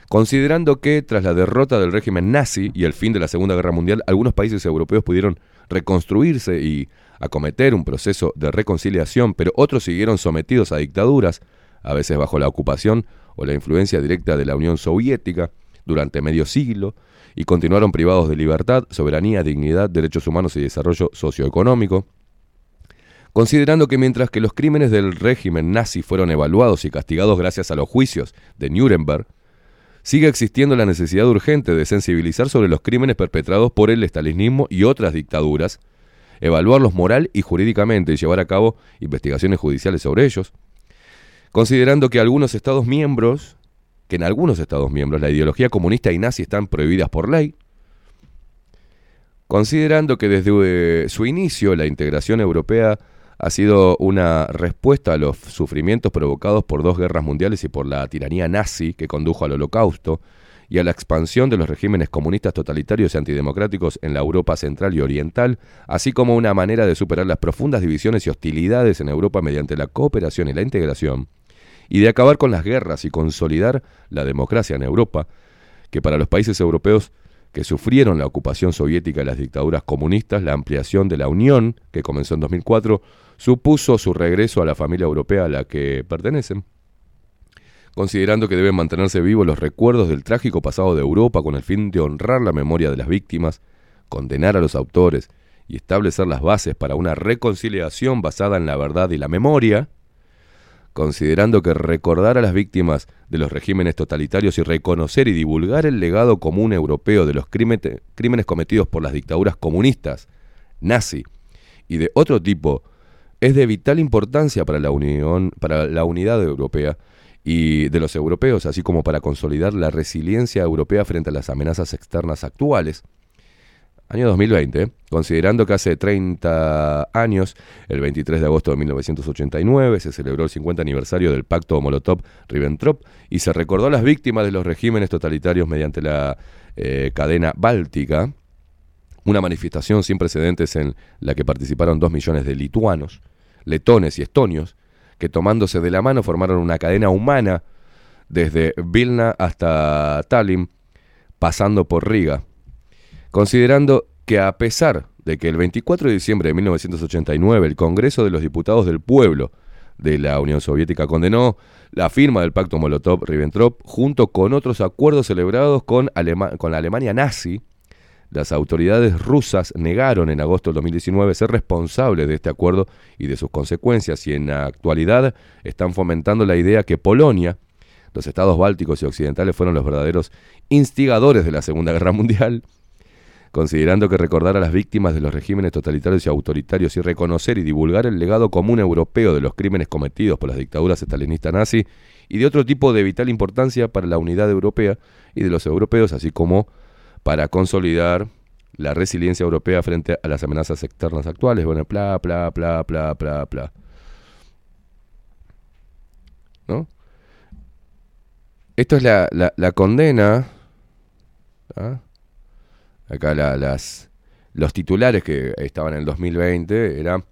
considerando que tras la derrota del régimen nazi y el fin de la Segunda Guerra Mundial, algunos países europeos pudieron reconstruirse y acometer un proceso de reconciliación, pero otros siguieron sometidos a dictaduras, a veces bajo la ocupación o la influencia directa de la Unión Soviética, durante medio siglo, y continuaron privados de libertad, soberanía, dignidad, derechos humanos y desarrollo socioeconómico, considerando que mientras que los crímenes del régimen nazi fueron evaluados y castigados gracias a los juicios de Nuremberg, sigue existiendo la necesidad urgente de sensibilizar sobre los crímenes perpetrados por el estalinismo y otras dictaduras, evaluarlos moral y jurídicamente y llevar a cabo investigaciones judiciales sobre ellos, considerando que algunos Estados miembros, que en algunos Estados miembros la ideología comunista y nazi están prohibidas por ley, considerando que desde eh, su inicio la integración europea ha sido una respuesta a los sufrimientos provocados por dos guerras mundiales y por la tiranía nazi que condujo al holocausto y a la expansión de los regímenes comunistas totalitarios y antidemocráticos en la Europa central y oriental, así como una manera de superar las profundas divisiones y hostilidades en Europa mediante la cooperación y la integración, y de acabar con las guerras y consolidar la democracia en Europa, que para los países europeos que sufrieron la ocupación soviética y las dictaduras comunistas, la ampliación de la Unión, que comenzó en 2004, supuso su regreso a la familia europea a la que pertenecen. Considerando que deben mantenerse vivos los recuerdos del trágico pasado de Europa con el fin de honrar la memoria de las víctimas, condenar a los autores y establecer las bases para una reconciliación basada en la verdad y la memoria, considerando que recordar a las víctimas de los regímenes totalitarios y reconocer y divulgar el legado común europeo de los crímenes, cometidos por las dictaduras comunistas, nazi y de otro tipo es de vital importancia para la unión, para la unidad europea y de los europeos, así como para consolidar la resiliencia europea frente a las amenazas externas actuales. Año 2020, considerando que hace 30 años, el 23 de agosto de 1989, se celebró el 50 aniversario del pacto Molotov-Ribbentrop y se recordó a las víctimas de los regímenes totalitarios mediante la eh, cadena báltica, una manifestación sin precedentes en la que participaron dos millones de lituanos, letones y estonios, que tomándose de la mano formaron una cadena humana desde Vilna hasta Tallinn, pasando por Riga considerando que a pesar de que el 24 de diciembre de 1989 el Congreso de los Diputados del Pueblo de la Unión Soviética condenó la firma del pacto Molotov-Ribbentrop junto con otros acuerdos celebrados con, con la Alemania nazi, las autoridades rusas negaron en agosto del 2019 ser responsables de este acuerdo y de sus consecuencias y en la actualidad están fomentando la idea que Polonia, los estados bálticos y occidentales fueron los verdaderos instigadores de la Segunda Guerra Mundial considerando que recordar a las víctimas de los regímenes totalitarios y autoritarios y reconocer y divulgar el legado común europeo de los crímenes cometidos por las dictaduras estalinistas nazi y de otro tipo de vital importancia para la unidad europea y de los europeos, así como para consolidar la resiliencia europea frente a las amenazas externas actuales. Bueno, bla, bla, bla, bla, bla, bla. ¿No? Esto es la, la, la condena. ¿ah? Acá las, los titulares que estaban en el 2020 era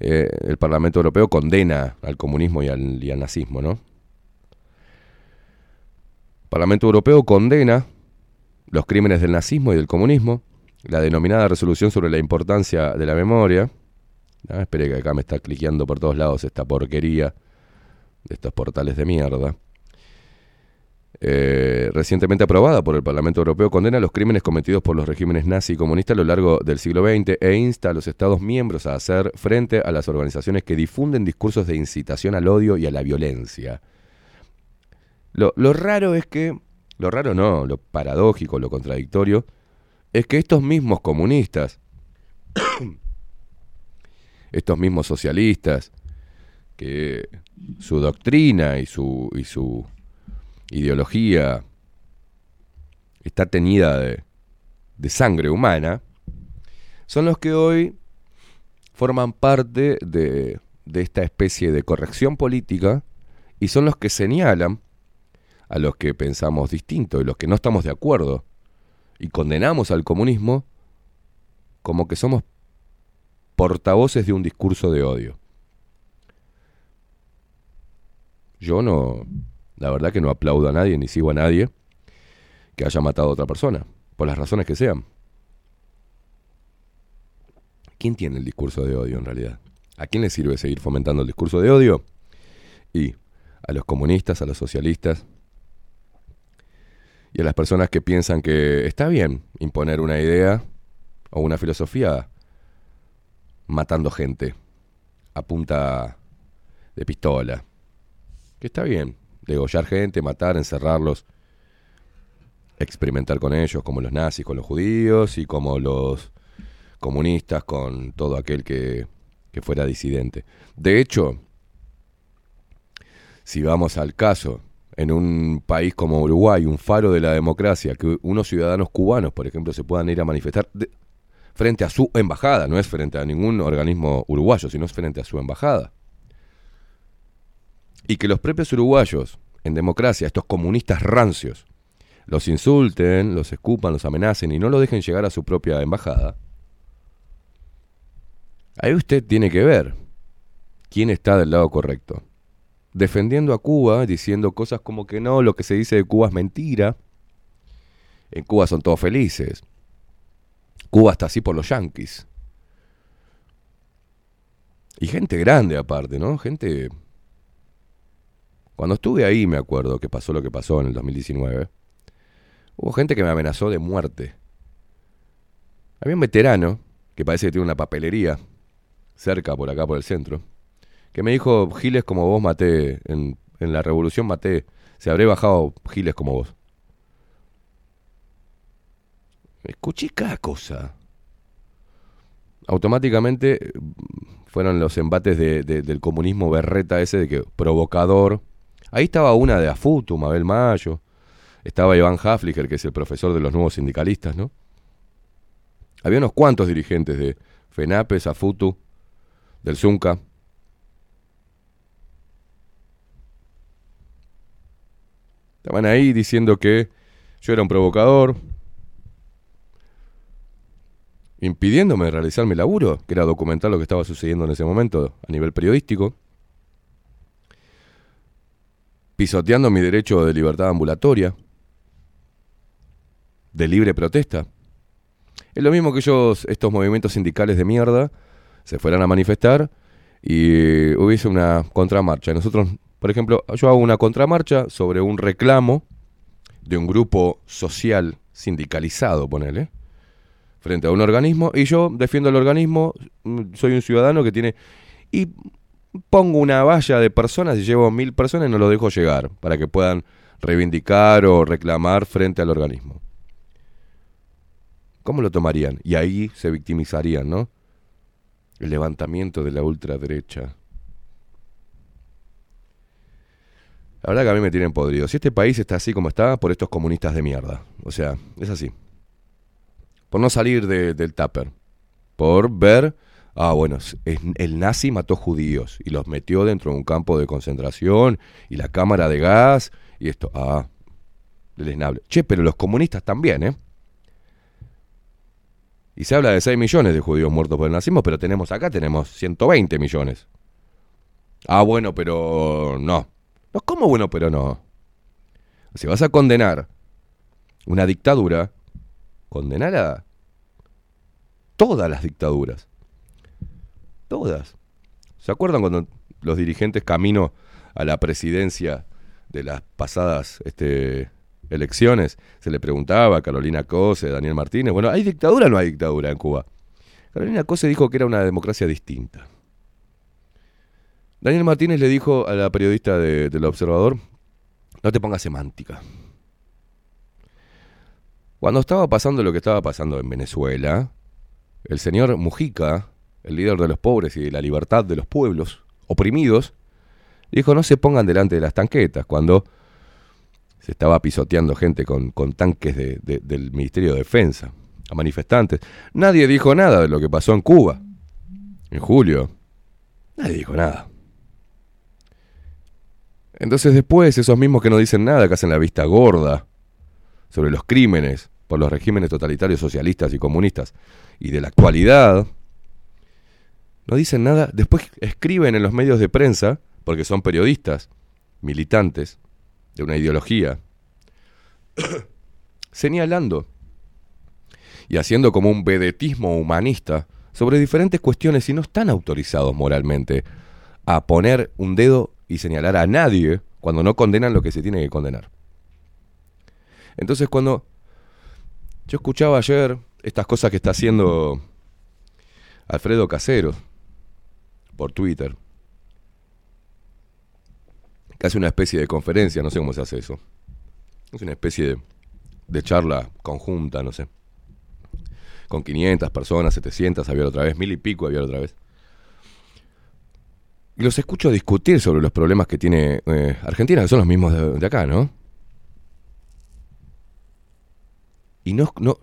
eh, el Parlamento Europeo condena al comunismo y al, nazismo, ¿no? Parlamento Europeo condena los crímenes del nazismo y del comunismo, la denominada resolución sobre la importancia de la memoria. Ah, espere que acá me está cliqueando por todos lados esta porquería de estos portales de mierda. Eh, recientemente aprobada por el Parlamento Europeo, condena los crímenes cometidos por los regímenes nazi y comunistas a lo largo del siglo XX e insta a los Estados miembros a hacer frente a las organizaciones que difunden discursos de incitación al odio y a la violencia. Lo, lo raro es que, lo raro no, lo paradójico, lo contradictorio, es que estos mismos comunistas, estos mismos socialistas, que su doctrina y su, y su ideología está tenida de, sangre humana, son los que hoy forman parte de, de esta especie de corrección política y son los que señalan a los que pensamos distinto y los que no estamos de acuerdo y condenamos al comunismo como que somos portavoces de un discurso de odio. Yo no, la verdad que no aplaudo a nadie ni sigo a nadie que haya matado a otra persona, por las razones que sean. ¿Quién tiene el discurso de odio en realidad? ¿A quién le sirve seguir fomentando el discurso de odio? Y a los comunistas, a los socialistas y a las personas que piensan que está bien imponer una idea o una filosofía matando gente a punta de pistola. Que está bien, degollar gente, matar, encerrarlos, experimentar con ellos, como los nazis con los judíos y como los comunistas con todo aquel que, que fuera disidente. De hecho, Si vamos al caso, en un país como Uruguay, un faro de la democracia, que unos ciudadanos cubanos, por ejemplo, se puedan ir a manifestar de- frente a su embajada, no es frente a ningún organismo uruguayo, sino es frente a su embajada. Y que los propios uruguayos, en democracia, estos comunistas rancios, los insulten, los escupan, los amenacen y no lo dejen llegar a su propia embajada. Ahí usted tiene que ver quién está del lado correcto. Defendiendo a Cuba, diciendo cosas como que no, lo que se dice de Cuba es mentira. En Cuba son todos felices. Cuba está así por los yanquis. Y gente grande aparte, ¿no? Gente... Cuando estuve ahí me acuerdo que pasó lo que pasó en el 2019. Hubo gente que me amenazó de muerte. Había un veterano, que parece que tiene una papelería, cerca por acá por el centro, que me dijo, Giles como vos maté, en, la revolución maté, se habré bajado Giles como vos. Escuché cada cosa. Automáticamente eh, fueron los embates de- de- del comunismo berreta ese de que provocador. Ahí estaba una de Afutu, Mabel Mayo. Estaba Iván Hafliger, que es el profesor de los nuevos sindicalistas, ¿no? Había unos cuantos dirigentes de FENAPES, AFUTU, del ZUNCA. Estaban ahí diciendo que yo era un provocador, impidiéndome realizar mi laburo, que era documentar lo que estaba sucediendo en ese momento a nivel periodístico, pisoteando mi derecho de libertad ambulatoria, de libre protesta. Es lo mismo que ellos, estos movimientos sindicales de mierda, se fueran a manifestar y hubiese una contramarcha. Nosotros, por ejemplo, yo hago una contramarcha sobre un reclamo de un grupo social sindicalizado, ponele, frente a un organismo, y yo defiendo el organismo, mm, soy un ciudadano que tiene... Y pongo una valla de personas y llevo mil personas y no lo dejo llegar, para que puedan reivindicar o reclamar frente al organismo. ¿Cómo lo tomarían? Y ahí se victimizarían, ¿no? El levantamiento de la ultraderecha. La verdad que a mí me tienen podrido. Si este país está así como está, por estos comunistas de mierda. O sea, es así. Por no salir de- del tupper. Por ver, ah, bueno, el nazi mató judíos y los metió dentro de un campo de concentración y la cámara de gas y esto. Ah, deleznable. Che, pero los comunistas también, ¿eh? Y se habla de 6 millones de judíos muertos por el nazismo, pero tenemos acá, tenemos 120 millones. Ah, bueno, pero no. No, ¿cómo bueno, pero no? Si vas a condenar una dictadura, condenar a todas las dictaduras. Todas. ¿Se acuerdan cuando los dirigentes camino a la presidencia de las pasadas este, elecciones se le preguntaba a Carolina Cose, Daniel Martínez, bueno, ¿hay dictadura o no hay dictadura en Cuba? Carolina Cose dijo que era una democracia distinta. Daniel Martínez le dijo a la periodista de- del Observador, no te pongas semántica. Cuando estaba pasando lo que estaba pasando en Venezuela, el señor Mujica, el líder de los pobres y de la libertad de los pueblos oprimidos, dijo no se pongan delante de las tanquetas cuando se estaba pisoteando gente con, tanques de- de- del Ministerio de Defensa, a manifestantes. Nadie dijo nada de lo que pasó en Cuba, en julio. Nadie dijo nada. Entonces después, esos mismos que no dicen nada, que hacen la vista gorda sobre los crímenes por los regímenes totalitarios socialistas y comunistas y de la actualidad, no dicen nada, después escriben en los medios de prensa, porque son periodistas, militantes de una ideología, señalando y haciendo como un vedetismo humanista sobre diferentes cuestiones y no están autorizados moralmente a poner un dedo y señalar a nadie cuando no condenan lo que se tiene que condenar. Entonces cuando yo escuchaba ayer estas cosas que está haciendo Alfredo Casero por Twitter, que hace una especie de conferencia, no sé cómo se hace eso. Es una especie de, charla conjunta, no sé. Con 500 personas, 700 había otra vez, mil y pico había otra vez. Y los escucho discutir sobre los problemas que tiene eh, Argentina, que son los mismos de, de acá, ¿no? Y no, no,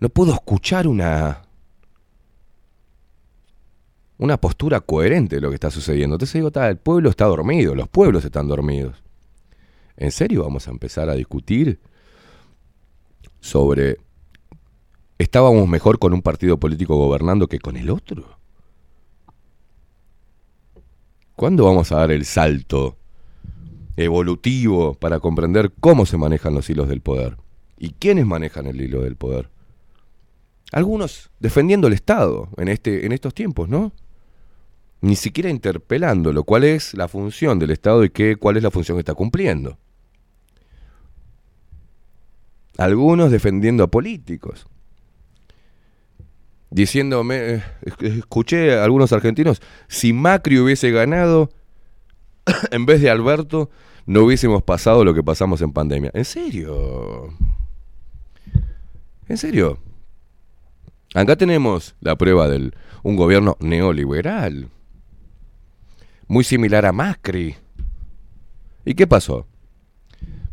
no puedo escuchar una, una postura coherente de lo que está sucediendo. Entonces digo, "Ta, el pueblo está dormido, los pueblos están dormidos. ¿En serio vamos a empezar a discutir sobre estábamos mejor con un partido político gobernando que con el otro? ¿Cuándo vamos a dar el salto evolutivo para comprender cómo se manejan los hilos del poder? ¿Y quiénes manejan el hilo del poder? Algunos defendiendo el Estado en, este, en estos tiempos, ¿no? Ni siquiera interpelándolo. ¿Cuál es la función del Estado y qué, cuál es la función que está cumpliendo? Algunos defendiendo a políticos. Diciéndome, eh, escuché a algunos argentinos, si Macri hubiese ganado, en vez de Alberto, no hubiésemos pasado lo que pasamos en pandemia. ¿En serio? ¿En serio? Acá tenemos la prueba de un gobierno neoliberal, muy similar a Macri. ¿Y qué pasó?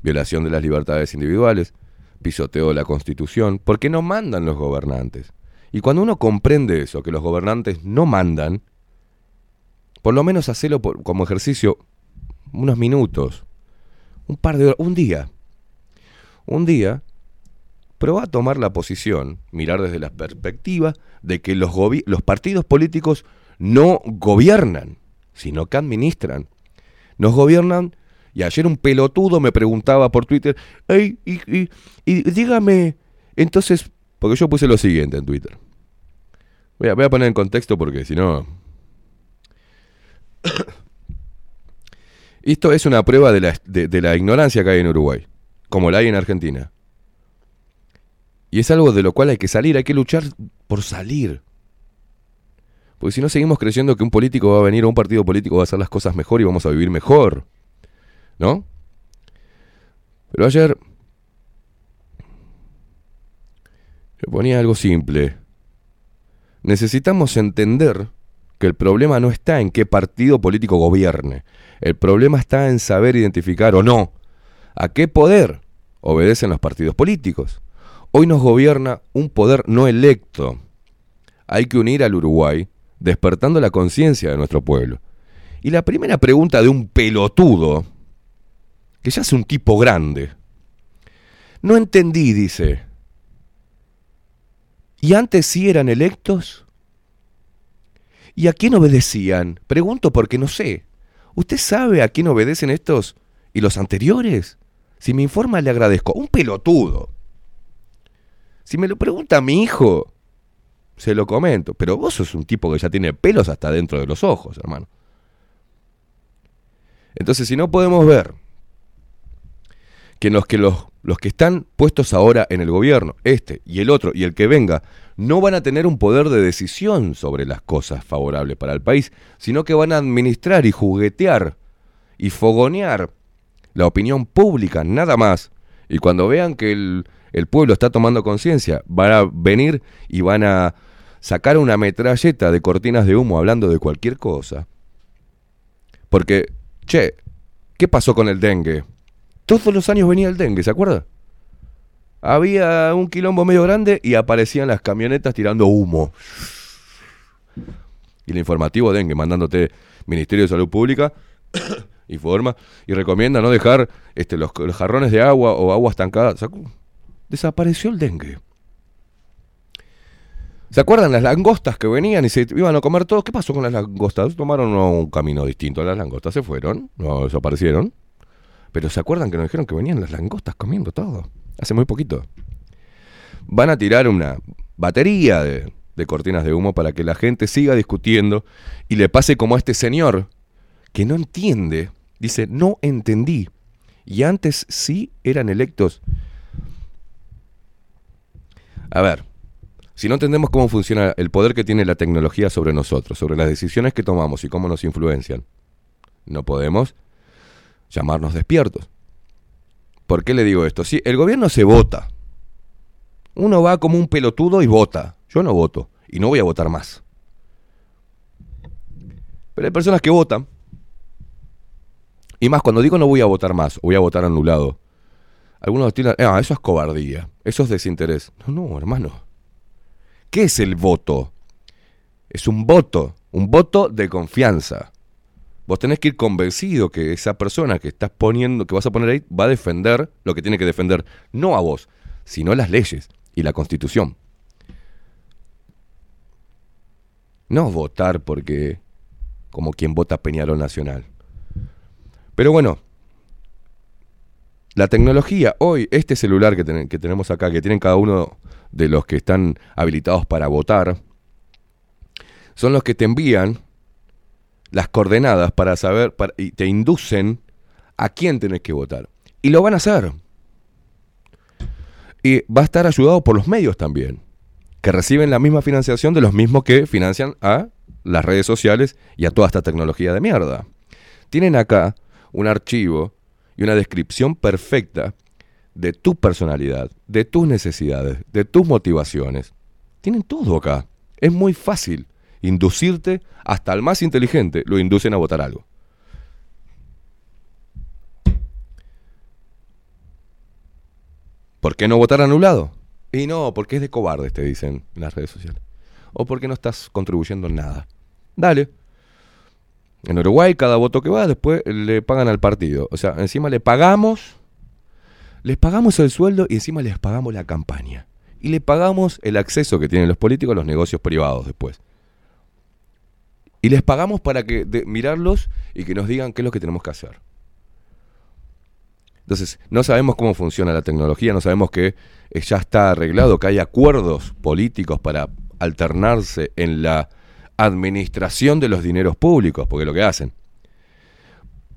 Violación de las libertades individuales, pisoteo de la Constitución, porque no mandan los gobernantes. Y cuando uno comprende eso, que los gobernantes no mandan, por lo menos hacelo por- como ejercicio unos minutos, un par de horas, un día. Un día, prueba a tomar la posición, mirar desde la perspectiva de que los, los partidos políticos no gobiernan, sino que administran. Nos gobiernan, y ayer un pelotudo me preguntaba por Twitter, "Ey, y, y- y dígame, entonces, porque yo puse lo siguiente en Twitter. Voy a, voy a poner en contexto porque si no... Esto es una prueba de la, de- de la ignorancia que hay en Uruguay, como la hay en Argentina. Y es algo de lo cual hay que salir, hay que luchar por salir. Porque si no seguimos creyendo que un político va a venir o un partido político va a hacer las cosas mejor y vamos a vivir mejor. ¿No? Pero ayer yo ponía algo simple. Necesitamos entender que el problema no está en qué partido político gobierne. El problema está en saber identificar o no a qué poder obedecen los partidos políticos. Hoy nos gobierna un poder no electo. Hay que unir al Uruguay despertando la conciencia de nuestro pueblo. Y la primera pregunta de un pelotudo, que ya es un tipo grande, no entendí, dice. ¿Y antes sí eran electos? ¿Y a quién obedecían? Pregunto porque no sé. ¿Usted sabe a quién obedecen estos y los anteriores? Si me informa, le agradezco. Un pelotudo. Si me lo pregunta mi hijo, se lo comento. Pero vos sos un tipo que ya tiene pelos hasta dentro de los ojos, hermano. Entonces, si no podemos ver que los que, los, los que están puestos ahora en el gobierno, este y el otro y el que venga, no van a tener un poder de decisión sobre las cosas favorables para el país, sino que van a administrar y juguetear y fogonear la opinión pública, nada más. Y cuando vean que el, el pueblo está tomando conciencia, van a venir y van a sacar una metralleta de cortinas de humo hablando de cualquier cosa. Porque, che, ¿qué pasó con el dengue? Todos los años venía el dengue, ¿se acuerda? Había un quilombo medio grande y aparecían las camionetas tirando humo. Y el informativo dengue mandándote Ministerio de Salud Pública informa y recomienda no dejar este, los, los jarrones de agua o agua estancada. Desapareció el dengue. ¿Se acuerdan las langostas que venían y se iban a comer todos? ¿Qué pasó con las langostas? Tomaron un camino distinto. Las langostas se fueron, no desaparecieron. Pero ¿se acuerdan que nos dijeron que venían las langostas comiendo todo? Hace muy poquito. Van a tirar una batería de, de cortinas de humo para que la gente siga discutiendo y le pase como a este señor que no entiende. Dice, no entendí. Y antes sí eran electos. A ver, si no entendemos cómo funciona el poder que tiene la tecnología sobre nosotros, sobre las decisiones que tomamos y cómo nos influencian, no podemos llamarnos despiertos. ¿Por qué le digo esto? Si el gobierno se vota, uno va como un pelotudo y vota. Yo no voto y no voy a votar más. Pero hay personas que votan. Y más, cuando digo no voy a votar más, voy a votar anulado. Algunos tiran, ah, eso es cobardía, eso es desinterés. No, no, hermano. ¿Qué es el voto? Es un voto, un voto de confianza. Vos tenés que ir convencido que esa persona que estás poniendo, que vas a poner ahí, va a defender lo que tiene que defender, no a vos, sino las leyes y la constitución. No votar porque, como quien vota Peñarol Nacional. Pero bueno, la tecnología, hoy, este celular que, que tenemos acá, que tienen cada uno de los que están habilitados para votar, son los que te envían las coordenadas para saber y te inducen a quién tenés que votar. Y lo van a hacer. Y va a estar ayudado por los medios también, que reciben la misma financiación de los mismos que financian a las redes sociales y a toda esta tecnología de mierda. Tienen acá un archivo y una descripción perfecta de tu personalidad, de tus necesidades, de tus motivaciones. Tienen todo acá. Es muy fácil inducirte, hasta el más inteligente lo inducen a votar algo. ¿Por qué no votar anulado? Y no, porque es de cobardes, te dicen en las redes sociales. O porque no estás contribuyendo en nada. Dale. En Uruguay, cada voto que va, después le pagan al partido. O sea, encima le pagamos, les pagamos el sueldo y encima les pagamos la campaña. Y le pagamos el acceso que tienen los políticos a los negocios privados después. Y les pagamos para que mirarlos y que nos digan qué es lo que tenemos que hacer. Entonces, no sabemos cómo funciona la tecnología, no sabemos que eh, ya está arreglado, que hay acuerdos políticos para alternarse en la administración de los dineros públicos, porque es lo que hacen.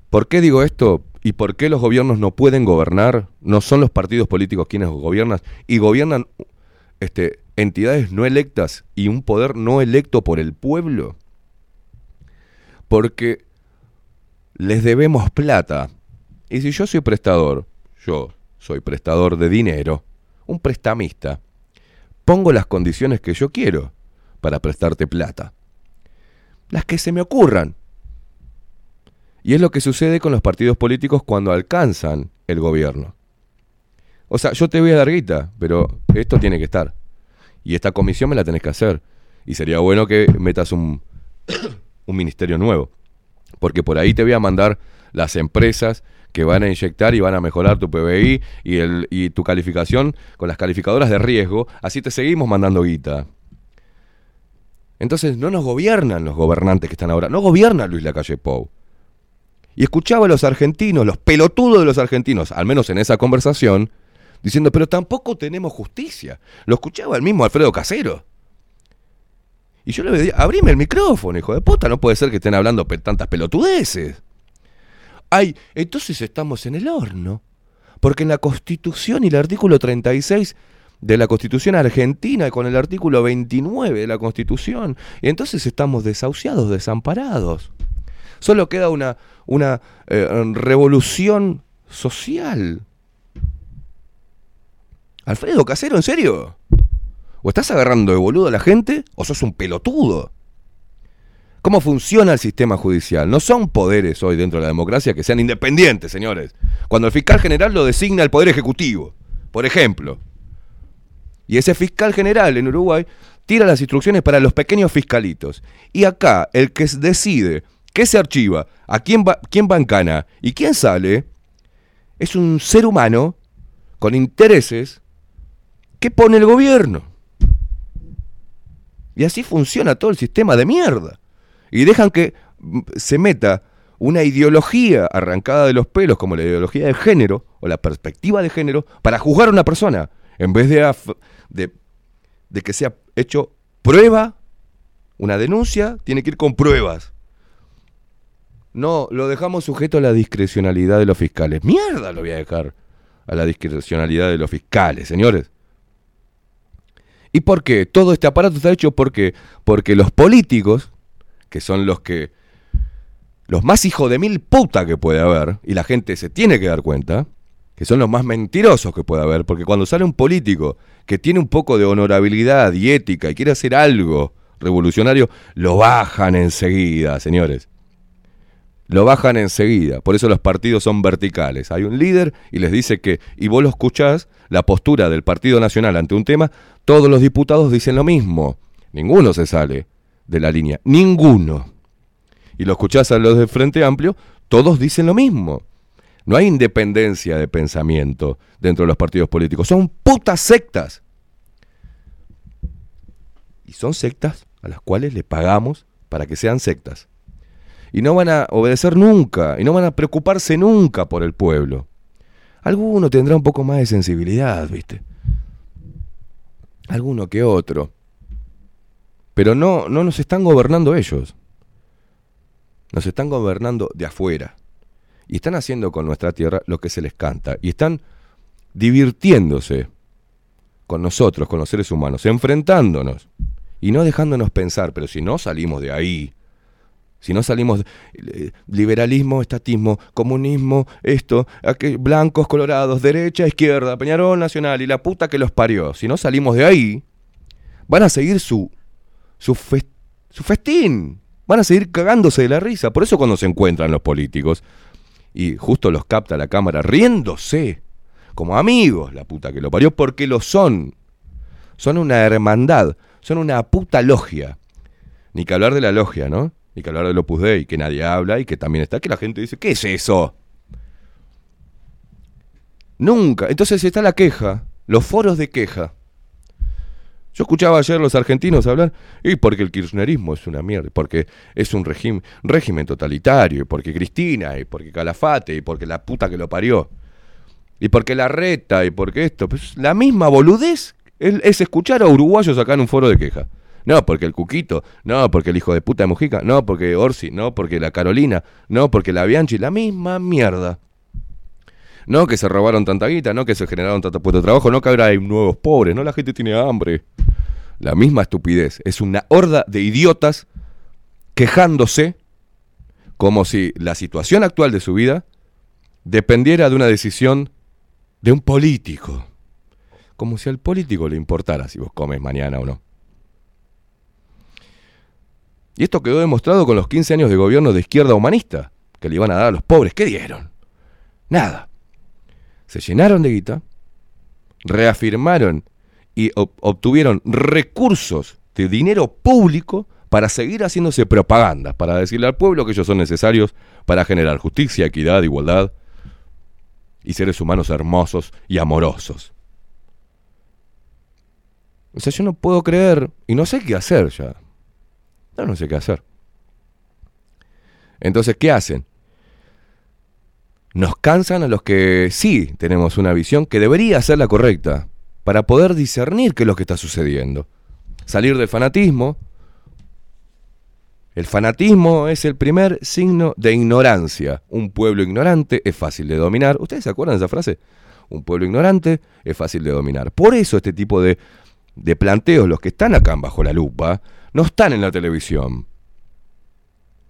¿Por qué digo esto? ¿Y por qué los gobiernos no pueden gobernar? No son los partidos políticos quienes gobiernan y gobiernan este, entidades no electas y un poder no electo por el pueblo. Porque les debemos plata. Y si yo soy prestador, yo soy prestador de dinero, un prestamista, pongo las condiciones que yo quiero para prestarte plata. Las que se me ocurran. Y es lo que sucede con los partidos políticos cuando alcanzan el gobierno. O sea, yo te voy a dar guita, pero esto tiene que estar. Y esta comisión me la tenés que hacer. Y sería bueno que metas un, un ministerio nuevo. Porque por ahí te voy a mandar las empresas que van a inyectar y van a mejorar tu PBI y, tu calificación con las calificadoras de riesgo. Así te seguimos mandando guita. Entonces no nos gobiernan los gobernantes que están ahora. No gobierna Luis Lacalle Pou. Y escuchaba a los argentinos, los pelotudos de los argentinos, al menos en esa conversación, diciendo, pero tampoco tenemos justicia. Lo escuchaba el mismo Alfredo Casero. Y yo le decía, abrime el micrófono, hijo de puta, no puede ser que estén hablando tantas pelotudeces. Ay, entonces estamos en el horno. Porque en la Constitución y el artículo 36 de la Constitución argentina con el artículo 29 de la Constitución, y entonces estamos desahuciados, desamparados. Solo queda una, una eh, revolución social. Alfredo Casero, ¿en serio? ¿O estás agarrando de boludo a la gente o sos un pelotudo? ¿Cómo funciona el sistema judicial? No son poderes hoy dentro de la democracia que sean independientes, señores. Cuando el fiscal general lo designa el Poder Ejecutivo, por ejemplo. Y ese fiscal general en Uruguay tira las instrucciones para los pequeños fiscalitos. Y acá, el que decide qué se archiva, a quién va, quién va en cana y quién sale, es un ser humano con intereses que pone el gobierno. Y así funciona todo el sistema de mierda. Y dejan que mm, se meta una ideología arrancada de los pelos, como la ideología de género o la perspectiva de género, para juzgar a una persona, en vez de, de, de que sea hecho prueba, una denuncia, tiene que ir con pruebas. No, lo dejamos sujeto a la discrecionalidad de los fiscales. Mierda lo voy a dejar a la discrecionalidad de los fiscales, señores. ¿Y por qué? Todo este aparato está hecho porque porque los políticos, que son los que los más hijos de mil puta que puede haber, y la gente se tiene que dar cuenta, que son los más mentirosos que puede haber, porque cuando sale un político que tiene un poco de honorabilidad y ética y quiere hacer algo revolucionario, lo bajan enseguida, señores. Lo bajan enseguida. Por eso los partidos son verticales. Hay un líder y les dice que, y vos lo escuchás, la postura del Partido Nacional ante un tema, todos los diputados dicen lo mismo. Ninguno se sale de la línea. Ninguno. Y lo escuchás a los del Frente Amplio, todos dicen lo mismo. No hay independencia de pensamiento dentro de los partidos políticos. Son putas sectas. Y son sectas a las cuales le pagamos para que sean sectas. Y no van a obedecer nunca, y no van a preocuparse nunca por el pueblo. Alguno tendrá un poco más de sensibilidad, ¿viste? Alguno que otro. Pero no, no nos están gobernando ellos. Nos están gobernando de afuera. Y están haciendo con nuestra tierra lo que se les canta. Y están divirtiéndose con nosotros, con los seres humanos, enfrentándonos y no dejándonos pensar, pero si no salimos de ahí, si no salimos eh, liberalismo, estatismo, comunismo, esto, blancos, colorados, derecha, izquierda, Peñarol Nacional y la puta que los parió, si no salimos de ahí, van a seguir su su, su festín, van a seguir cagándose de la risa. Por eso cuando se encuentran los políticos y justo los capta la cámara riéndose como amigos, la puta que lo parió, porque lo son. Son una hermandad, son una puta logia. Ni que hablar de la logia, ¿no? Ni que hablar del Opus Dei, que nadie habla y que también está, que la gente dice, ¿qué es eso? Nunca. Entonces está la queja, los foros de queja. Yo escuchaba ayer los argentinos hablar, y porque el kirchnerismo es una mierda, porque es un régimen, régimen totalitario, y porque Cristina, y porque Calafate, y porque la puta que lo parió, y porque la reta, y porque esto. Pues la misma boludez es, es escuchar a uruguayos acá en un foro de queja. No, porque el Cuquito, no, porque el hijo de puta de Mujica, no, porque Orsi, no, porque la Carolina, no, porque la Bianchi, la misma mierda. No, que se robaron tanta guita, no, que se generaron tantos puestos de trabajo, no, que ahora hay nuevos pobres, no, la gente tiene hambre. La misma estupidez. Es una horda de idiotas quejándose como si la situación actual de su vida dependiera de una decisión de un político. Como si al político le importara si vos comes mañana o no. Y esto quedó demostrado con los 15 años de gobierno de izquierda humanista que le iban a dar a los pobres. ¿Qué dieron? Nada. Se llenaron de guita, reafirmaron y ob- obtuvieron recursos de dinero público para seguir haciéndose propaganda, para decirle al pueblo que ellos son necesarios para generar justicia, equidad, igualdad y seres humanos hermosos y amorosos. O sea, yo no puedo creer y no sé qué hacer ya. No, sé qué hacer. Entonces, ¿qué hacen? Nos cansan a los que sí tenemos una visión que debería ser la correcta para poder discernir qué es lo que está sucediendo. Salir del fanatismo. El fanatismo es el primer signo de ignorancia. Un pueblo ignorante es fácil de dominar. ¿Ustedes se acuerdan de esa frase? Un pueblo ignorante es fácil de dominar. Por eso este tipo de, de planteos, los que están acá bajo la lupa, no están en la televisión.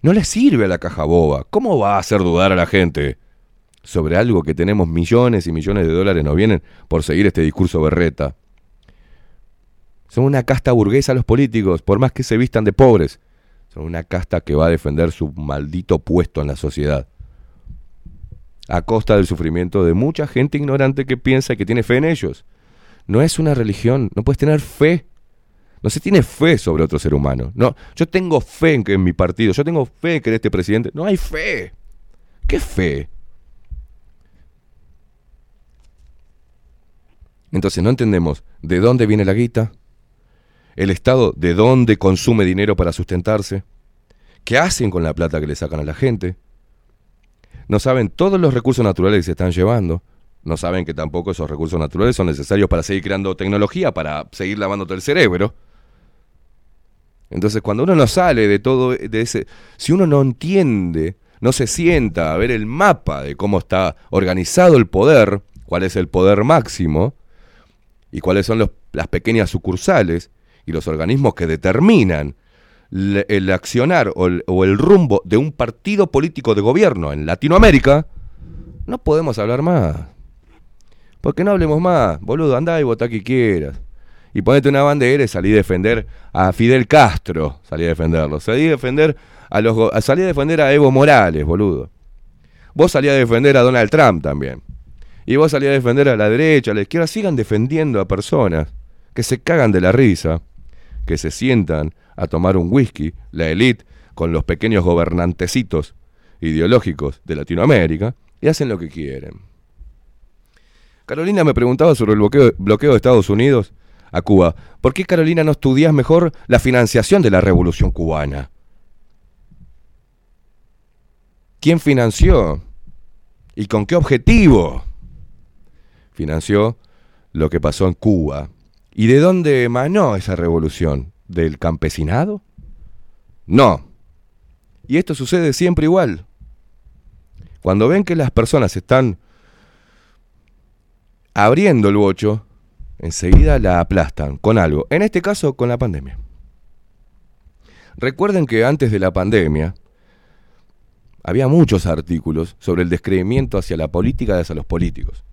No les sirve a la caja boba. ¿Cómo va a hacer dudar a la gente sobre algo que tenemos millones y millones de dólares nos vienen por seguir este discurso berreta? Son una casta burguesa los políticos, por más que se vistan de pobres. Son una casta que va a defender su maldito puesto en la sociedad. A costa del sufrimiento de mucha gente ignorante que piensa que tiene fe en ellos. No es una religión, no puedes tener fe. No se tiene fe sobre otro ser humano. No, yo tengo fe en que en mi partido, yo tengo fe en que en este presidente. No hay fe. ¿Qué fe? Entonces no entendemos de dónde viene la guita, el Estado de dónde consume dinero para sustentarse, qué hacen con la plata que le sacan a la gente. No saben todos los recursos naturales que se están llevando. No saben que tampoco esos recursos naturales son necesarios para seguir creando tecnología, para seguir lavándote el cerebro. Entonces, cuando uno no sale de todo de ese, si uno no entiende, no se sienta a ver el mapa de cómo está organizado el poder, cuál es el poder máximo y cuáles son los- las pequeñas sucursales y los organismos que determinan el accionar o el, o el rumbo de un partido político de gobierno en Latinoamérica, no podemos hablar más. Porque no hablemos más, boludo, andá y votá que quieras. Y ponete una bandera y salí a defender a Fidel Castro, salí a defenderlo. Salí a defender a los salí a defender a Evo Morales, boludo. Vos salí a defender a Donald Trump también. Y vos salí a defender a la derecha, a la izquierda. Sigan defendiendo a personas que se cagan de la risa, que se sientan a tomar un whisky, la elite, con los pequeños gobernantecitos ideológicos de Latinoamérica, y hacen lo que quieren. Carolina me preguntaba sobre el bloqueo de Estados Unidos a Cuba. ¿Por qué, Carolina, no estudias mejor la financiación de la revolución cubana? ¿Quién financió? ¿Y con qué objetivo? Financió lo que pasó en Cuba. ¿Y de dónde emanó esa revolución? ¿Del campesinado? No. Y esto sucede siempre igual. Cuando ven que las personas están abriendo el bocho, enseguida la aplastan con algo. En este caso, con la pandemia. Recuerden que antes de la pandemia había muchos artículos sobre el descreimiento hacia la política y hacia los políticos.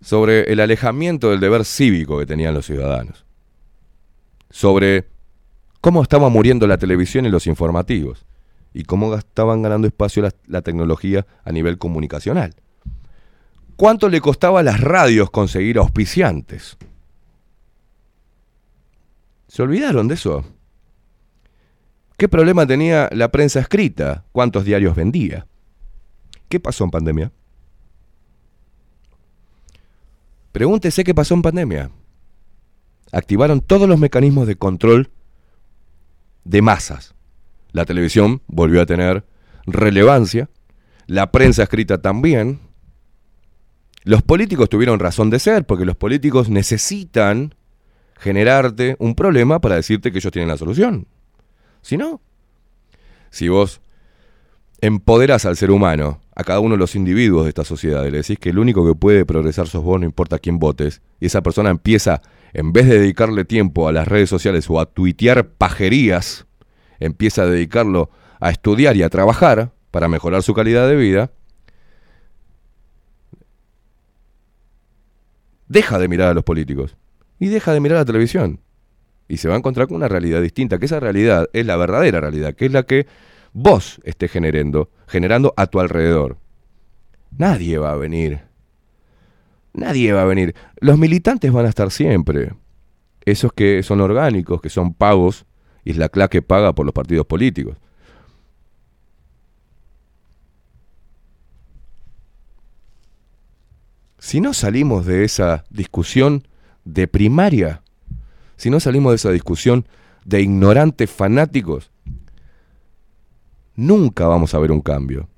Sobre el alejamiento del deber cívico que tenían los ciudadanos. Sobre cómo estaba muriendo la televisión y los informativos. Y cómo estaban ganando espacio la, la tecnología a nivel comunicacional. ¿Cuánto le costaba a las radios conseguir auspiciantes? ¿Se olvidaron de eso? ¿Qué problema tenía la prensa escrita? ¿Cuántos diarios vendía? ¿Qué pasó en pandemia? Pregúntese qué pasó en pandemia. Activaron todos los mecanismos de control de masas. La televisión volvió a tener relevancia, la prensa escrita también. Los políticos tuvieron razón de ser porque los políticos necesitan generarte un problema para decirte que ellos tienen la solución. Si no, si vos empoderás al ser humano, a cada uno de los individuos de esta sociedad, y le decís que el único que puede progresar sos vos, no importa quién votes, y esa persona empieza, en vez de dedicarle tiempo a las redes sociales o a tuitear pajerías, empieza a dedicarlo a estudiar y a trabajar para mejorar su calidad de vida, deja de mirar a los políticos y deja de mirar la televisión. Y se va a encontrar con una realidad distinta, que esa realidad es la verdadera realidad, que es la que vos estés generando, generando a tu alrededor. Nadie va a venir. Nadie va a venir. Los militantes van a estar siempre. Esos que son orgánicos, que son pagos, y es la clase que paga por los partidos políticos. Si no salimos de esa discusión de primaria, si no salimos de esa discusión de ignorantes fanáticos, nunca vamos a ver un cambio.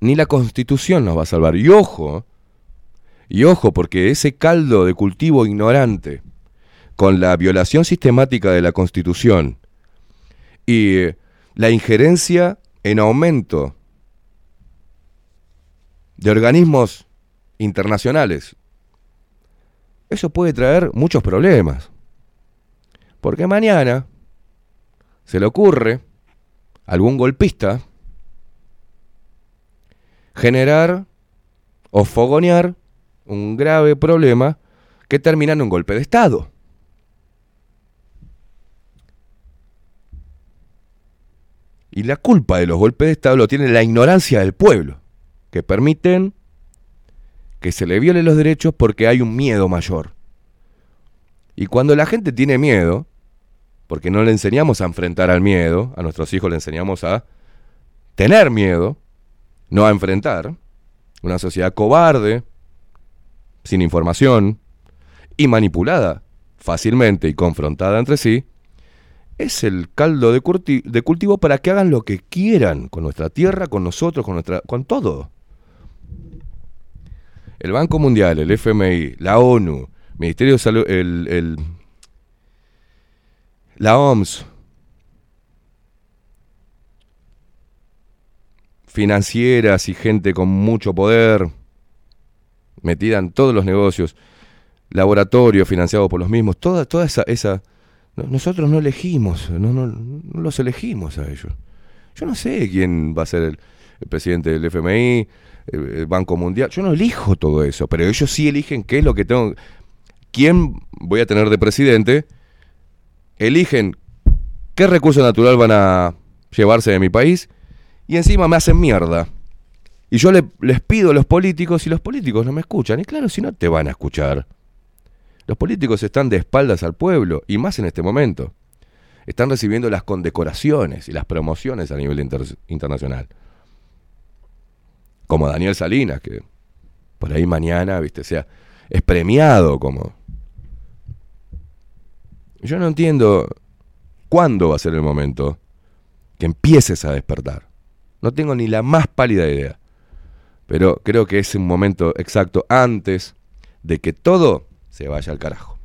Ni la constitución nos va a salvar. Y ojo, y ojo, porque ese caldo de cultivo ignorante, con la violación sistemática de la constitución y eh, la injerencia en aumento de organismos internacionales, eso puede traer muchos problemas. Porque mañana se le ocurre a algún golpista generar o fogonear un grave problema que termina en un golpe de Estado. Y la culpa de los golpes de Estado lo tiene la ignorancia del pueblo, que permiten que se le violen los derechos porque hay un miedo mayor. Y cuando la gente tiene miedo, porque no le enseñamos a enfrentar al miedo, a nuestros hijos le enseñamos a tener miedo, no a enfrentar, una sociedad cobarde, sin información y manipulada fácilmente y confrontada entre sí, es el caldo de, de cultivo para que hagan lo que quieran con nuestra tierra, con nosotros, con, nuestra, con todo. El Banco Mundial, el FMI, la ONU, Ministerio de Salud, el, el- la OMS, financieras y gente con mucho poder, metida en todos los negocios, laboratorios financiados por los mismos, toda, toda esa, esa no- nosotros no elegimos, no, no, no los elegimos a ellos. Yo no sé quién va a ser el, el presidente del FMI, el, el Banco Mundial, yo no elijo todo eso, pero ellos sí eligen qué es lo que tengo, quién voy a tener de presidente, eligen qué recurso natural van a llevarse de mi país y encima me hacen mierda. Y yo le- les pido a los políticos y los políticos no me escuchan. Y claro, si no te van a escuchar. Los políticos están de espaldas al pueblo y más en este momento. Están recibiendo las condecoraciones y las promociones a nivel inter- internacional. Como Daniel Salinas, que por ahí mañana, viste, sea, es premiado como... Yo no entiendo cuándo va a ser el momento que empieces a despertar. No tengo ni la más pálida idea. Pero creo que es un momento exacto antes de que todo se vaya al carajo.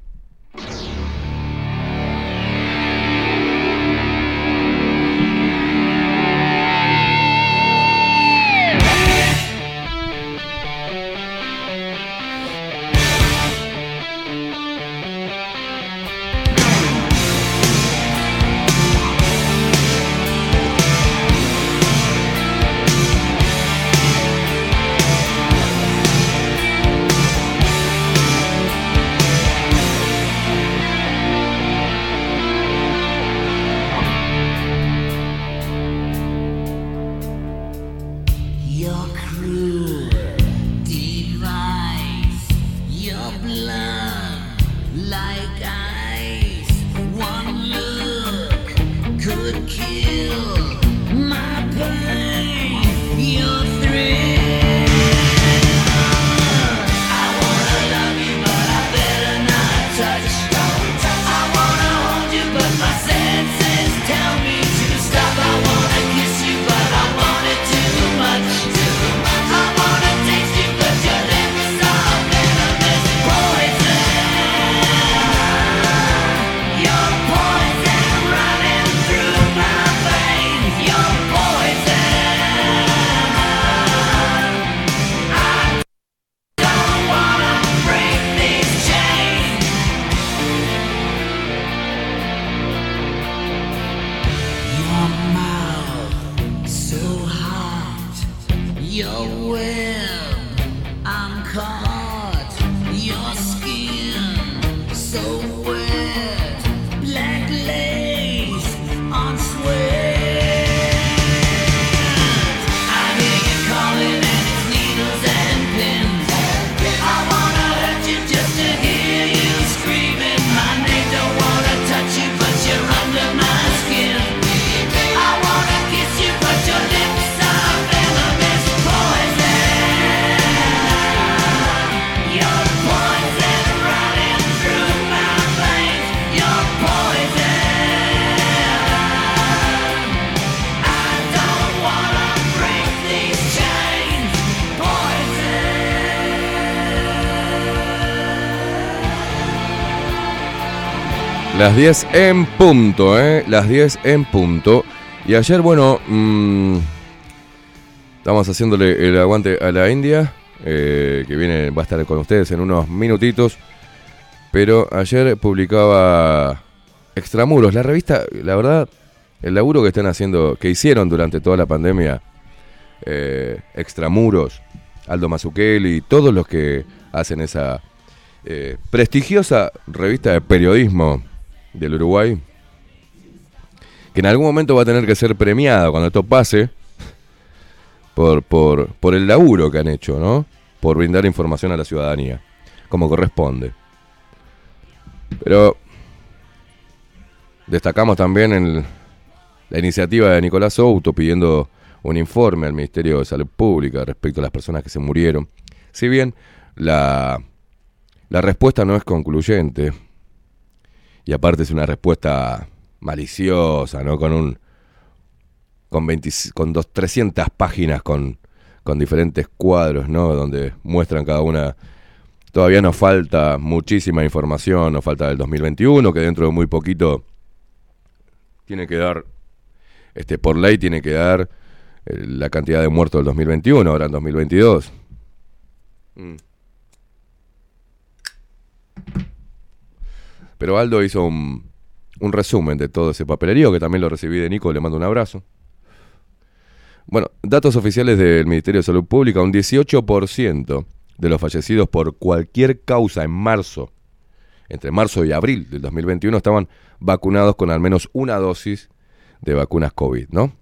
Las 10 en punto, ¿eh? Las 10 en punto. Y ayer, bueno, mm, estamos haciéndole el aguante a la India, eh, que viene, va a estar con ustedes en unos minutitos. Pero ayer publicaba Extramuros, la revista, la verdad, el laburo que están haciendo, que hicieron durante toda la pandemia, eh, Extramuros, Aldo Mazzucchelli, todos los que hacen esa eh, prestigiosa revista de periodismo del Uruguay, que en algún momento va a tener que ser premiada cuando esto pase, por, por, por el laburo que han hecho, ¿no? Por brindar información a la ciudadanía, como corresponde. Pero destacamos también en la iniciativa de Nicolás Souto pidiendo un informe al Ministerio de Salud Pública respecto a las personas que se murieron. Si bien la, la respuesta no es concluyente, y aparte es una respuesta maliciosa, ¿no? Con un con 20 con dos 300 páginas con con diferentes cuadros, ¿no? Donde muestran cada una Todavía nos falta muchísima información, nos falta del 2021, que dentro de muy poquito tiene que dar, este, por ley tiene que dar eh, la cantidad de muertos del 2021, ahora en 2022. Mm. Pero Aldo hizo un, resumen de todo ese papelerío, que también lo recibí de Nico, le mando un abrazo. Bueno, datos oficiales del Ministerio de Salud Pública, un 18% de los fallecidos por cualquier causa en marzo, entre marzo y abril del 2021, estaban vacunados con al menos una dosis de vacunas COVID, ¿no?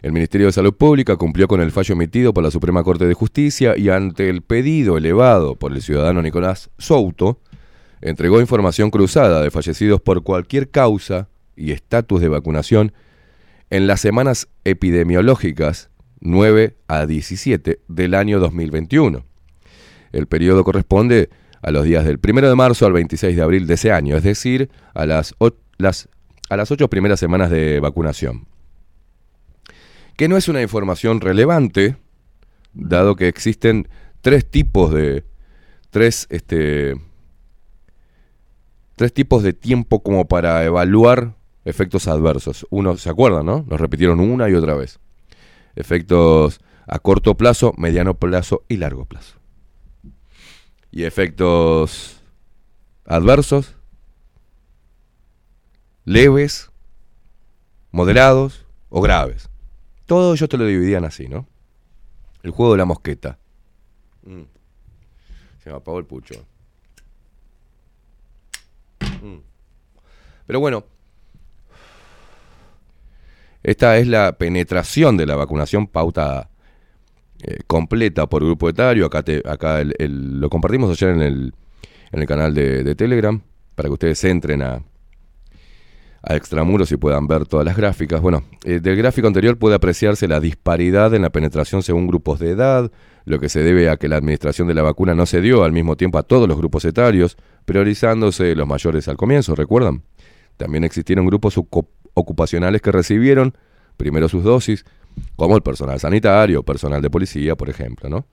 El Ministerio de Salud Pública cumplió con el fallo emitido por la Suprema Corte de Justicia y ante el pedido elevado por el ciudadano Nicolás Souto, entregó información cruzada de fallecidos por cualquier causa y estatus de vacunación en las semanas epidemiológicas 9 a 17 del año 2021. El periodo corresponde a los días del 1 de marzo al 26 de abril de ese año, es decir, a las, las, a las ocho primeras semanas de vacunación. Que no es una información relevante, dado que existen tres tipos de. tres, este. Tres tipos de tiempo como para evaluar efectos adversos. Uno, ¿se acuerdan, no? Nos repitieron una y otra vez. Efectos a corto plazo, mediano plazo y largo plazo. Y efectos adversos, leves, moderados o graves. Todo ellos te lo dividían así, ¿no? El juego de la mosqueta. Mm. Se me apagó el pucho. Mm. Pero bueno, esta es la penetración de la vacunación pauta eh, completa por grupo etario. Acá, te- acá el- lo compartimos ayer en el, en el canal de, de Telegram para que ustedes entren a, a Extramuros y puedan ver todas las gráficas. Bueno, eh, del gráfico anterior puede apreciarse la disparidad en la penetración según grupos de edad, lo que se debe a que la administración de la vacuna no se dio al mismo tiempo a todos los grupos etarios, priorizándose los mayores al comienzo, ¿recuerdan? También existieron grupos ocu- ocupacionales que recibieron primero sus dosis, como el personal sanitario, personal de policía, por ejemplo, ¿no?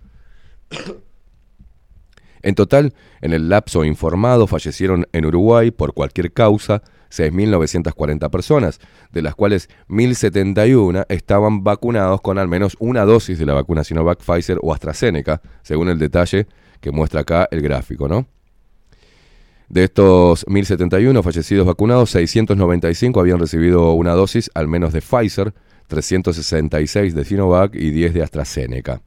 En total, en el lapso informado fallecieron en Uruguay por cualquier causa 6.940 personas, de las cuales 1.071 estaban vacunados con al menos una dosis de la vacuna Sinovac, Pfizer o AstraZeneca, según el detalle que muestra acá el gráfico, ¿no? De estos 1.071 fallecidos vacunados, 695 habían recibido una dosis al menos de Pfizer, 366 de Sinovac y 10 de AstraZeneca.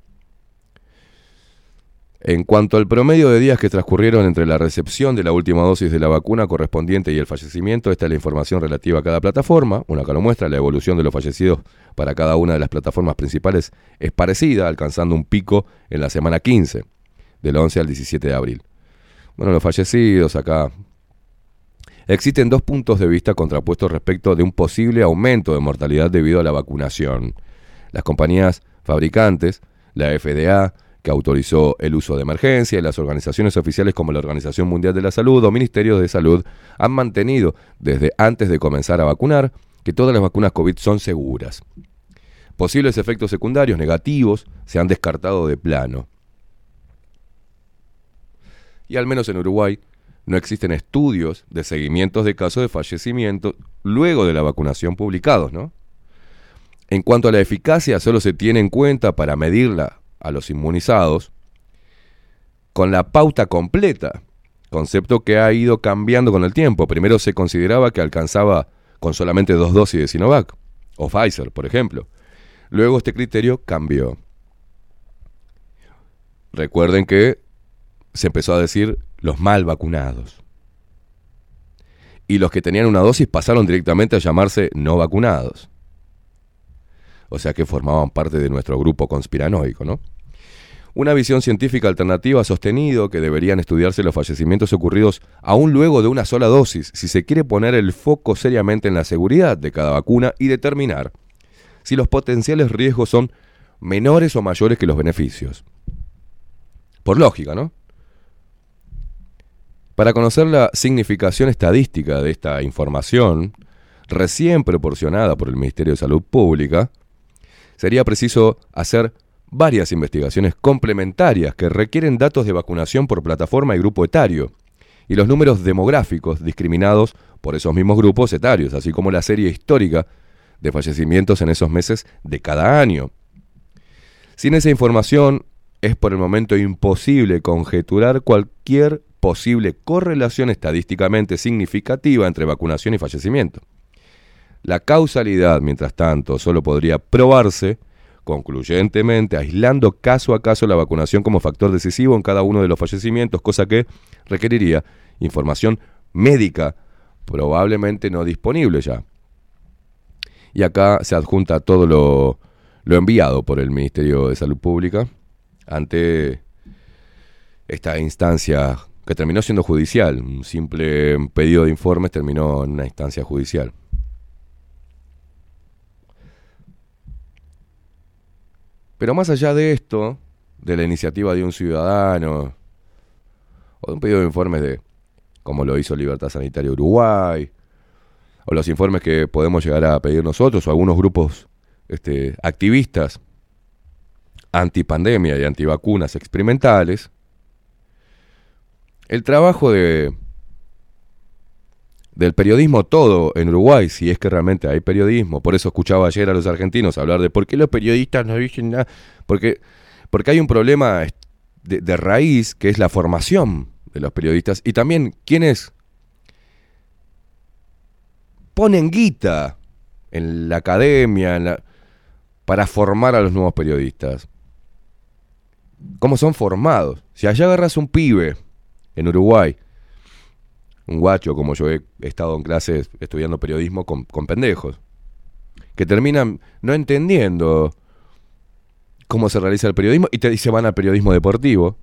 En cuanto al promedio de días que transcurrieron entre la recepción de la última dosis de la vacuna correspondiente y el fallecimiento, esta es la información relativa a cada plataforma. Una acá lo muestra, la evolución de los fallecidos para cada una de las plataformas principales es parecida, alcanzando un pico en la semana 15, del 11 al 17 de abril. Bueno, los fallecidos acá. Existen dos puntos de vista contrapuestos respecto de un posible aumento de mortalidad debido a la vacunación. Las compañías fabricantes, la FDA, que autorizó el uso de emergencia, y las organizaciones oficiales como la Organización Mundial de la Salud o Ministerios de Salud han mantenido desde antes de comenzar a vacunar que todas las vacunas COVID son seguras. Posibles efectos secundarios negativos se han descartado de plano. Y al menos en Uruguay no existen estudios de seguimientos de casos de fallecimiento luego de la vacunación publicados, ¿no? En cuanto a la eficacia, solo se tiene en cuenta para medirla a los inmunizados con la pauta completa, concepto que ha ido cambiando con el tiempo. Primero se consideraba que alcanzaba con solamente dos dosis de Sinovac o Pfizer, por ejemplo. Luego este criterio cambió. Recuerden que se empezó a decir los mal vacunados. Y los que tenían una dosis pasaron directamente a llamarse no vacunados. O sea que formaban parte de nuestro grupo conspiranoico, ¿no? Una visión científica alternativa ha sostenido que deberían estudiarse los fallecimientos ocurridos aún luego de una sola dosis, si se quiere poner el foco seriamente en la seguridad de cada vacuna y determinar si los potenciales riesgos son menores o mayores que los beneficios. Por lógica, ¿no? Para conocer la significación estadística de esta información, recién proporcionada por el Ministerio de Salud Pública, sería preciso hacer varias investigaciones complementarias que requieren datos de vacunación por plataforma y grupo etario, y los números demográficos discriminados por esos mismos grupos etarios, así como la serie histórica de fallecimientos en esos meses de cada año. Sin esa información, es por el momento imposible conjeturar cualquier posible correlación estadísticamente significativa entre vacunación y fallecimiento. La causalidad, mientras tanto, solo podría probarse concluyentemente aislando caso a caso la vacunación como factor decisivo en cada uno de los fallecimientos, cosa que requeriría información médica probablemente no disponible ya. Y acá se adjunta todo lo, lo enviado por el Ministerio de Salud Pública ante esta instancia que terminó siendo judicial. Un simple pedido de informes terminó en una instancia judicial. Pero más allá de esto, de la iniciativa de un ciudadano, o de un pedido de informes de como lo hizo Libertad Sanitaria Uruguay, o los informes que podemos llegar a pedir nosotros, o algunos grupos este, activistas antipandemia y antivacunas experimentales, el trabajo de del periodismo todo en Uruguay, si es que realmente hay periodismo, por eso escuchaba ayer a los argentinos hablar de por qué los periodistas no dicen nada, porque, porque hay un problema de, raíz que es la formación de los periodistas y también quienes ponen guita en la academia para formar a los nuevos periodistas. ¿Cómo son formados? Si allá agarras un pibe en Uruguay, un guacho como yo he estado en clases estudiando periodismo con, con pendejos, que terminan no entendiendo cómo se realiza el periodismo y te dice van al periodismo deportivo.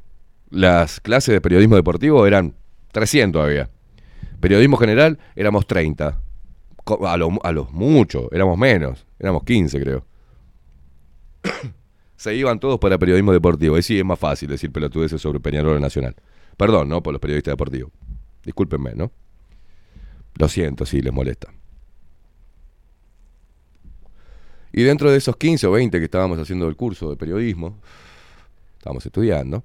Las clases de periodismo deportivo eran 300 había. Periodismo general éramos 30. Co- A lo, a los muchos, éramos menos, éramos 15 creo. Se iban todos para periodismo deportivo. Y sí, es más fácil decir pelotudeces sobre Peñarol Nacional. Perdón, ¿no? Por los periodistas deportivos. Discúlpenme, ¿no? Lo siento si les molesta. Y dentro de esos 15 o 20 que estábamos haciendo el curso de periodismo, estábamos estudiando,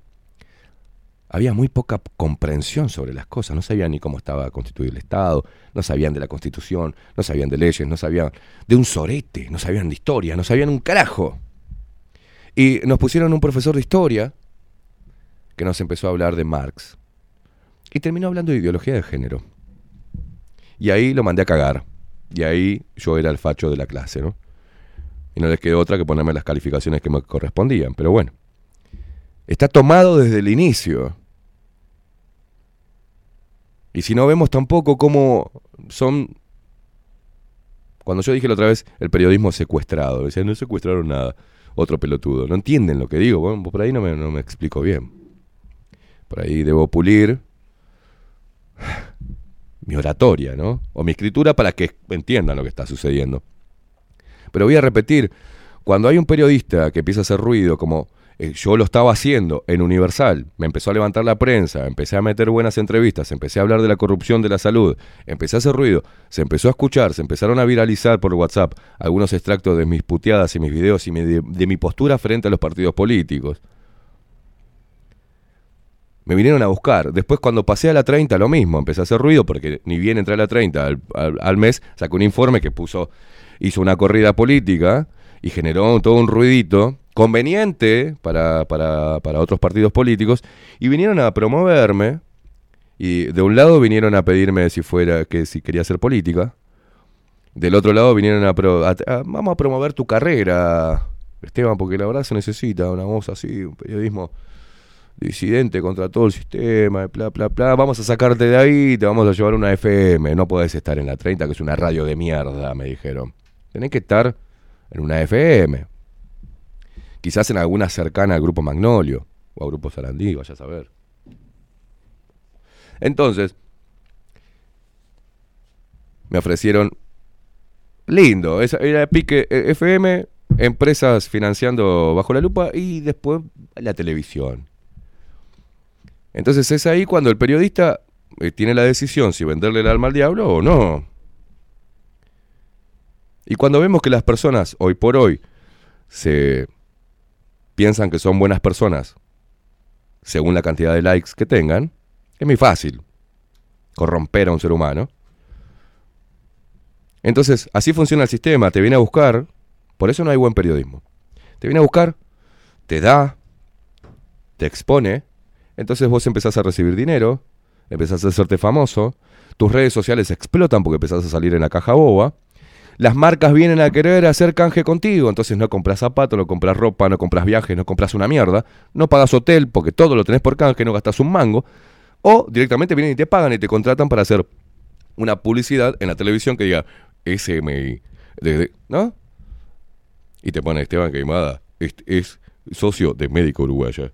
había muy poca comprensión sobre las cosas. No sabían ni cómo estaba constituido el Estado, no sabían de la Constitución, no sabían de leyes, no sabían de un sorete, no sabían de historia, no sabían un carajo. Y nos pusieron un profesor de historia que nos empezó a hablar de Marx. Y terminó hablando de ideología de género. Y ahí lo mandé a cagar. Y ahí yo era el facho de la clase, ¿no? Y no les quedó otra que ponerme las calificaciones que me correspondían. Pero bueno. Está tomado desde el inicio. Y si no vemos tampoco cómo son... Cuando yo dije la otra vez el periodismo secuestrado, decían, no secuestraron nada. Otro pelotudo. No entienden lo que digo. Bueno, por ahí no me, no me explico bien. Por ahí debo pulir mi oratoria, ¿no? O mi escritura para que entiendan lo que está sucediendo. Pero voy a repetir, cuando hay un periodista que empieza a hacer ruido, como eh, yo lo estaba haciendo en Universal, me empezó a levantar la prensa, empecé a meter buenas entrevistas, empecé a hablar de la corrupción de la salud, empecé a hacer ruido, se empezó a escuchar, se empezaron a viralizar por WhatsApp algunos extractos de mis puteadas y mis videos y de mi postura frente a los partidos políticos. Me vinieron a buscar. Después, cuando pasé a la 30, lo mismo. Empecé a hacer ruido porque ni bien entré a la 30 al, al- al mes, sacó un informe que puso, hizo una corrida política y generó todo un ruidito conveniente para, para, para otros partidos políticos y vinieron a promoverme y de un lado vinieron a pedirme si fuera que si quería hacer política del otro lado vinieron a, pro- a- a- vamos a promover tu carrera Esteban porque la verdad se necesita una voz así un periodismo disidente contra todo el sistema, bla, bla, bla. Vamos a sacarte de ahí, te vamos a llevar una FM. No podés estar en la 30, que es una radio de mierda, me dijeron. Tenés que estar en una FM. Quizás en alguna cercana al Grupo Magnolio o a Grupo Sarandí, vaya a saber. Entonces, me ofrecieron lindo, esa era Pique eh, FM, empresas financiando bajo la lupa y después la televisión. Entonces es ahí cuando el periodista eh, tiene la decisión si venderle el alma al diablo o no. Y cuando vemos que las personas hoy por hoy se piensan que son buenas personas según la cantidad de likes que tengan, es muy fácil corromper a un ser humano. Entonces, así funciona el sistema, te viene a buscar, por eso no hay buen periodismo. Te viene a buscar, te da, te expone, entonces vos empezás a recibir dinero, empezás a hacerte famoso, tus redes sociales explotan porque empezás a salir en la caja boba, las marcas vienen a querer hacer canje contigo, entonces no compras zapatos, no compras ropa, no compras viajes, no compras una mierda, no pagas hotel porque todo lo tenés por canje, no gastas un mango, o directamente vienen y te pagan y te contratan para hacer una publicidad en la televisión que diga SMI, ¿no? Y te pone Esteban Queimada, es, es socio de Médico Uruguaya.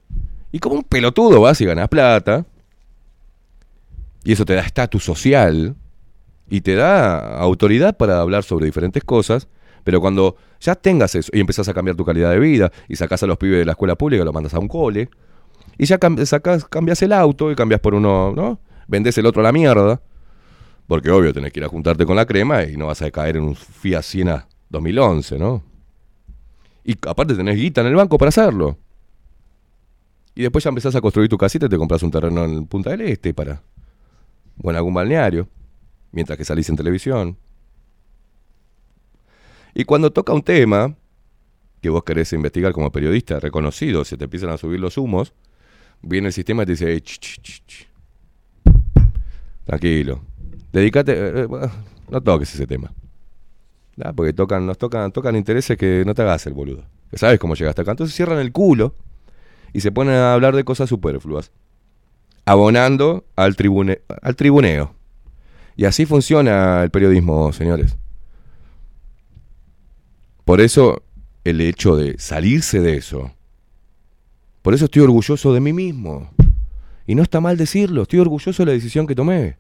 Y como un pelotudo vas y ganas plata. Y eso te da estatus social. Y te da autoridad para hablar sobre diferentes cosas. Pero cuando ya tengas eso y empezás a cambiar tu calidad de vida y sacás a los pibes de la escuela pública, los mandas a un cole, y ya cam- cambias el auto y cambias por uno, ¿no? Vendés el otro a la mierda. Porque obvio tenés que ir a juntarte con la crema y no vas a caer en un Fiat Siena 2011, ¿no? Y aparte tenés guita en el banco para hacerlo. Y después ya empezás a construir tu casita y te compras un terreno en Punta del Este para. O en algún balneario. Mientras que salís en televisión. Y cuando toca un tema que vos querés investigar como periodista reconocido, se te empiezan a subir los humos, viene el sistema y te dice, "Ey, ch, ch, ch, tranquilo, dedícate, eh, eh, no toques ese tema. Porque tocan, nos tocan, tocan intereses que no te hagas el boludo. Que sabes cómo llegaste acá. Entonces cierran el culo y se ponen a hablar de cosas superfluas. Abonando al, tribune, al tribuneo. Y así funciona el periodismo, señores. Por eso el hecho de salirse de eso. Por eso estoy orgulloso de mí mismo. Y no está mal decirlo, estoy orgulloso de la decisión que tomé.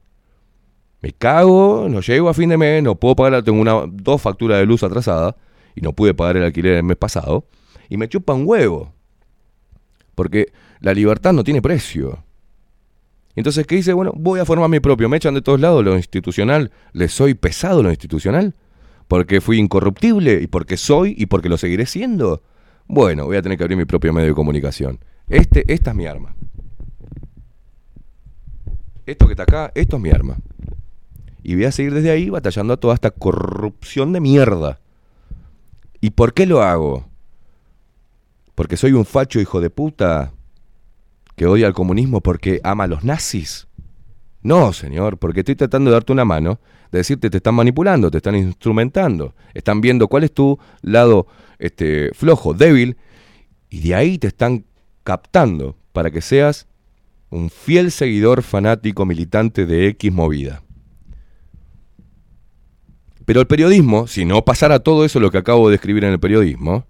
Me cago, no llego a fin de mes, no puedo pagar, tengo una, dos facturas de luz atrasadas y no pude pagar el alquiler el mes pasado. Y me chupa un huevo. Porque la libertad no tiene precio. Entonces, ¿qué hice? Bueno, voy a formar mi propio. Me echan de todos lados lo institucional. ¿Le soy pesado lo institucional? Porque fui incorruptible y porque soy y porque lo seguiré siendo. Bueno, voy a tener que abrir mi propio medio de comunicación. Este, esta es mi arma. Esto que está acá, esto es mi arma. Y voy a seguir desde ahí batallando a toda esta corrupción de mierda. ¿Y por qué lo hago? ¿Porque soy un facho hijo de puta que odia al comunismo porque ama a los nazis? No, señor, porque estoy tratando de darte una mano, de decirte te están manipulando, te están instrumentando, están viendo cuál es tu lado este, flojo, débil, y de ahí te están captando para que seas un fiel seguidor fanático militante de X movida. Pero el periodismo, si no pasara todo eso lo que acabo de describir en el periodismo,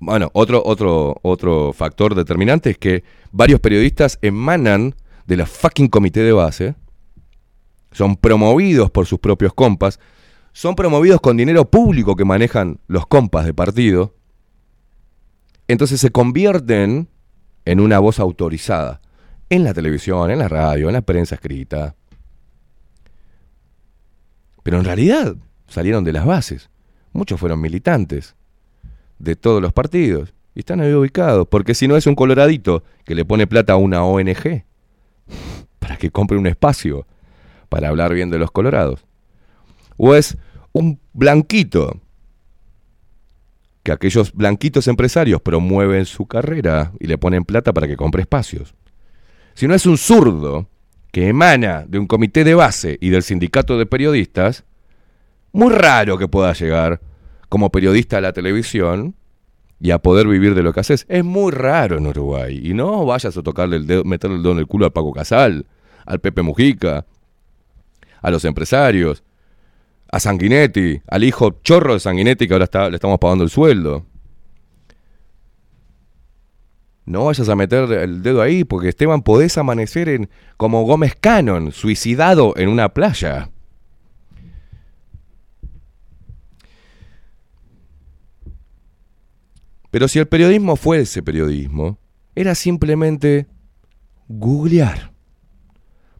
bueno, otro, otro, otro factor determinante es que varios periodistas emanan de la fucking comité de base, son promovidos por sus propios compas, son promovidos con dinero público que manejan los compas de partido, entonces se convierten en una voz autorizada. En la televisión, en la radio, en la prensa escrita. Pero en realidad salieron de las bases. Muchos fueron militantes de todos los partidos y están ahí ubicados, porque si no es un coloradito que le pone plata a una ONG para que compre un espacio para hablar bien de los colorados. O es un blanquito que aquellos blanquitos empresarios promueven su carrera y le ponen plata para que compre espacios. Si no es un zurdo que emana de un comité de base y del sindicato de periodistas, muy raro que pueda llegar como periodista a la televisión y a poder vivir de lo que haces. Es muy raro en Uruguay. Y no vayas a tocarle el dedo, meterle el dedo en el culo al Paco Casal, al Pepe Mujica, a los empresarios, a Sanguinetti, al hijo chorro de Sanguinetti que ahora está, le estamos pagando el sueldo. No vayas a meter el dedo ahí, porque Esteban podés amanecer en, como Gómez Cannon, suicidado en una playa. Pero si el periodismo fuese periodismo, era simplemente googlear.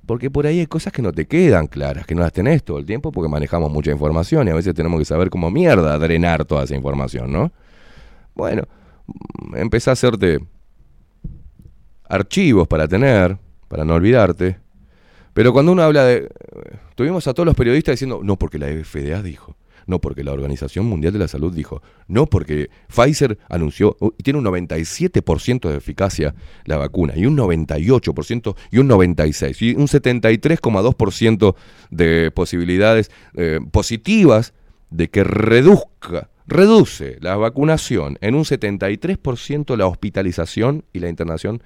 Porque por ahí hay cosas que no te quedan claras, que no las tenés todo el tiempo porque manejamos mucha información y a veces tenemos que saber cómo mierda drenar toda esa información, ¿no? Bueno, mm, empezá a hacerte archivos para tener, para no olvidarte. Pero cuando uno habla de... Tuvimos a todos los periodistas diciendo, no porque la FDA dijo, no porque la Organización Mundial de la Salud dijo, no porque Pfizer anunció, uh, tiene un 97% de eficacia la vacuna, y un 98%, y un 96%, y un 73,2% de posibilidades eh, positivas de que reduzca, reduce la vacunación en un 73% la hospitalización y la internación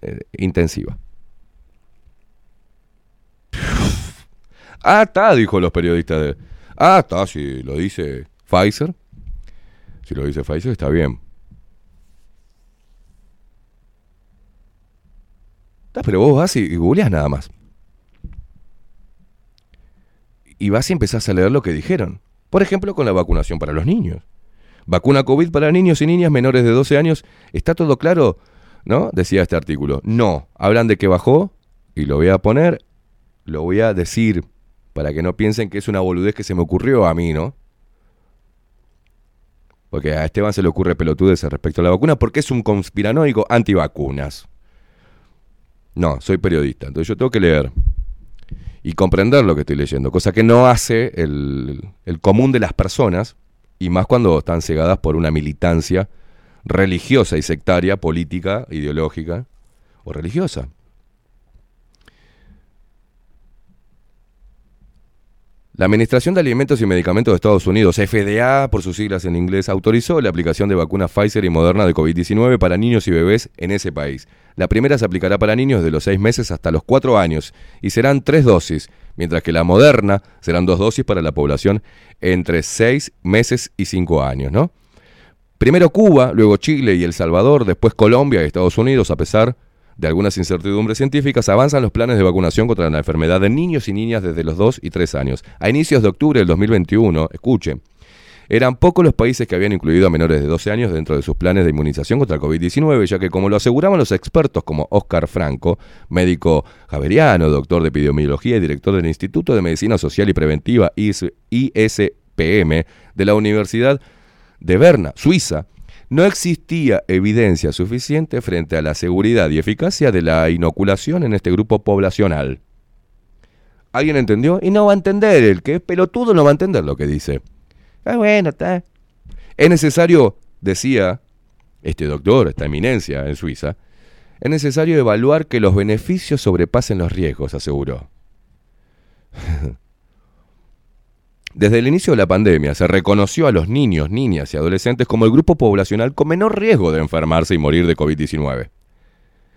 eh, intensiva. Ah, está, dijo los periodistas de... Ah, está, si lo dice Pfizer. Si lo dice Pfizer, está bien. Ah, Pero vos vas y, y googleás nada más. Y vas y empezás a leer lo que dijeron. Por ejemplo, con la vacunación para los niños. Vacuna COVID para niños y niñas menores de 12 años. ¿Está todo claro? ¿No? Decía este artículo. No. Hablan de que bajó y lo voy a poner, lo voy a decir para que no piensen que es una boludez que se me ocurrió a mí, ¿no? Porque a Esteban se le ocurre pelotudes respecto a la vacuna porque es un conspiranoico antivacunas. No, soy periodista, entonces yo tengo que leer y comprender lo que estoy leyendo, cosa que no hace el, el común de las personas, y más cuando están cegadas por una militancia religiosa y sectaria, política, ideológica o religiosa. La Administración de Alimentos y Medicamentos de Estados Unidos, FDA por sus siglas en inglés, autorizó la aplicación de vacunas Pfizer y Moderna de COVID-19 para niños y bebés en ese país. La primera se aplicará para niños de los 6 meses hasta los 4 años y serán tres dosis, mientras que la Moderna serán dos dosis para la población entre 6 meses y 5 años, ¿no? Primero Cuba, luego Chile y El Salvador, después Colombia y Estados Unidos, a pesar de algunas incertidumbres científicas, avanzan los planes de vacunación contra la enfermedad de niños y niñas desde los 2 y 3 años. A inicios de octubre del 2021, escuche, eran pocos los países que habían incluido a menores de 12 años dentro de sus planes de inmunización contra el COVID-19, ya que como lo aseguraban los expertos como Oscar Franco, médico javeriano, doctor de epidemiología y director del Instituto de Medicina Social y Preventiva IS- ISPM de la Universidad de Berna, Suiza, no existía evidencia suficiente frente a la seguridad y eficacia de la inoculación en este grupo poblacional. ¿Alguien entendió? Y no va a entender, el que es pelotudo no va a entender lo que dice. Ah, bueno, está. Es necesario, decía este doctor, esta eminencia en Suiza, es necesario evaluar que los beneficios sobrepasen los riesgos, aseguró. Desde el inicio de la pandemia se reconoció a los niños, niñas y adolescentes como el grupo poblacional con menor riesgo de enfermarse y morir de COVID-19.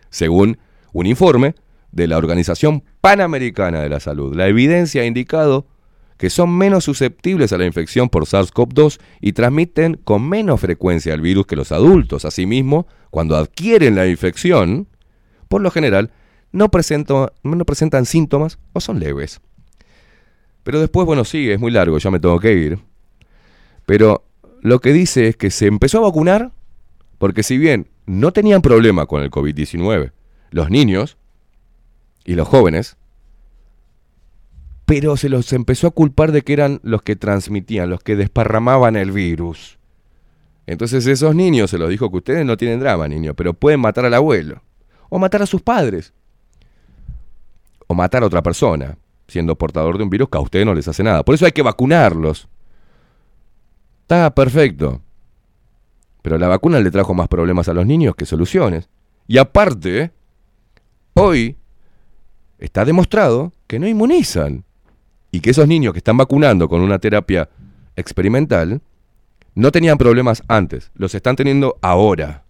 Según un informe de la Organización Panamericana de la Salud, la evidencia ha indicado que son menos susceptibles a la infección por SARS-CoV-2 y transmiten con menos frecuencia el virus que los adultos. Asimismo, cuando adquieren la infección, por lo general, no, presentan síntomas o son leves. Pero después, bueno, sigue, es muy largo, ya me tengo que ir. Pero lo que dice es que se empezó a vacunar porque si bien no tenían problema con el COVID-19, los niños y los jóvenes, pero se los empezó a culpar de que eran los que transmitían, los que desparramaban el virus. Entonces esos niños se los dijo que ustedes no tienen drama, niños, pero pueden matar al abuelo, o matar a sus padres, o matar a otra persona, siendo portador de un virus que a ustedes no les hace nada. Por eso hay que vacunarlos. Está perfecto. Pero la vacuna le trajo más problemas a los niños que soluciones. Y aparte, hoy está demostrado que no inmunizan. Y que esos niños que están vacunando con una terapia experimental no tenían problemas antes, los están teniendo ahora.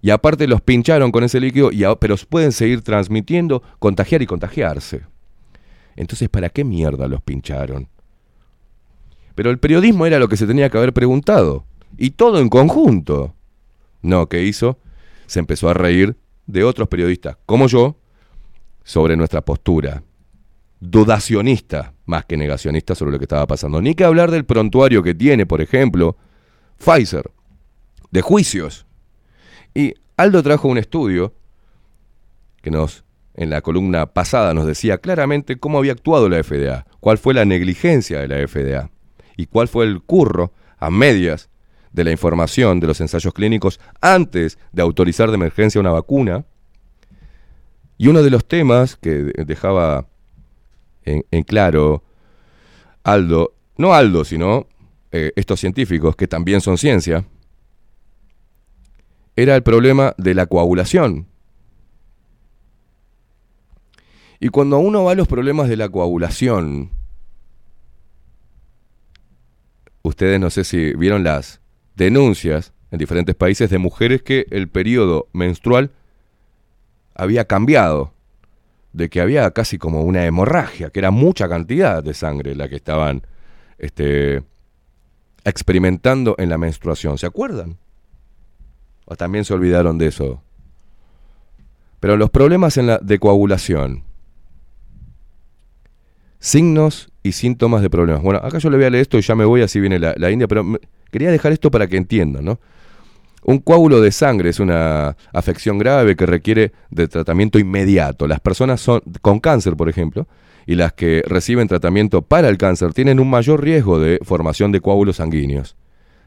Y aparte los pincharon con ese líquido, y pero pueden seguir transmitiendo, contagiar y contagiarse. Entonces, ¿para qué mierda los pincharon? Pero el periodismo era lo que se tenía que haber preguntado. Y todo en conjunto. No, ¿qué hizo? Se empezó a reír de otros periodistas, como yo, sobre nuestra postura. Dudacionista, más que negacionista sobre lo que estaba pasando. Ni que hablar del prontuario que tiene, por ejemplo, Pfizer, de juicios. Y Aldo trajo un estudio que nos, en la columna pasada, nos decía claramente cómo había actuado la FDA, cuál fue la negligencia de la FDA y cuál fue el curro a medias de la información de los ensayos clínicos antes de autorizar de emergencia una vacuna. Y uno de los temas que de- dejaba en, en claro Aldo, no Aldo, sino eh, estos científicos que también son ciencia, era el problema de la coagulación. Y cuando uno va a los problemas de la coagulación, ustedes no sé si vieron las denuncias en diferentes países de mujeres que el periodo menstrual había cambiado, de que había casi como una hemorragia, que era mucha cantidad de sangre la que estaban este, experimentando en la menstruación. ¿Se acuerdan? ¿O también se olvidaron de eso? Pero los problemas en la de coagulación. Signos y síntomas de problemas. Bueno, acá yo le voy a leer esto y ya me voy, así viene la, India, pero quería dejar esto para que entiendan, ¿no? Un coágulo de sangre es una afección grave que requiere de tratamiento inmediato. Las personas son, con cáncer, por ejemplo, y las que reciben tratamiento para el cáncer tienen un mayor riesgo de formación de coágulos sanguíneos.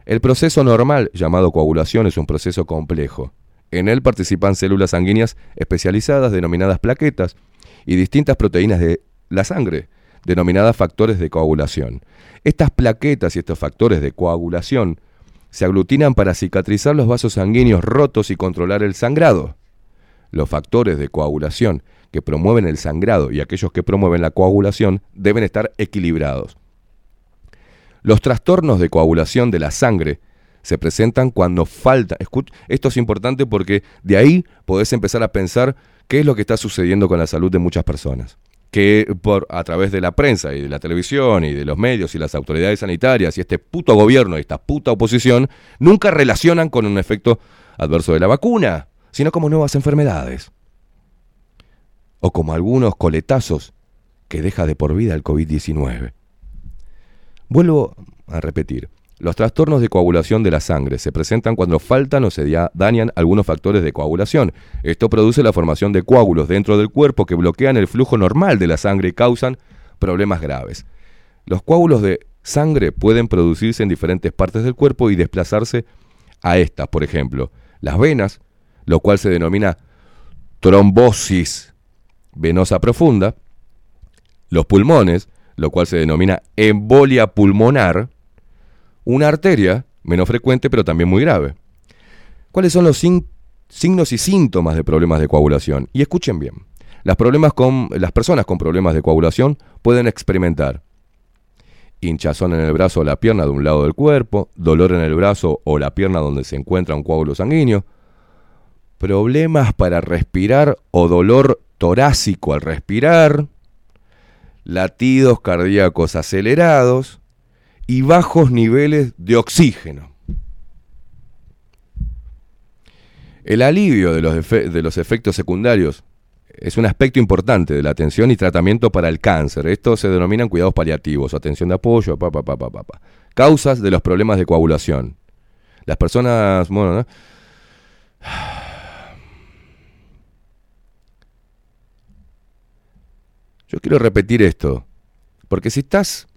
El proceso normal, llamado coagulación, es un proceso complejo. En él participan células sanguíneas especializadas denominadas plaquetas y distintas proteínas de la sangre, denominadas factores de coagulación. Estas plaquetas y estos factores de coagulación se aglutinan para cicatrizar los vasos sanguíneos rotos y controlar el sangrado. Los factores de coagulación que promueven el sangrado y aquellos que promueven la coagulación deben estar equilibrados. Los trastornos de coagulación de la sangre se presentan cuando falta. Esto es importante porque de ahí podés empezar a pensar qué es lo que está sucediendo con la salud de muchas personas. Que por, a través de la prensa y de la televisión y de los medios y las autoridades sanitarias y este puto gobierno y esta puta oposición nunca relacionan con un efecto adverso de la vacuna, sino como nuevas enfermedades. O como algunos coletazos que deja de por vida el COVID-19. Vuelvo a repetir. Los trastornos de coagulación de la sangre se presentan cuando faltan o se dañan algunos factores de coagulación. Esto produce la formación de coágulos dentro del cuerpo que bloquean el flujo normal de la sangre y causan problemas graves. Los coágulos de sangre pueden producirse en diferentes partes del cuerpo y desplazarse a estas, por ejemplo, las venas, lo cual se denomina trombosis venosa profunda, los pulmones, lo cual se denomina embolia pulmonar, una arteria, menos frecuente pero también muy grave. ¿Cuáles son los signos y síntomas de problemas de coagulación? Y escuchen bien, las personas con problemas de coagulación pueden experimentar hinchazón en el brazo o la pierna de un lado del cuerpo, dolor en el brazo o la pierna donde se encuentra un coágulo sanguíneo, problemas para respirar o dolor torácico al respirar, latidos cardíacos acelerados y bajos niveles de oxígeno. El alivio de los, de los efectos secundarios es un aspecto importante de la atención y tratamiento para el cáncer. Estos se denominan cuidados paliativos, atención de apoyo, pa, pa, pa, pa, pa. Causas de los problemas de coagulación. Las personas, bueno, ¿no? Yo quiero repetir esto, porque si estás,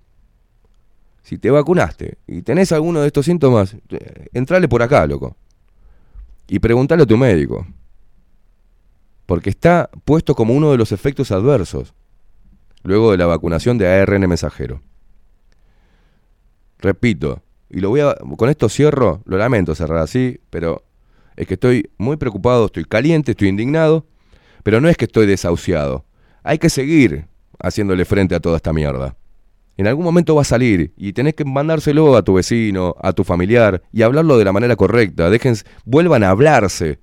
si te vacunaste y tenés alguno de estos síntomas, eh, entrale por acá, loco. Y preguntale a tu médico. Porque está puesto como uno de los efectos adversos, luego de la vacunación de ARN mensajero. Repito, y lo voy a, con esto cierro, lo lamento cerrar así, pero es que estoy muy preocupado, estoy caliente, estoy indignado, pero no es que estoy desahuciado. Hay que seguir haciéndole frente a toda esta mierda. En algún momento va a salir y tenés que mandárselo a tu vecino, a tu familiar y hablarlo de la manera correcta. Dejen, vuelvan a hablarse.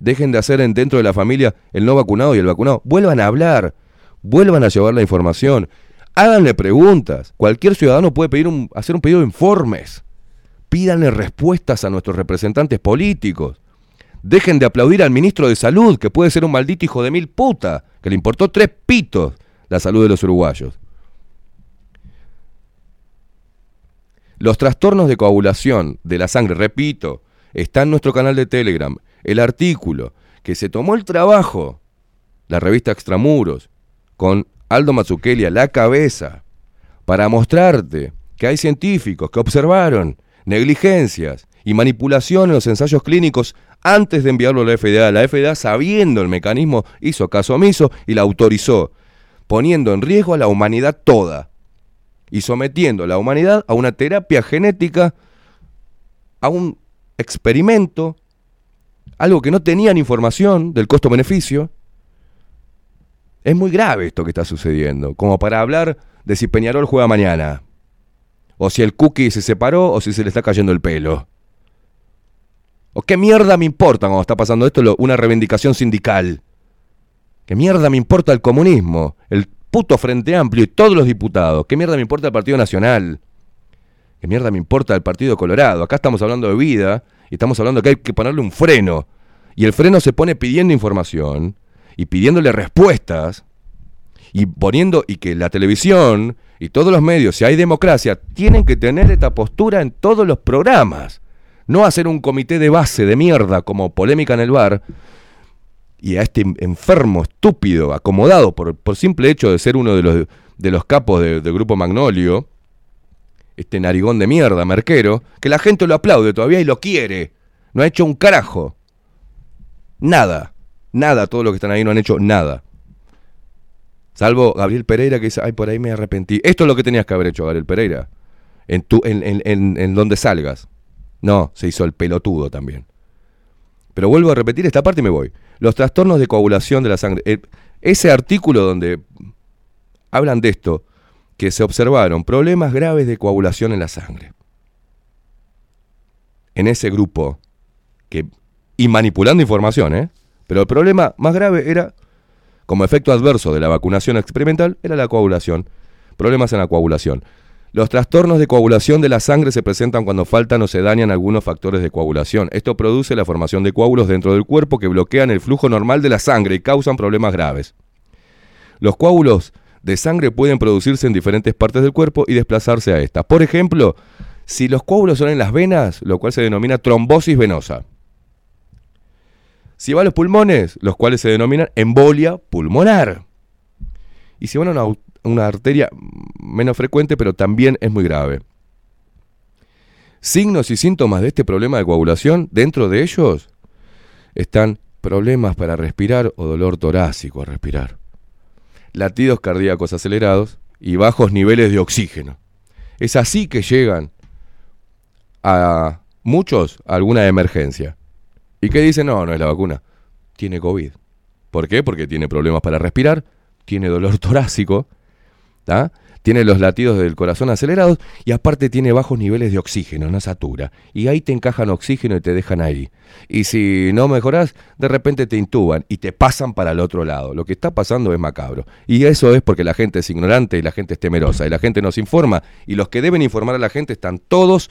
Dejen de hacer en- dentro de la familia el no vacunado y el vacunado. Vuelvan a hablar. Vuelvan a llevar la información. Háganle preguntas. Cualquier ciudadano puede pedir un, hacer un pedido de informes. Pídanle respuestas a nuestros representantes políticos. Dejen de aplaudir al ministro de Salud, que puede ser un maldito hijo de mil puta, que le importó tres pitos la salud de los uruguayos. Los trastornos de coagulación de la sangre, repito, está en nuestro canal de Telegram. El artículo que se tomó el trabajo, la revista Extramuros, con Aldo Mazzucchelli a la cabeza, para mostrarte que hay científicos que observaron negligencias y manipulación en los ensayos clínicos antes de enviarlo a la FDA. La FDA, sabiendo el mecanismo, hizo caso omiso y la autorizó, poniendo en riesgo a la humanidad toda y sometiendo a la humanidad a una terapia genética, a un experimento, algo que no tenían información del costo-beneficio. Es muy grave esto que está sucediendo, como para hablar de si Peñarol juega mañana, o si el cookie se separó, o si se le está cayendo el pelo. ¿O qué mierda me importa cuando está pasando esto una reivindicación sindical? ¿Qué mierda me importa el comunismo? El puto Frente Amplio y todos los diputados. ¿Qué mierda me importa el Partido Nacional? ¿Qué mierda me importa el Partido Colorado? Acá estamos hablando de vida y estamos hablando que hay que ponerle un freno. Y el freno se pone pidiendo información y pidiéndole respuestas y poniendo y que la televisión y todos los medios, si hay democracia, tienen que tener esta postura en todos los programas. No hacer un comité de base de mierda como polémica en el bar y a este enfermo, estúpido, acomodado por, simple hecho de ser uno de los, de los capos de- del grupo Magnolio, este narigón de mierda, merquero, que la gente lo aplaude todavía y lo quiere. No ha hecho un carajo. Nada. Nada, todos los que están ahí no han hecho nada. Salvo Gabriel Pereira que dice, ay, por ahí me arrepentí. Esto es lo que tenías que haber hecho, Gabriel Pereira. En, tu, en, en, en, en donde salgas. No, se hizo el pelotudo también. Pero vuelvo a repetir esta parte y me voy. Los trastornos de coagulación de la sangre. Eh, ese artículo donde hablan de esto, que se observaron problemas graves de coagulación en la sangre. En ese grupo, que, y manipulando información, ¿eh? Pero el problema más grave era, como efecto adverso de la vacunación experimental, era la coagulación. Problemas en la coagulación. Los trastornos de coagulación de la sangre se presentan cuando faltan o se dañan algunos factores de coagulación. Esto produce la formación de coágulos dentro del cuerpo que bloquean el flujo normal de la sangre y causan problemas graves. Los coágulos de sangre pueden producirse en diferentes partes del cuerpo y desplazarse a estas. Por ejemplo, si los coágulos son en las venas, lo cual se denomina trombosis venosa. Si va a los pulmones, los cuales se denominan embolia pulmonar. Y si van a una, una arteria menos frecuente, pero también es muy grave. Signos y síntomas de este problema de coagulación, dentro de ellos están problemas para respirar o dolor torácico al respirar, latidos cardíacos acelerados y bajos niveles de oxígeno. Es así que llegan a muchos a alguna emergencia. ¿Y qué dicen? No, no es la vacuna. Tiene COVID. ¿Por qué? Porque tiene problemas para respirar, tiene dolor torácico, tiene los latidos del corazón acelerados y aparte tiene bajos niveles de oxígeno, no satura. Y ahí te encajan oxígeno y te dejan ahí. Y si no mejoras, de repente te intuban y te pasan para el otro lado. Lo que está pasando es macabro. Y eso es porque la gente es ignorante y la gente es temerosa y la gente nos informa y los que deben informar a la gente están todos,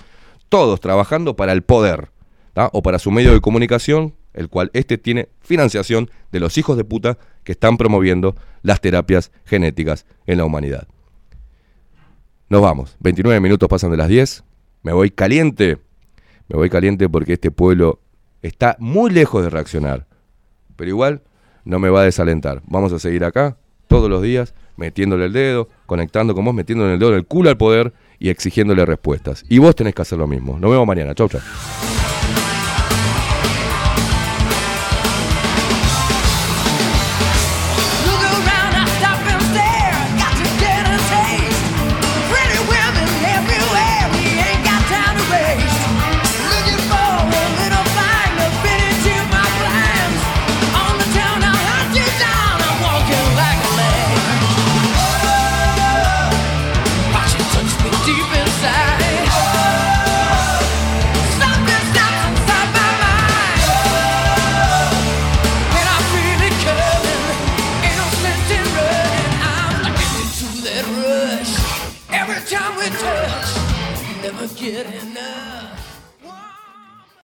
todos trabajando para el poder o para su medio de comunicación, el cual este tiene financiación de los hijos de puta que están promoviendo las terapias genéticas en la humanidad. Nos vamos. 29 minutos pasan de las 10. Me voy caliente. Me voy caliente porque este pueblo está muy lejos de reaccionar. Pero igual no me va a desalentar. Vamos a seguir acá todos los días metiéndole el dedo, conectando con vos, metiéndole el dedo en el culo al poder y exigiéndole respuestas. Y vos tenés que hacer lo mismo. Nos vemos mañana. Chau, chau.